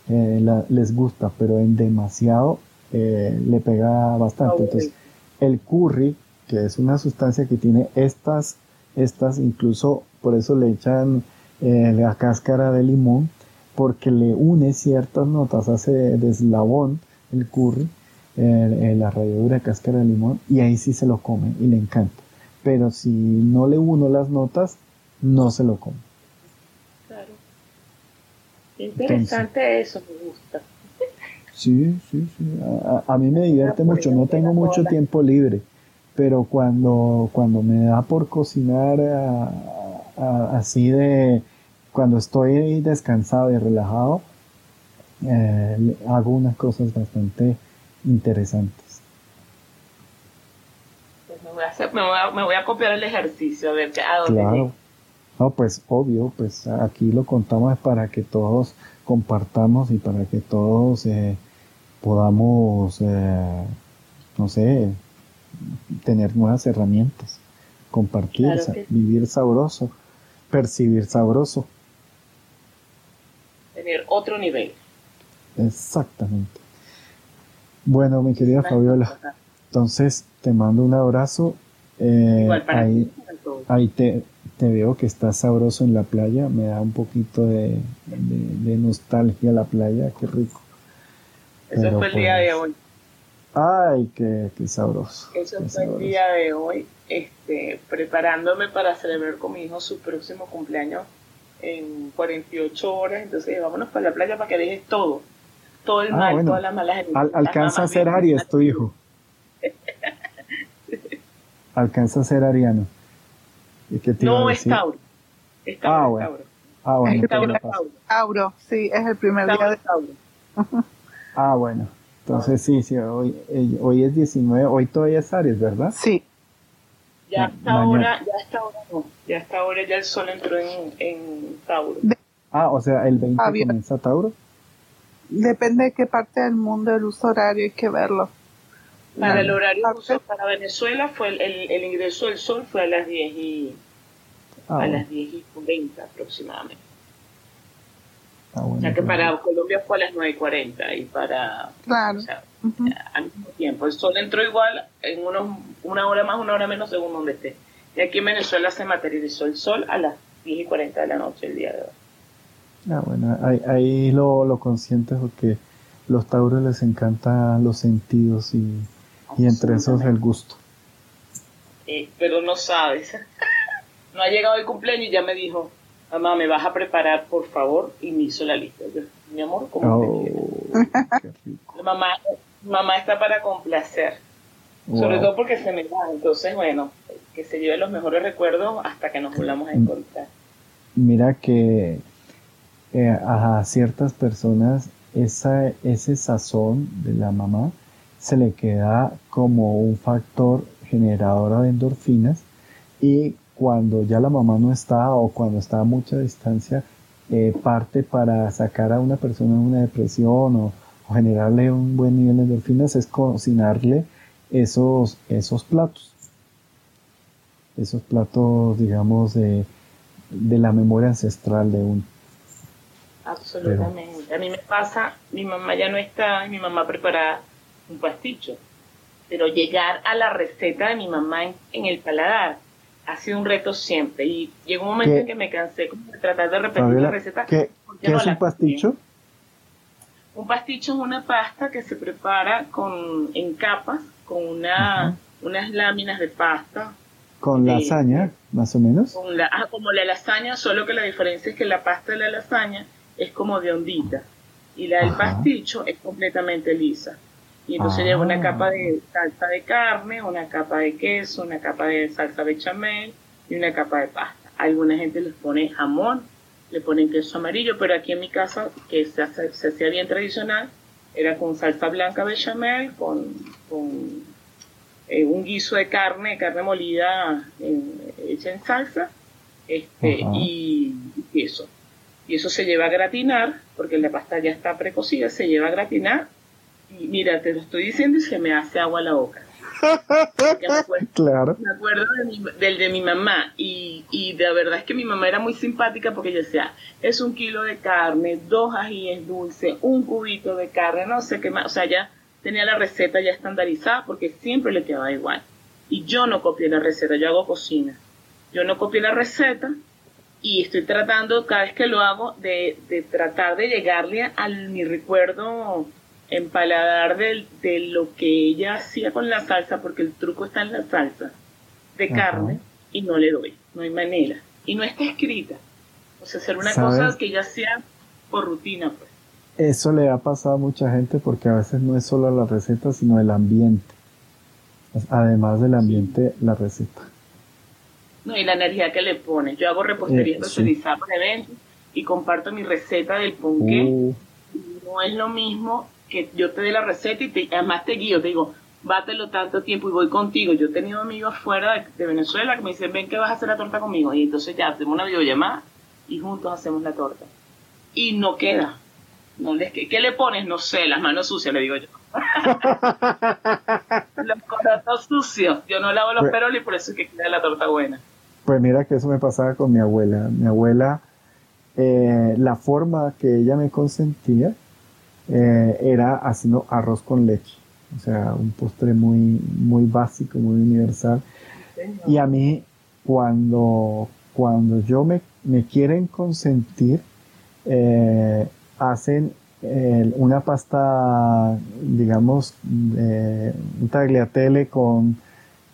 les gusta, pero en demasiado eh, le pega bastante. Entonces, el curry, que es una sustancia que tiene estas, estas incluso por eso le echan eh, la cáscara de limón, porque le une ciertas notas, hace de eslabón el curry, la ralladura de cáscara de limón, y ahí sí se lo come y le encanta. Pero si no le uno las notas, no se lo come. Claro. Interesante eso, me gusta. Sí, sí, sí. A, mí me divierte mucho. No tengo mucho tiempo libre, pero cuando, cuando me da por cocinar así de, cuando estoy descansado y relajado, eh, hago unas cosas bastante interesantes. Pues me, voy a me, voy a, copiar el ejercicio, a ver a dónde Claro. No, pues obvio, pues aquí lo contamos para que todos compartamos y para que todos eh, podamos, eh, no sé, tener nuevas herramientas, compartir, vivir sabroso, percibir sabroso. Tener otro nivel. Exactamente. Bueno, mi querida Fabiola, entonces te mando un abrazo. Eh, ahí, ahí te, te, veo que estás sabroso en la playa, me da un poquito de, de nostalgia la playa, qué rico. Eso fue el día de pues, hoy. Ay, qué, sabroso. Eso fue el día de hoy, este, preparándome para celebrar con mi hijo su próximo cumpleaños en 48 horas. Entonces, vámonos para la playa para que dejes todo. Todo el ah, mal, todas las malas alcanza a ser Aries, tu hijo. (laughs) alcanza a ser ariano. ¿Y qué no, es Tauro. Es Tauro. Ah, bueno. Ah, bueno. Es Tauro, Tauro, sí, es el primer día de Tauro. Ah, bueno. Entonces sí, sí, hoy, eh, hoy es 19, hoy todavía es Aries, ¿verdad? Sí. Ya hasta ahora, ya hasta ahora no, ya hasta ahora ya el sol entró en, en Tauro. ah, o sea, el 20 comienza Tauro. Depende de qué parte del mundo el uso horario hay que verlo. Para el horario uso para Venezuela fue el, el, ingreso del sol fue a las 10 y ah, a las 10 y 40 aproximadamente. Ah, o sea que para Colombia fue a las 9.40 y para... Claro. al mismo tiempo. El sol entró igual en unos, una hora más, una hora menos según donde esté. Y aquí en Venezuela se materializó el sol a las 10 y 40 de la noche el día de hoy. Ah, bueno, ahí, ahí lo, lo conscientes porque los tauros les encantan los sentidos y, y entre esos el gusto. pero no sabes. (laughs) no ha llegado el cumpleaños y ya me dijo, mamá, ¿me vas a preparar, por favor? Y me hizo la lista. mi amor, como te oh. Mamá, mamá está para complacer. Sobre todo porque se me va. Entonces, bueno, que se lleve los mejores recuerdos hasta que nos volvamos a mm. encontrar. Mira que eh, a ciertas personas esa, ese sazón de la mamá se le queda como un factor generador de endorfinas y cuando ya la mamá no está o cuando está a mucha distancia, eh, parte para sacar a una persona de una depresión o, generarle un buen nivel de endorfinas es cocinarle esos, esos platos. Esos platos, digamos, de, de la memoria ancestral de uno. Absolutamente. A mí me pasa, mi mamá ya no está, mi mamá prepara un pasticho, pero llegar a la receta de mi mamá en el paladar ha sido un reto siempre y llegó un momento en que me cansé de tratar de repetir la receta. ¿Qué, es un pasticho? Un pasticho es una pasta que se prepara con en capas con una, unas láminas de pasta. ¿Con lasaña, más o menos? ah, como la lasaña, solo que la diferencia es que la pasta de la lasaña es como de ondita y la del pasticho es completamente lisa. Y entonces lleva una ah. capa de salsa de carne, una capa de queso, una capa de salsa bechamel y una capa de pasta. Alguna gente les pone jamón, le ponen queso amarillo, pero aquí en mi casa, que se, hacía bien tradicional, era con salsa blanca bechamel, con, con eh, un guiso de carne, carne molida hecha en salsa, este, y, y queso. Y eso se lleva a gratinar, porque la pasta ya está precocida, se lleva a gratinar y mira, te lo estoy diciendo y se me hace agua la boca. me acuerdo, (laughs) claro. Me acuerdo del de mi mamá y, y la verdad es que mi mamá era muy simpática porque ella decía, es un kilo de carne, dos ajíes dulces, un cubito de carne, no sé qué más. O sea, ya tenía la receta ya estandarizada porque siempre le quedaba igual. Y yo no copié la receta, yo hago cocina. Yo no copié la receta y estoy tratando cada vez que lo hago de, tratar de llegarle a mi recuerdo en paladar de, lo que ella hacía con la salsa, porque el truco está en la salsa de carne y no le doy, no hay manera. Y no está escrita. O sea, hacer una cosa que ya sea por rutina, pues. Eso le ha pasado a mucha gente porque a veces no es solo la receta, sino el ambiente. Además del ambiente, la receta. No, y la energía que le pone. Yo hago repostería eh, especializada para eventos y comparto mi receta del ponqué. Uh. No es lo mismo que yo te dé la receta y te, además te guío, te digo, bátelo tanto tiempo y voy contigo. Yo he tenido amigos fuera de, Venezuela que me dicen, ven que vas a hacer la torta conmigo. Y entonces ya hacemos una videollamada y juntos hacemos la torta. Y no queda. No les, ¿Qué le pones? No sé, las manos sucias, le digo yo. (laughs) los corazones sucios. Yo no lavo los pues, peroles y por eso es que queda la torta buena. Pues mira que eso me pasaba con mi abuela. Mi abuela, eh, la forma que ella me consentía eh, era haciendo arroz con leche. O sea, un postre muy, muy básico, muy universal. Y a mí, cuando, cuando yo me, me quieren consentir, eh, hacen una pasta, digamos, un tagliatelle con,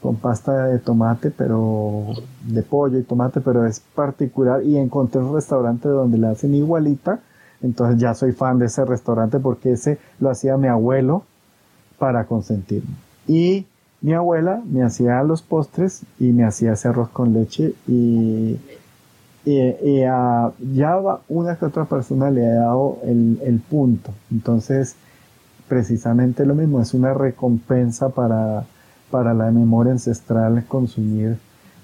con pasta de tomate, pero de pollo y tomate, pero es particular. Y encontré un restaurante donde la hacen igualita. Entonces ya soy fan de ese restaurante porque ese lo hacía mi abuelo para consentirme. Y mi abuela me hacía los postres y me hacía ese arroz con leche y, y, a, ya una que otra persona le ha dado el, el punto. Entonces, precisamente lo mismo, es una recompensa para, para la memoria ancestral consumir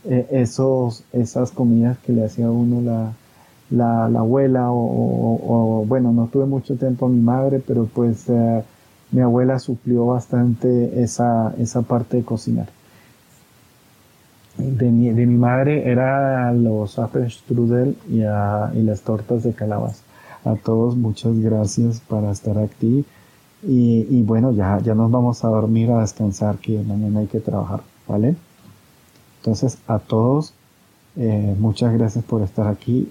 eh, esos, esas comidas que le hacía a uno la, la, abuela o, bueno, no tuve mucho tiempo a mi madre, pero pues eh, mi abuela suplió bastante esa, esa parte de cocinar. De mi, de mi madre era los y, y las tortas de calabaza. A todos muchas gracias para estar aquí. Y, bueno, ya, ya nos vamos a dormir, a descansar, que mañana hay que trabajar, ¿vale? Entonces, a todos, eh, muchas gracias por estar aquí